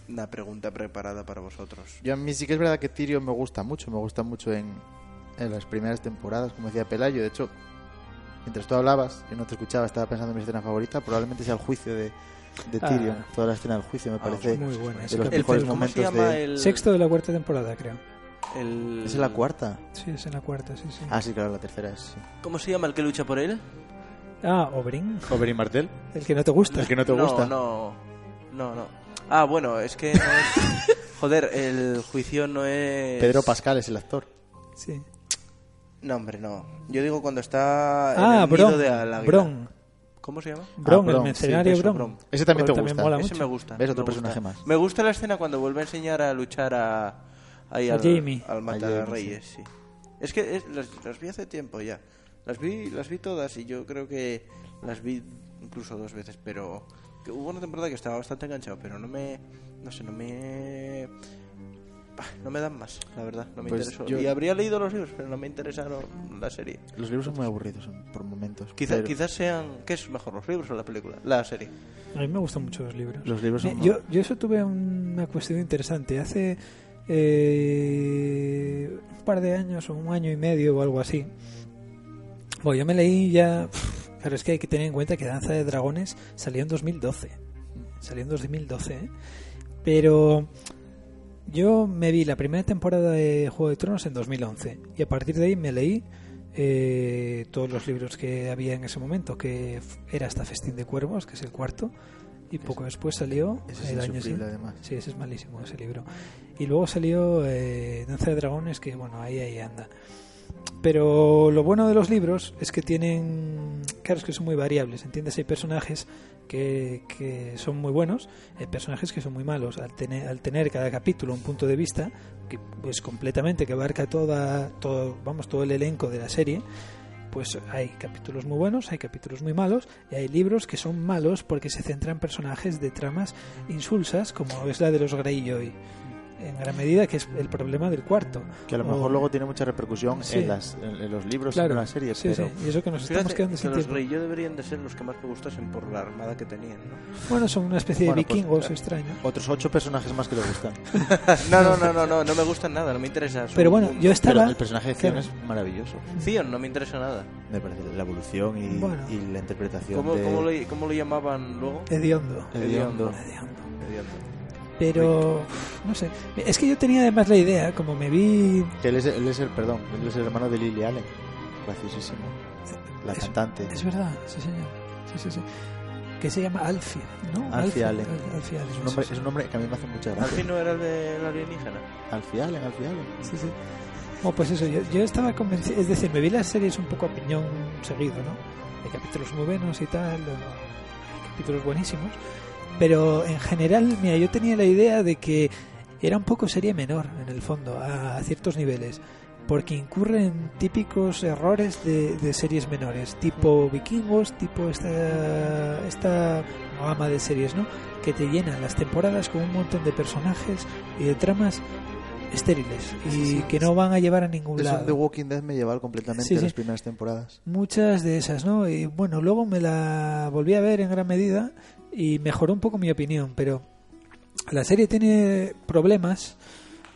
ninguna pregunta preparada para vosotros. Yo a mí sí que es verdad que Tyrion me gusta mucho, me gusta mucho en, en las primeras temporadas, como decía Pelayo. De hecho, mientras tú hablabas, yo no te escuchaba, estaba pensando en mi escena favorita, probablemente sea el juicio de, de Ah. Tyrion. Toda la escena del juicio me Ah, parece Muy buena. de los El, mejores ¿Cómo se momentos llama de... el...? Sexto de la cuarta temporada, creo. el- ¿Es en la cuarta? Sí, es en la cuarta, sí, sí. Ah, sí, claro, la tercera es... Sí. ¿Cómo se llama el que lucha por él? Ah, Oberyn. Oberyn Martel, El que no te gusta. el que no te no, gusta. No, no, no. Ah, bueno, es que no es... <laughs> Joder, el juicio no es... Pedro Pascal es el actor. Sí. No, hombre, no. Yo digo cuando está en Ah, el nido Bron. de la águila. Bron. ¿Cómo se llama? Bron, el Bron, mercenario sí, Bron. Bron. Ese también te Porque gusta. Ese mucho. me gusta. ¿Ves? Otro me gusta. personaje más. Me gusta la escena cuando vuelve a enseñar a luchar a... Ahí A al, Jaime. Al A matar Jaime, reyes, sí. Es que es- las, las vi hace tiempo ya. Las vi, las vi todas y yo creo que las vi incluso dos veces, pero que hubo una temporada que estaba bastante enganchado, pero no me, no sé, no me, bah, no me dan más, la verdad, no me Pues interesó. yo- Y habría leído los libros, pero no me interesaron la serie. Los libros son muy aburridos son- por momentos. Quizá, pero quizás sean, ¿qué es mejor, los libros o la película? La serie. A mí me gustan mucho los libros. Los libros son... Eh, yo, yo eso tuve una cuestión interesante. Hace eh, un par de años o un año y medio o algo así. Bueno, yo me leí ya... Pero es que hay que tener en cuenta que Danza de Dragones salió en 2012. Salió en 2012, ¿eh? Pero yo me vi la primera temporada de Juego de Tronos en 2011 y a partir de ahí me leí eh, todos los libros que había en ese momento, que era hasta Festín de Cuervos, que es el cuarto, y poco después salió Ese es el año además. Sí, ese es malísimo ese libro. Y luego salió eh, Danza de Dragones, que bueno, ahí ahí anda. Pero lo bueno de los libros es que tienen, claro, es que son muy variables, ¿entiendes? Hay personajes que, que son muy buenos, hay personajes que son muy malos. Al tener, al tener cada capítulo un punto de vista, que pues completamente, que abarca toda, todo, vamos, todo el elenco de la serie, pues hay capítulos muy buenos, hay capítulos muy malos, y hay libros que son malos porque se centran en personajes de tramas insulsas, como es la de los Greyjoy. En gran medida, que es el problema del cuarto. Que a lo O- mejor luego tiene mucha repercusión Sí. en, las, en, en los libros y Claro, en la serie, sí, pero... sí, y eso que nos estamos Fíjate quedando que sin los tiempo. Greyjoy deberían de ser los que más me gustasen por la armada que tenían, ¿no? Bueno, son una especie Bueno, de pues, vikingos claro. extraños. Otros ocho personajes más que le gustan. <laughs> No, no, no, no, no, no me gustan nada, no me interesa. Pero bueno, yo Pero estaba... el personaje de Theon claro. es maravilloso. Theon no me interesa nada. Me parece la evolución y, Bueno. y la interpretación ¿Cómo, de... cómo, le, ¿Cómo le llamaban luego? Hediondo. Hediondo. Hediondo. Hediondo. Pero, no sé. Es que yo tenía además la idea, como me vi... Que él es, él es el, perdón, él es el hermano de Lily Allen. Graciosísimo. La Es- cantante. Es verdad, sí señor. Sí, sí, sí. Que se llama Alfie, ¿no? Alfie Allen. Al- Alfie Allen. Es un, nombre, sí. es un nombre que a mí me hace mucha ¿Al gracia. fin no era el de la alienígena? Alfie Allen, Alfie Allen. Sí, sí. Bueno, pues eso, yo, yo estaba convencido, es decir, me vi las series un poco a piñón seguido, ¿no? Hay capítulos muy buenos y tal, hay capítulos buenísimos, pero en general, mira, yo tenía la idea de que era un poco serie menor, en el fondo, a, a ciertos niveles, porque incurren típicos errores de, de series menores, tipo vikingos, tipo esta, esta gama de series, ¿no? Que te llenan las temporadas con un montón de personajes y de tramas estériles y que no van a llevar a ningún Es un lado. The Walking Dead medieval completamente Sí, sí. las primeras temporadas. Muchas de esas, ¿no? Y bueno, luego me la volví a ver en gran medida y mejoró un poco mi opinión, pero la serie tiene problemas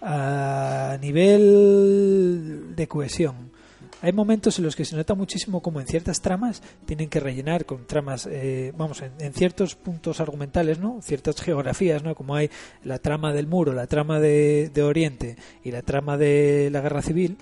a nivel de cohesión. Hay momentos en los que se nota muchísimo como en ciertas tramas tienen que rellenar con tramas, eh, vamos, en, ciertos puntos argumentales, ¿no? Ciertas geografías, ¿no? Como hay la trama del muro, la trama de Oriente y la trama de la guerra civil,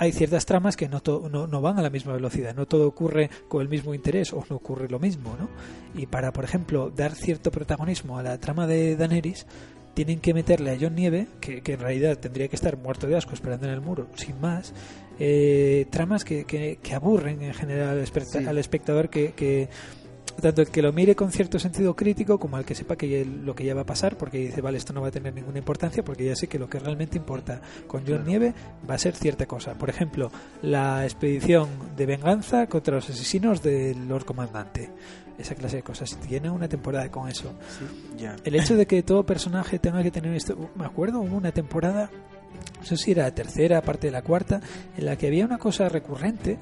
hay ciertas tramas que no, to- no, no van a la misma velocidad, no todo ocurre con el mismo interés o no ocurre lo mismo, ¿no? Y para, por ejemplo, dar cierto protagonismo a la trama de Daenerys, tienen que meterle a John Nieve, que, que en realidad tendría que estar muerto de asco esperando en el muro, sin más, eh, tramas que, que, que aburren en general al, especta- Sí. al espectador que, que tanto el que lo mire con cierto sentido crítico como el que sepa que lo que ya va a pasar porque dice vale esto no va a tener ninguna importancia porque ya sé que lo que realmente importa con John Nieve va a ser cierta cosa por ejemplo la expedición de venganza contra los asesinos del Lord Comandante. Esa clase de cosas. Tiene una temporada con eso. El hecho de que todo personaje tenga que tener esto me acuerdo hubo una temporada no sé si era la tercera parte de la cuarta en la que había una cosa recurrente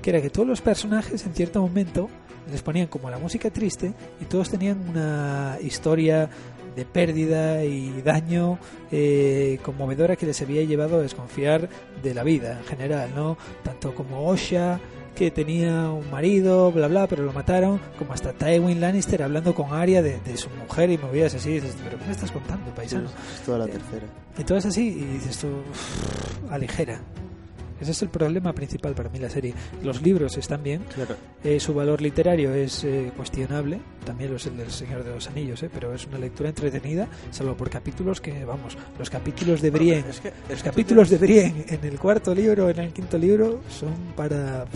que era que todos los personajes en cierto momento les ponían como la música triste y todos tenían una historia de pérdida y daño eh, conmovedora que les había llevado a desconfiar de la vida en general, ¿no? Tanto como Osha, que tenía un marido, bla bla, pero lo mataron, como hasta Tywin Lannister hablando con Arya de, de su mujer y movidas así, y dices, pero ¿qué me estás contando, paisano? Es toda la tercera. Y todo es así y dices tú, "Uf, aligera. Ese es el problema principal para mí la serie. Los libros están bien, Claro. eh, su valor literario es eh, cuestionable, también lo es el del Señor de los Anillos, eh, pero es una lectura entretenida, salvo por capítulos que, vamos, los capítulos de Brienne, Es que, es los capítulos de Brienne en el cuarto libro, en el quinto libro, son para...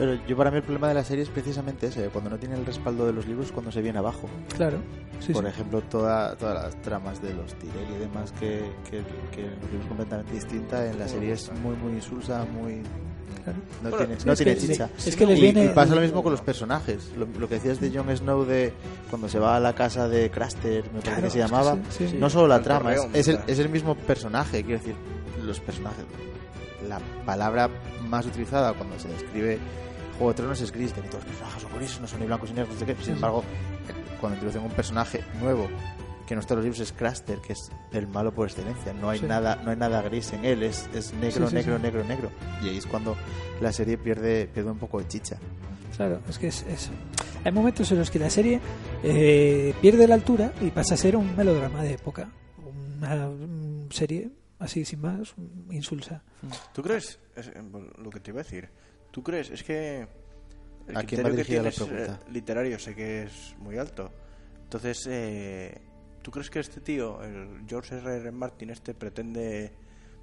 Pero yo para mí el problema de la serie es precisamente ese, cuando no tiene el respaldo de los libros cuando se viene abajo. claro, sí, Por sí. ejemplo, toda, todas las tramas de los Tyrell y demás que, que, que en los libros es completamente distinta, en la serie es muy muy insulsa, muy... claro. No Bueno, tiene, no es tiene que- chicha. es que les y, viene- y pasa lo mismo con los personajes. Lo, lo que decías de Jon Snow de cuando se va a la casa de Craster, me parece Claro, que se es que llamaba. sí, sí. No solo la El trama, es, Torreón, es el, es el mismo personaje, quiero decir, los personajes. La palabra más utilizada cuando se describe Juego de Tronos es gris, de que todos los personajes son grises, no son ni blancos ni negros, no sé qué. Sin embargo, cuando introducen un personaje nuevo que no está en los libros es Craster, que es el malo por excelencia. No hay Sí. nada, no hay nada gris en él, es, es negro, Sí, sí, negro, sí. negro, negro. Y ahí es cuando la serie pierde, pierde un poco de chicha. Claro, es que es, es- Hay momentos en los que la serie eh, pierde la altura y pasa a ser un melodrama de época. Una mm, serie así, sin más, insulsa. ¿Tú crees? Es, eh, lo que te iba a decir. ¿Tú crees? Es que. El ¿A quién va criterio que la tienes pregunta? eh, literario sé que es muy alto. Entonces, eh, ¿tú crees que este tío, el George R. R. Martin, este, pretende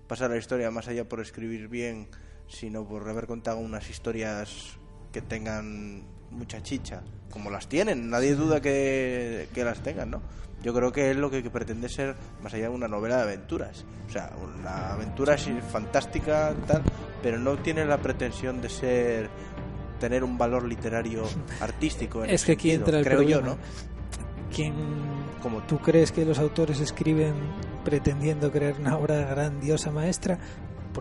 pasar la historia más allá por escribir bien, sino por haber contado unas historias que tengan mucha chicha? Como las tienen, nadie duda que, que las tengan, ¿no? Yo creo que él lo que pretende es ser más allá de una novela de aventuras. O sea, una aventura así fantástica, tal, pero no tiene la pretensión de ser tener un valor literario <laughs> artístico. En Es que aquí entra el creo yo. ¿no? ¿Quién, Como ¿Tú crees que los autores escriben pretendiendo crear una obra grandiosa maestra?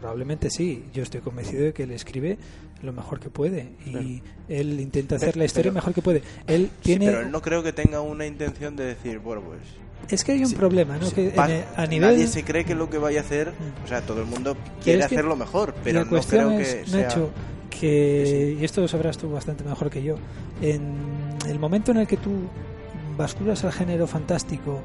Probablemente sí. Yo estoy convencido de que él escribe lo mejor que puede y él intenta hacer Pero- la historia pero- mejor que puede. Él Sí, tiene pero él no creo que tenga una intención de decir, bueno, pues es que hay un Sí, problema, ¿no? sí, Que pa- en- a nivel nadie se cree que lo que vaya a hacer, Mm. o sea, todo el mundo quiere es que hacerlo mejor, pero la no cuestión creo es, que sea Nacho, que y esto lo sabrás tú bastante mejor que yo. En el momento en el que tú basculas al género fantástico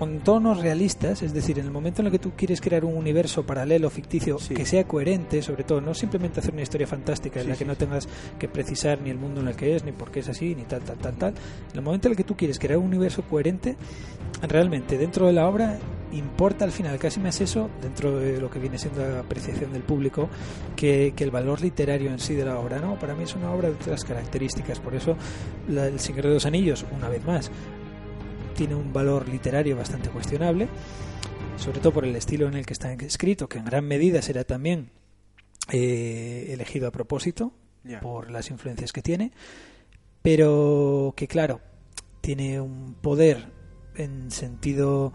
con tonos realistas, es decir, en el momento en el que tú quieres crear un universo paralelo, ficticio, Sí. que sea coherente, sobre todo, no simplemente hacer una historia fantástica en Sí, la que sí, no tengas que precisar ni el mundo en el que es, ni por qué es así, ni tal, tal, tal, tal. En el momento en el que tú quieres crear un universo coherente, realmente dentro de la obra importa al final casi más eso, dentro de lo que viene siendo la apreciación del público, que, que el valor literario en sí de la obra. ¿no? Para mí es una obra de otras características, por eso la- El Señor de los Anillos, una vez más, tiene un valor literario bastante cuestionable, sobre todo por el estilo en el que está escrito, que en gran medida será también eh, elegido a propósito por las influencias que tiene, pero que claro, tiene un poder en sentido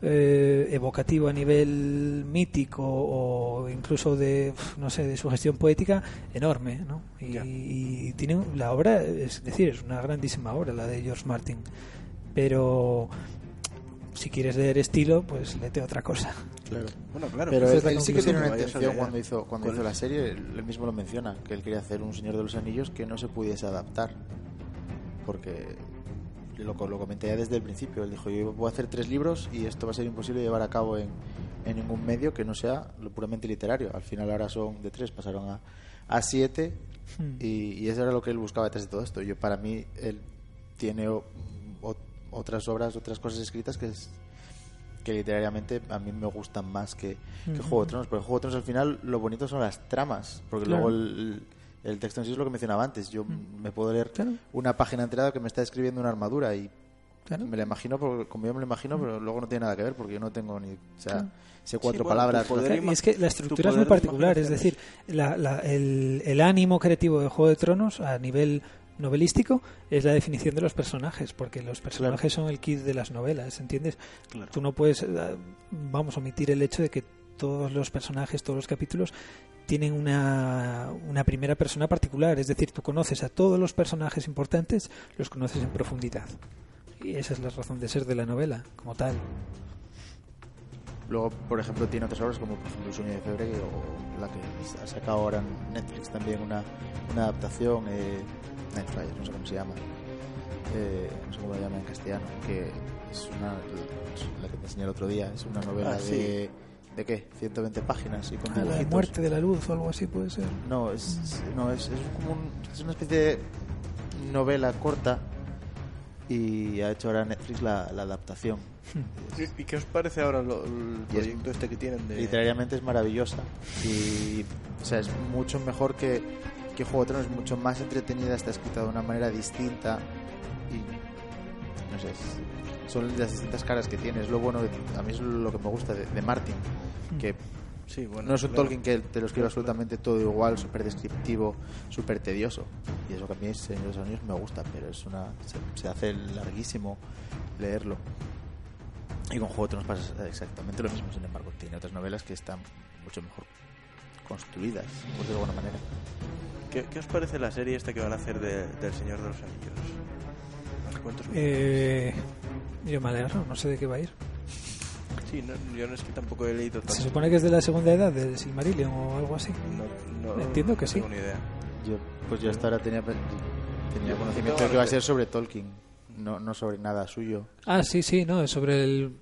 eh, evocativo a nivel mítico o incluso de no sé de sugestión poética enorme ¿no? y, Ya. y tiene la obra es decir es una grandísima obra la de George Martin pero si quieres leer estilo pues léete otra cosa Claro. Bueno, claro. Pero él, él sí que tiene una intención cuando hizo, cuando ¿Cuál hizo la serie, él mismo lo menciona, que él quería hacer un Señor de los Anillos que no se pudiese adaptar. Porque lo, lo comenté ya desde el principio, él dijo, yo voy a hacer tres libros y esto va a ser imposible llevar a cabo en, en ningún medio que no sea lo puramente literario. Al final ahora son de tres, pasaron a, a siete Hmm. y, y eso era lo que él buscaba detrás de todo esto. Yo Para mí, él tiene otras obras, otras cosas escritas que es que literariamente a mí me gustan más que. Juego de Tronos. Porque Juego de Tronos al final lo bonito son las tramas. Porque Claro. luego el, el texto en sí es lo que mencionaba antes. Yo me puedo leer Claro. una página entera que me está escribiendo una armadura y Claro. me la imagino porque, como yo me lo imagino, pero luego no tiene nada que ver porque yo no tengo ni. O sea, Claro. sé cuatro bueno, palabras. poder pero- Y es que la estructura es muy particular, es decir, la- la- el, el ánimo creativo de Juego de Tronos a nivel novelístico es la definición de los personajes, porque los personajes son el kit de las novelas, ¿entiendes? Claro. Tú no puedes, eh, vamos, omitir el hecho de que todos los personajes, todos los capítulos tienen una, una primera persona particular, es decir, tú conoces a todos los personajes importantes, los conoces en profundidad. Y esa es la razón de ser de la novela, como tal. Luego, por ejemplo, tiene otras obras como por ejemplo El sueño de febrero o la que ha sacado ahora en Netflix también una, una adaptación, eh, Nightflyer, no sé cómo se llama, eh, no sé cómo la llaman en castellano, que es una, la que te enseñé el otro día, es una novela Ah, sí. de, ¿de qué? 120 páginas y con A la muerte de la luz o algo así puede ser. No, es, no es, es como un- es una especie de novela corta y ha hecho ahora Netflix la, la adaptación. ¿Y qué os parece ahora lo- el Y es- proyecto este que tienen de... literariamente es maravillosa y o sea es mucho mejor que, que Juego de Tronos es mucho más entretenida está escrita de una manera distinta y no sé son las distintas caras que tiene. Es lo bueno que- a mí es lo que me gusta de, de Martin que Sí, bueno, no es un claro. Tolkien que te lo escribe absolutamente todo igual súper descriptivo súper tedioso. Y eso que a mí Señor de los Anillos me gusta pero es una se, se hace larguísimo leerlo. Y con Juego de Tronos pasa exactamente lo mismo, sin embargo, tiene otras novelas que están mucho mejor construidas, por decirlo de alguna manera. ¿Qué, qué os parece la serie esta que van a hacer de- del Señor de los Anillos? ¿Unos cuantos Eh, yo me alegro, no sé de qué va a ir. Sí, no, yo no es que tampoco he leído tanto. Se supone que es de la segunda edad del Silmarillion o algo así. No, no- Entiendo que no sí. tengo ni idea. Yo, pues yo hasta ahora tenía, tenía Yo conocimiento que iba a ser sobre Tolkien, no, no sobre nada suyo, Ah, sí, sí, no, es sobre el.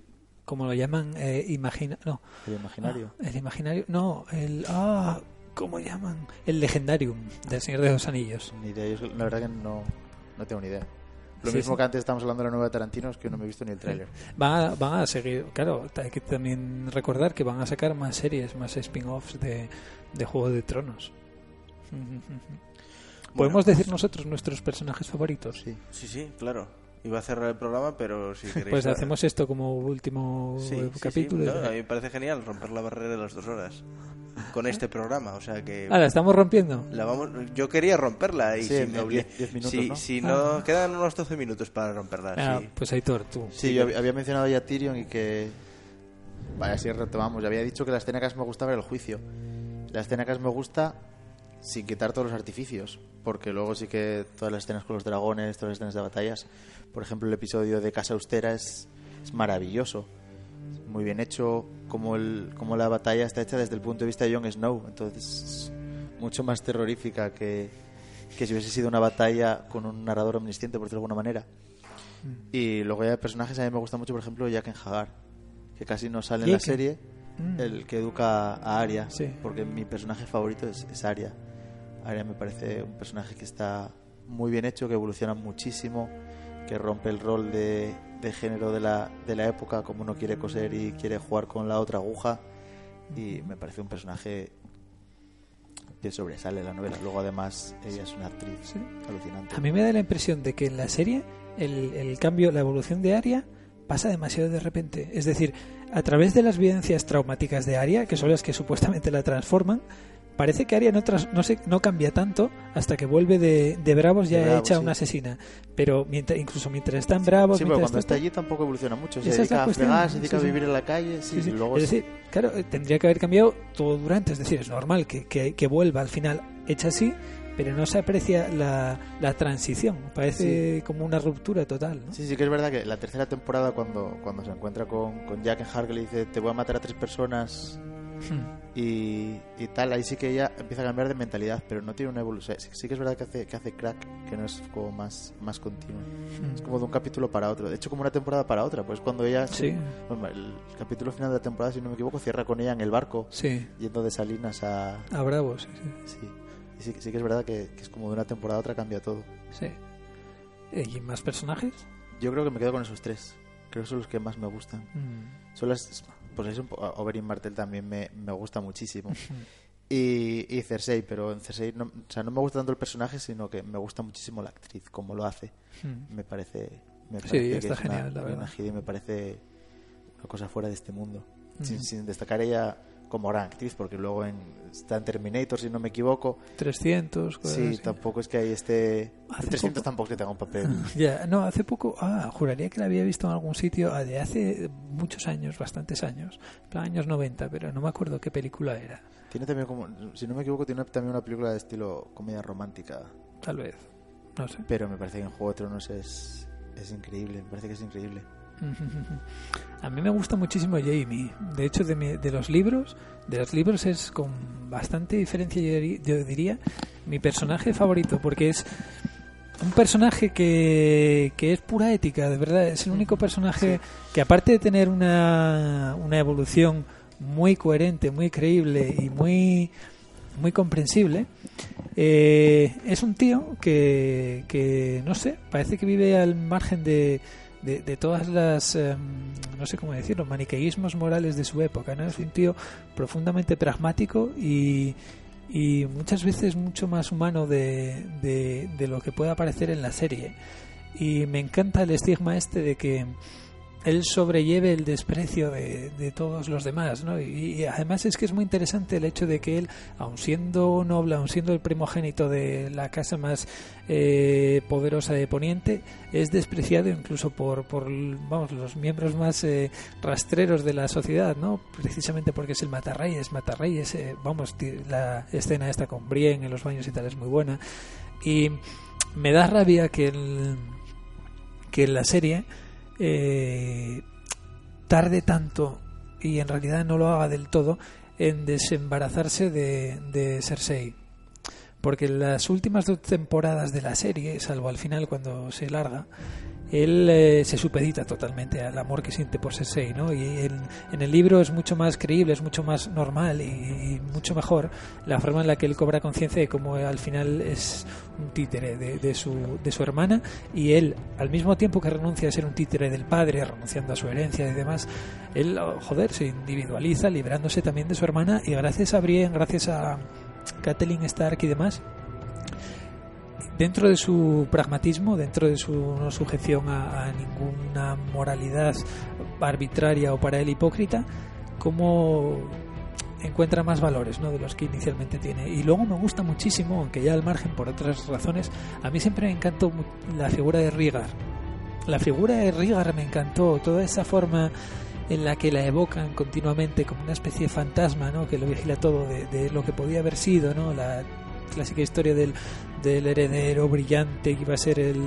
Como lo llaman? Eh, imagina. No. el imaginario. Ah, el imaginario. No, el. Ah, ¿cómo llaman? El legendarium del Señor de los Anillos. Ni idea, yo la verdad que no, no tengo ni idea. Lo Sí, mismo sí. que antes estábamos hablando de la nueva de Tarantino, es que no me he visto ni el tráiler. <laughs> Van a, van a seguir. Claro, hay que también recordar que van a sacar más series, más spin-offs de, de Juego de Tronos. ¿Podemos decir nosotros nuestros personajes favoritos? Sí. Sí, sí, claro. Iba a cerrar el programa, pero si <laughs> queréis... Pues hacemos esto como último Sí, eh, sí, capítulo. sí. No, a mí me parece genial romper la barrera de las dos horas con este programa. O sea que... Ah, la estamos rompiendo. La vamos, yo quería romperla y Sí, si me obli- 10 minutos, si, ¿no? si Ah. no quedan unos 12 minutos para romperla. Ah, sí. pues Aitor, tú. Sí, yo había- mencionado ya a Tyrion y que. Vaya, así retomamos. Ya había dicho que la escena que más me gustaba era el juicio. La escena que más me gusta sin quitar todos los artificios. Porque luego sí que todas las escenas con los dragones, todas las escenas de batallas. Por ejemplo, el episodio de Casa Austera es, es maravilloso. Muy bien hecho. Como, el, como la batalla está hecha desde el punto de vista de Jon Snow. Entonces, es mucho más terrorífica que, que si hubiese sido una batalla con un narrador omnisciente, por decirlo de alguna manera. Y luego ya de personajes, a mí me gusta mucho, por ejemplo, Jaqen Hagar, que casi no sale en la serie, Mm. el que educa a Arya, Sí. porque mi personaje favorito es, es Arya. Arya me parece un personaje que está muy bien hecho, que evoluciona muchísimo, que rompe el rol de, de género de la, de la época, como uno quiere coser y quiere jugar con la otra aguja, y me parece un personaje que sobresale en la novela. Luego, además, ella es una actriz Sí. alucinante. A mí me da la impresión de que en la serie el, el cambio, la evolución de Arya pasa demasiado de repente. Es decir, a través de las vivencias traumáticas de Arya, que son las que supuestamente la transforman, parece que Arya no, tras- no, se, no cambia tanto hasta que vuelve de, de Bravos ya De Bravos, hecha sí. una asesina. Pero mientras, incluso mientras está en Bravos... Sí, pero mientras cuando está está- allí tampoco evoluciona mucho. Se dedica a fregar, se dedica Sí, sí. a vivir en la calle. Sí, Sí, sí. y luego Es decir, claro, eh, tendría que haber cambiado todo durante, es decir, es normal que, que, que vuelva al final hecha así, pero no se aprecia la, la transición, parece como una ruptura total. ¿no? Sí, sí que es verdad que la tercera temporada cuando, cuando se encuentra con, con Jack en Hart que le dice te voy a matar a tres personas Hmm. Y, y tal, ahí sí que ella empieza a cambiar de mentalidad, pero no tiene una evolución. Sí, sí que es verdad que hace, que hace crack, que no es como más, más continuo. Es como de un capítulo para otro. De hecho, como una temporada para otra, pues cuando ella... Sí. Bueno, el capítulo final de la temporada, si no me equivoco, cierra con ella en el barco, Sí, yendo de Salinas a... a Bravos, sí, sí. Sí, y sí, sí que es verdad que, que es como de una temporada a otra cambia todo. sí. Eh, ¿Y más personajes? Yo creo que me quedo con esos tres. Creo que son los que más me gustan. Mm. Son las, pues es un po- Oberyn Martell también me, me gusta muchísimo. y, y Cersei, pero en Cersei no, o sea, no me gusta tanto el personaje, sino que me gusta muchísimo la actriz, como lo hace. Mm. Me parece, me Sí, parece que está es genial, una, la una verdad. y me parece una cosa fuera de este mundo. sin, sin destacar ella como gran actriz, porque luego en, está en Terminator, si no me equivoco. 300, cosas Sí, así. tampoco es que hay este... Hace En 300 poco- tampoco que tenga un papel. <laughs> Ya, no, hace poco, ah, juraría que la había visto en algún sitio ah, de hace muchos años, bastantes años, plan años 90, pero no me acuerdo qué película era, Tiene también como, si no me equivoco, tiene también una película de estilo comedia romántica. tal vez, no sé. Pero me parece que en Juego de Tronos es, es increíble, me parece que es increíble. <laughs> A mí me gusta muchísimo Jamie. De hecho, de, mi- de los libros, de los libros es con bastante diferencia, yo, diría, mi personaje favorito, porque es un personaje que, que es pura ética, de verdad. Es el único personaje que, aparte de tener una, una evolución muy coherente, muy creíble y muy, muy comprensible, eh, es un tío que, que, no sé, parece que vive al margen de, de, todas las, em, no sé cómo decirlo, maniqueísmos morales de su época. ¿no? Es un tío profundamente pragmático y, y muchas veces mucho más humano de, de, de lo que puede aparecer en la serie. Y me encanta el estigma este de que él sobrelleve el desprecio de, de todos los demás, ¿no? Y, además es que es muy interesante el hecho de que él, aun siendo noble, aun siendo el primogénito de la casa más eh, poderosa de Poniente, es despreciado incluso por, por vamos, los miembros más eh, rastreros de la sociedad, ¿no? Precisamente porque es el matarreyes, matarreyes, eh, vamos, la escena esta con Brienne en los baños y tal es muy buena. Y me da rabia que el, que en la serie eh, tarde tanto y en realidad no lo haga del todo en desembarazarse de, de Cersei. Porque las últimas dos temporadas de la serie, salvo al final cuando se larga, él eh, se supedita totalmente al amor que siente por Cersei, ¿no? Y en, el libro es mucho más creíble, es mucho más normal y, mucho mejor la forma en la que él cobra conciencia de cómo al final es un títere de, su, de su hermana y él, al mismo tiempo que renuncia a ser un títere del padre, renunciando a su herencia y demás, él, oh, joder, se individualiza, librándose también de su hermana y gracias a Brienne, gracias a Catelyn Stark y demás, dentro de su pragmatismo, dentro de su no sujeción a, ninguna moralidad arbitraria o para él hipócrita, cómo encuentra más valores ¿no? de los que inicialmente tiene. Y luego me gusta muchísimo, aunque ya al margen por otras razones, a mí siempre me encantó la figura de Rigar. La figura de Rigar me encantó, toda esa forma en la que la evocan continuamente como una especie de fantasma ¿no? que lo vigila todo de, de lo que podía haber sido, ¿no? la clásica historia del, del heredero brillante que iba a ser el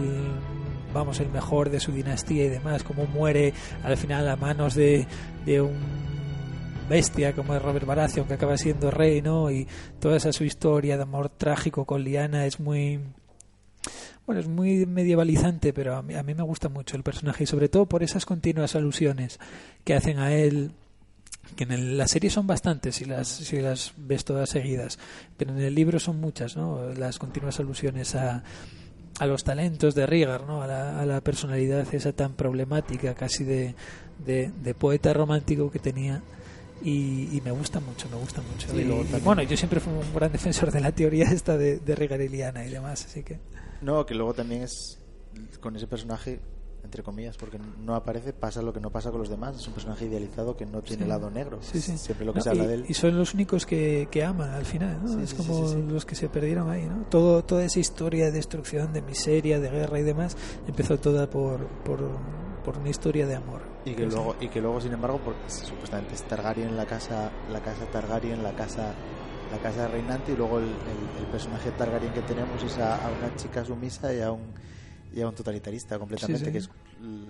vamos el mejor de su dinastía y demás, como muere al final a manos de, de un bestia como es Robert Baratheon que acaba siendo rey, ¿no? Y toda esa su historia de amor trágico con Liana es muy bueno, es muy medievalizante, pero a mí, a mí me gusta mucho el personaje y sobre todo por esas continuas alusiones que hacen a él que en el- la serie son bastantes si las si las ves todas seguidas, pero en el libro son muchas, ¿no? Las continuas alusiones a a los talentos de Rigar, ¿no? A la, a la personalidad esa tan problemática, casi de, de, de poeta romántico que tenía. Y, y me gusta mucho, me gusta mucho. Sí, y, luego y bueno, yo siempre fui un gran defensor de la teoría esta de, de Rigar y Liana y demás, así que... No, que luego también es con ese personaje entre comillas, porque no aparece, pasa lo que no pasa con los demás. Es un personaje idealizado que no tiene Sí. lado negro. Sí, sí. Siempre lo que No, se habla y, de él. y son los únicos que, que aman al final, ¿no? Es como los que se perdieron ahí, ¿no? Todo, toda esa historia de destrucción, de miseria, de guerra y demás, empezó toda por, por, por una historia de amor. Y que luego, y que luego sin embargo, porque supuestamente es Targaryen la casa, la casa Targaryen, la casa, la casa reinante, y luego el, el- el personaje Targaryen que tenemos es a, a una chica sumisa y a un y a un totalitarista completamente, Sí, sí. que es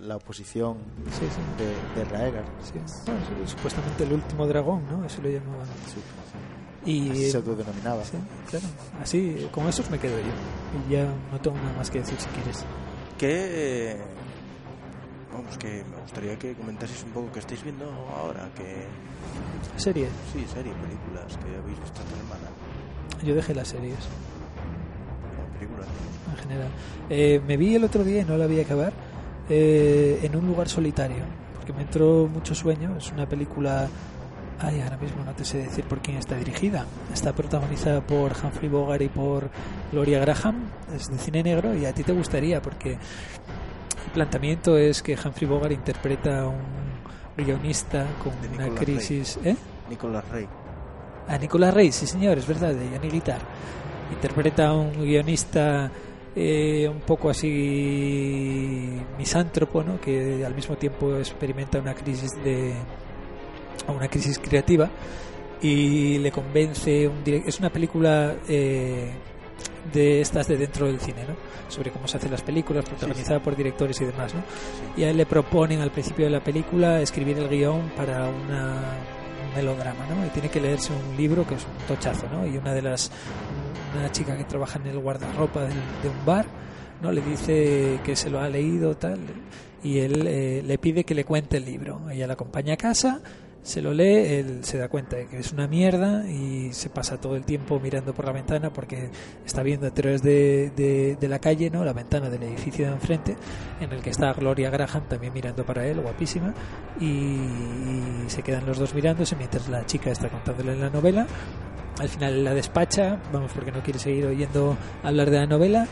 la oposición Sí, sí. de, de Raegar. Sí. Bueno, es supuestamente el último dragón, ¿no? Eso lo llamaban. Y Así se autodenominaba. sí, claro. Así, con esos me quedo yo. Y ya no tengo nada más que decir si quieres. Que. Vamos, que me gustaría que comentaseis un poco que estáis viendo ahora. Que. Serie. Sí, serie, películas que habéis visto esta semana. Yo dejé las series. Películas. en general. Eh, me vi el otro día y no la vi acabar eh, en un lugar solitario, porque me entró mucho sueño. Es una película. Ay, ahora mismo no te sé decir por quién está dirigida. Está protagonizada por Humphrey Bogart y por Gloria Graham. Es de cine negro y a ti te gustaría porque el planteamiento es que Humphrey Bogart interpreta a un guionista con De una Nicolas crisis. ¿Eh? Nicolás Rey. A Nicolás Rey, sí señor, es verdad, de Yanni Guitar. Interpreta a un guionista eh, un poco así misántropo, ¿no? que al mismo tiempo experimenta una crisis de una crisis creativa y le convence un es una película eh, de estas de dentro del cine, ¿no? sobre cómo se hacen las películas, protagonizada por directores y demás, ¿no? Y a él le proponen al principio de la película escribir el guion para una, un melodrama, ¿no? Y tiene que leerse un libro que es un tochazo, ¿no? Y una de las una chica que trabaja en el guardarropa de un bar, ¿no? Le dice que se lo ha leído tal y él eh, le pide que le cuente el libro. Ella la acompaña a casa, se lo lee, él se da cuenta de que es una mierda y se pasa todo el tiempo mirando por la ventana porque está viendo a través de, de, la calle, ¿no? La ventana del edificio de enfrente en el que está Gloria Graham también mirando para él, guapísima, y se quedan los dos mirándose mientras la chica está contándole la novela. Al final la despacha, vamos, porque no quiere seguir oyendo hablar de la novela,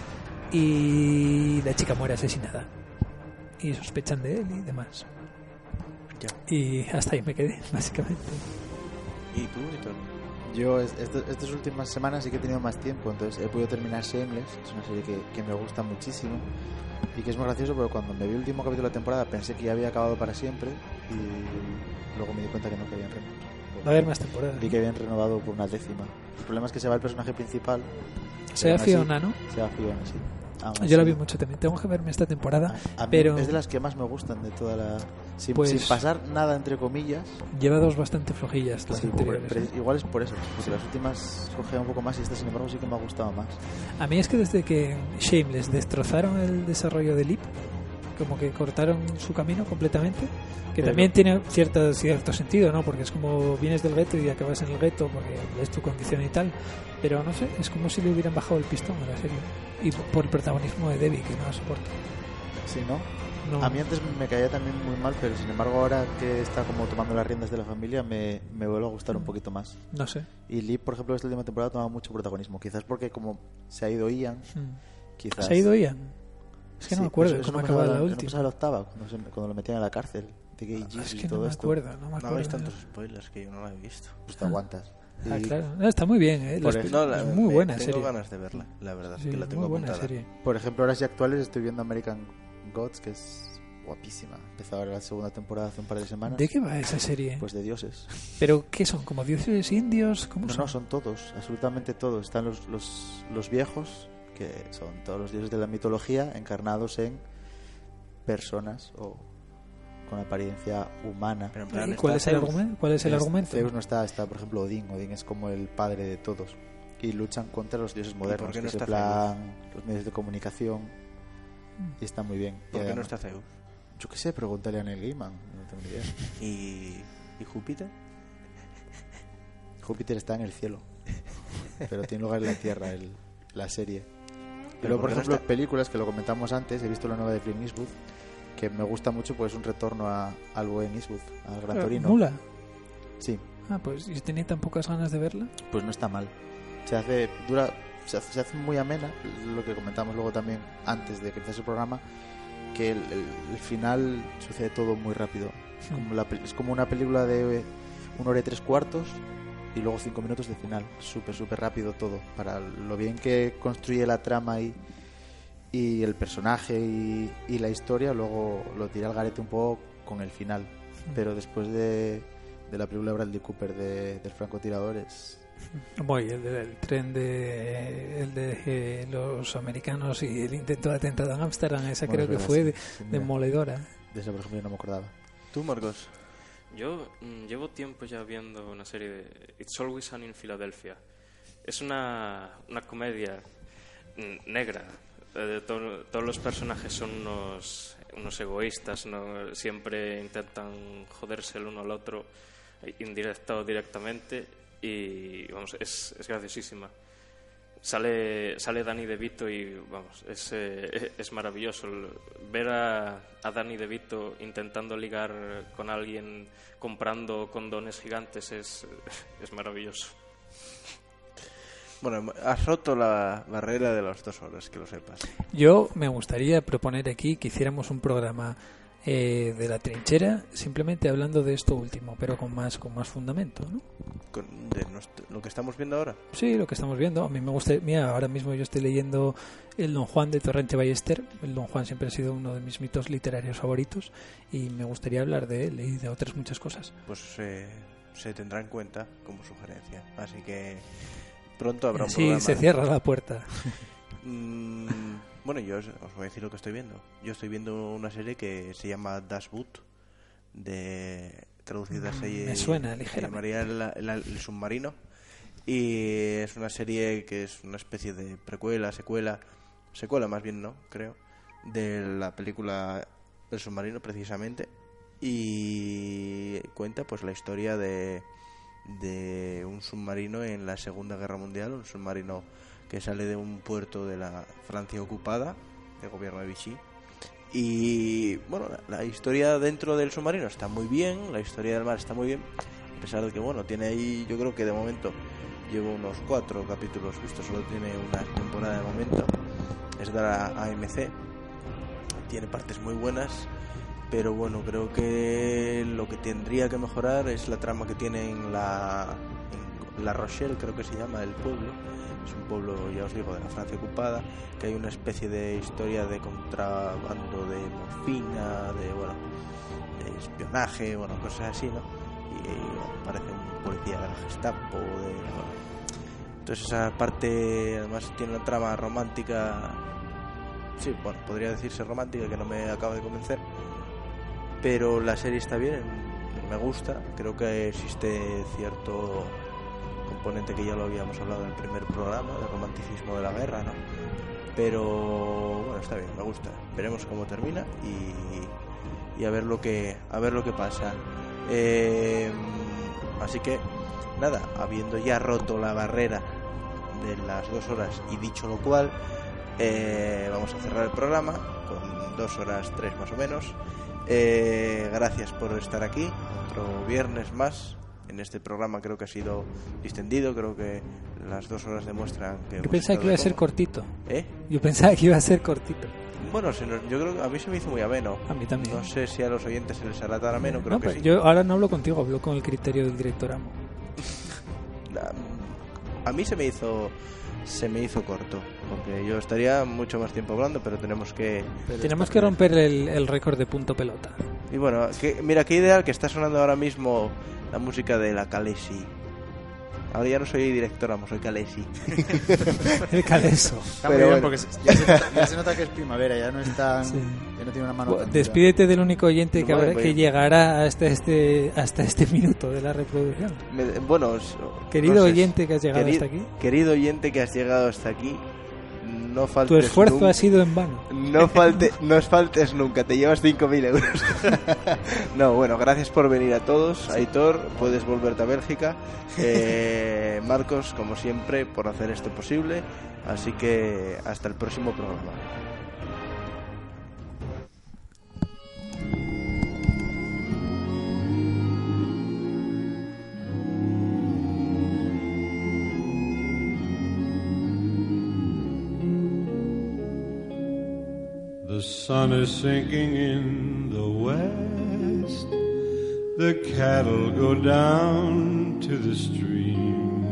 y la chica muere asesinada. Y sospechan de él y demás. Ya. Y hasta ahí me quedé, <laughs> básicamente. ¿Y tú, Víctor? Yo estas últimas semanas sí que he tenido más tiempo, entonces he podido terminar Shameless, es una serie que, que me gusta muchísimo y que es muy gracioso porque cuando me vi el último capítulo de la temporada pensé que ya había acabado para siempre y luego me di cuenta que no, que renovado. Va a haber más temporadas. Vi que habían renovado por una décima. El problema es que se va el personaje principal. Se va aún así- Fiona, ¿no? Se va Fiona, sí. Aún Yo la vi mucho también. Tengo que verme esta temporada, A mí pero es de las que más me gustan de toda la... Sin, Pues- sin pasar nada, entre comillas. lleva dos bastante flojillas las Sí, anteriores. pero igual es por eso, porque las últimas cogía un poco más y esta, sin embargo, sí que me ha gustado más. A mí es que desde que Shameless destrozaron el desarrollo de Lip, como que cortaron su camino completamente, que Pero- también tiene cierto, cierto sentido, ¿no? Porque es como vienes del gueto y acabas en el gueto porque es tu condición y tal, pero no sé, es como si le hubieran bajado el pistón a la serie. Y por el protagonismo de Debbie, que no la soporto. Sí, ¿no? No, A mí antes me caía también muy mal, pero sin embargo ahora que está como tomando las riendas de la familia me, me vuelve a gustar un poquito más. no sé. Y Lee, por ejemplo, esta última temporada toma mucho protagonismo. Quizás porque como se ha ido Ian, Mm. quizás... ¿Se ha ido Ian? Es que no Sí, me acuerdo cómo no acaba pasaba la no última. pasaba la octava, cuando, se- cuando lo metían en la cárcel, de Gay Es y que todo no me esto. acuerdo, no me No acuerdo. hagáis tantos spoilers que yo no la he visto. Pues te aguantas. Ah, Y- claro. No, está muy bien, ¿eh? Por Las- ej- No, la- es muy me- buena tengo serie. ganas de verla, la verdad, Sí, que la tengo muy buena apuntada. serie. Por ejemplo, horas y actuales estoy viendo American Gods, que es guapísima. Empezó ahora la segunda temporada hace un par de semanas. ¿De qué va esa serie? Pues de dioses. ¿Pero qué son? ¿Como dioses indios? ¿Cómo No, son? no, son todos, absolutamente todos. Están los, los, los viejos, que son todos los dioses de la mitología, encarnados en personas o con apariencia humana. Pero en plan, ¿Y está cuál es el argumento? ¿Cuál es el Es- argumento? Zeus no está, está por ejemplo Odín. Odín es como el padre de todos. Y luchan contra los dioses modernos, qué no que está plan los medios de comunicación. Y está muy bien. ¿Por qué no está Zeus? Yo qué sé, pregúntale a Neil Gaiman. No tengo ni idea. ¿Y, ¿Y Júpiter? Júpiter está en el cielo. pero tiene lugar en la Tierra el- la serie. Pero por ¿por qué no ejemplo, está- películas que lo comentamos antes, he visto la nueva de Clint Eastwood, que me gusta mucho porque es un retorno a, al buen Eastwood, al Gran Ah, Torino. ¿Mula? Sí, Ah, pues y tenía tan pocas ganas de verla. pues no está mal. Se hace, dura, se hace, se hace muy amena, lo que comentamos luego también antes de que empezase el programa, que el, el- el final sucede todo muy rápido. Es como, la es como una película de una hora y tres cuartos y luego cinco minutos de final. Súper, súper rápido todo. Para lo bien que construye la trama y, y el personaje y, y la historia, luego lo tira al garete un poco con el final. Pero después de, de la película de Bradley Cooper de, del francotirador es... Voy, el del tren de, el de eh, los americanos y el intento de atentado en Ámsterdam, esa Bueno, creo que es fue de- sí, demoledora. De esa, por ejemplo, yo no me acordaba. ¿Tú, Marcos? Yo mm, llevo tiempo ya viendo una serie de It's Always Sunny in Philadelphia. Es una, una comedia mm, negra. Eh, to- todos los personajes son unos, unos egoístas, ¿no? siempre intentan joderse el uno al otro, indirecto o directamente, y vamos, es, es graciosísima. Sale, sale Danny DeVito y vamos, es, eh, es maravilloso. Ver a, a Danny DeVito intentando ligar con alguien comprando condones gigantes es, es maravilloso. Bueno, has roto la barrera de las dos horas, que lo sepas. Yo me gustaría proponer aquí que hiciéramos un programa eh, de la trinchera, simplemente hablando de esto último, pero con más, con más fundamento, ¿no? Con, de nuestro- lo que estamos viendo ahora. Sí, lo que estamos viendo. A mí me gusta. Mira, ahora mismo yo estoy leyendo el Don Juan de Torrente Ballester. El Don Juan siempre ha sido uno de mis mitos literarios favoritos y me gustaría hablar de él y de otras muchas cosas. Pues eh, se tendrá en cuenta como sugerencia. Así que pronto habrá un Sí, programa. se cierra la puerta. <laughs> Mm, bueno, yo os, os voy a decir lo que estoy viendo. Yo estoy viendo una serie que se llama Das Boot, de traducida Mm, se, me suena ligeramente. llamaría el, el- el submarino. Y es una serie que es una especie de precuela, secuela, secuela más bien, ¿no? Creo, de la película El submarino, precisamente. Y cuenta pues la historia de, de un submarino en la Segunda Guerra Mundial, un submarino que sale de un puerto de la Francia ocupada, del gobierno de Vichy. Y bueno, la, historia dentro del submarino está muy bien, la historia del mar está muy bien, a pesar de que bueno, tiene ahí, yo creo que de momento llevo unos cuatro capítulos vistos, solo tiene una temporada de momento, es de la AMC, tiene partes muy buenas, pero bueno, creo que lo que tendría que mejorar es la trama que tiene en la, La Rochelle, creo que se llama el pueblo. Es un pueblo, ya os digo, de la Francia ocupada, que hay una especie de historia de contrabando de morfina, de, bueno, de espionaje, bueno, cosas así, ¿no? Y, bueno, parece un policía de la Gestapo, de. Entonces esa parte, además, tiene una trama romántica, sí, bueno, podría decirse romántica, que no me acaba de convencer, pero la serie está bien, me gusta, creo que existe cierto que ya lo habíamos hablado en el primer programa, del romanticismo de la guerra, ¿no? Pero bueno, está bien, me gusta. Veremos cómo termina y, y a ver lo que a ver lo que pasa. Eh, así que nada, habiendo ya roto la barrera de las dos horas y dicho lo cual, eh, vamos a cerrar el programa con dos horas tres más o menos. Eh, gracias por estar aquí, otro viernes más. En este programa creo que ha sido distendido, creo que las dos horas demuestran que... Yo pensaba que iba a ser cortito. ¿Eh? Yo pensaba que iba a ser cortito. Bueno, se nos- yo creo que a mí se me hizo muy ameno. A mí también. No sé si a los oyentes se les hará tan ameno, creo No, que pero sí. Yo ahora no hablo contigo, hablo con el criterio del director Amo. <laughs> A mí se me hizo se me hizo corto, porque yo estaría mucho más tiempo hablando, pero tenemos que Tenemos que romper el, el récord de punto pelota. y bueno, que, mira qué ideal que está sonando ahora mismo la música de la Kalesi. Ahora ya no soy director, amo, soy Kalesi. <laughs> El caleso. Está Pero bien bueno. porque se- ya se, ya se <laughs> nota que es primavera, ya no es tan, Sí. ya no tiene una mano Bu- tan dura. Despídete del único oyente que, Bueno, habrá- pues- que llegará hasta este, hasta este minuto de la reproducción. Me- bueno, Querido no sé, oyente que has llegado queri- hasta aquí, Querido oyente que has llegado hasta aquí, no tu faltes esfuerzo nunca- ha sido en vano. No, falte, <laughs> no faltes nunca, te llevas 5.000 euros. <laughs> no, bueno, gracias por venir a todos. Aitor, puedes volverte a Bélgica. Eh, <laughs> Marcos, como siempre, por hacer esto posible. Así que hasta el próximo programa. Sun is sinking in the west. The cattle go down to the stream.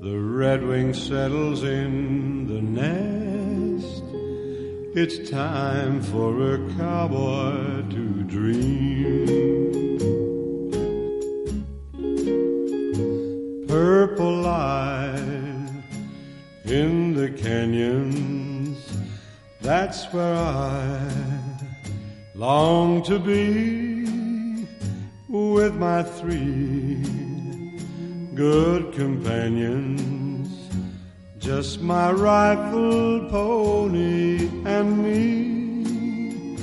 The redwing settles in the nest. It's time for a cowboy to dream. Purple light in the canyons. That's where I long to be with my three good companions. Just my rifle, pony, and me.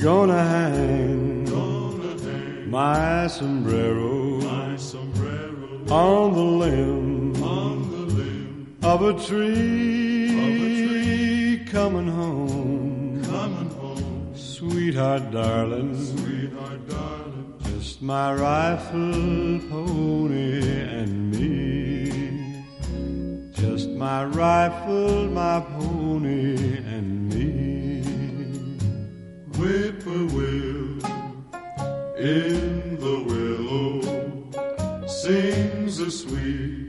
Gonna hang, my sombrero, on the limb, of a tree coming home. Coming home. Sweetheart, darling. Sweetheart, darling. Just my rifle, pony, and me. Just my rifle, my pony, and me. Whippoorwill in the willow sings a sweet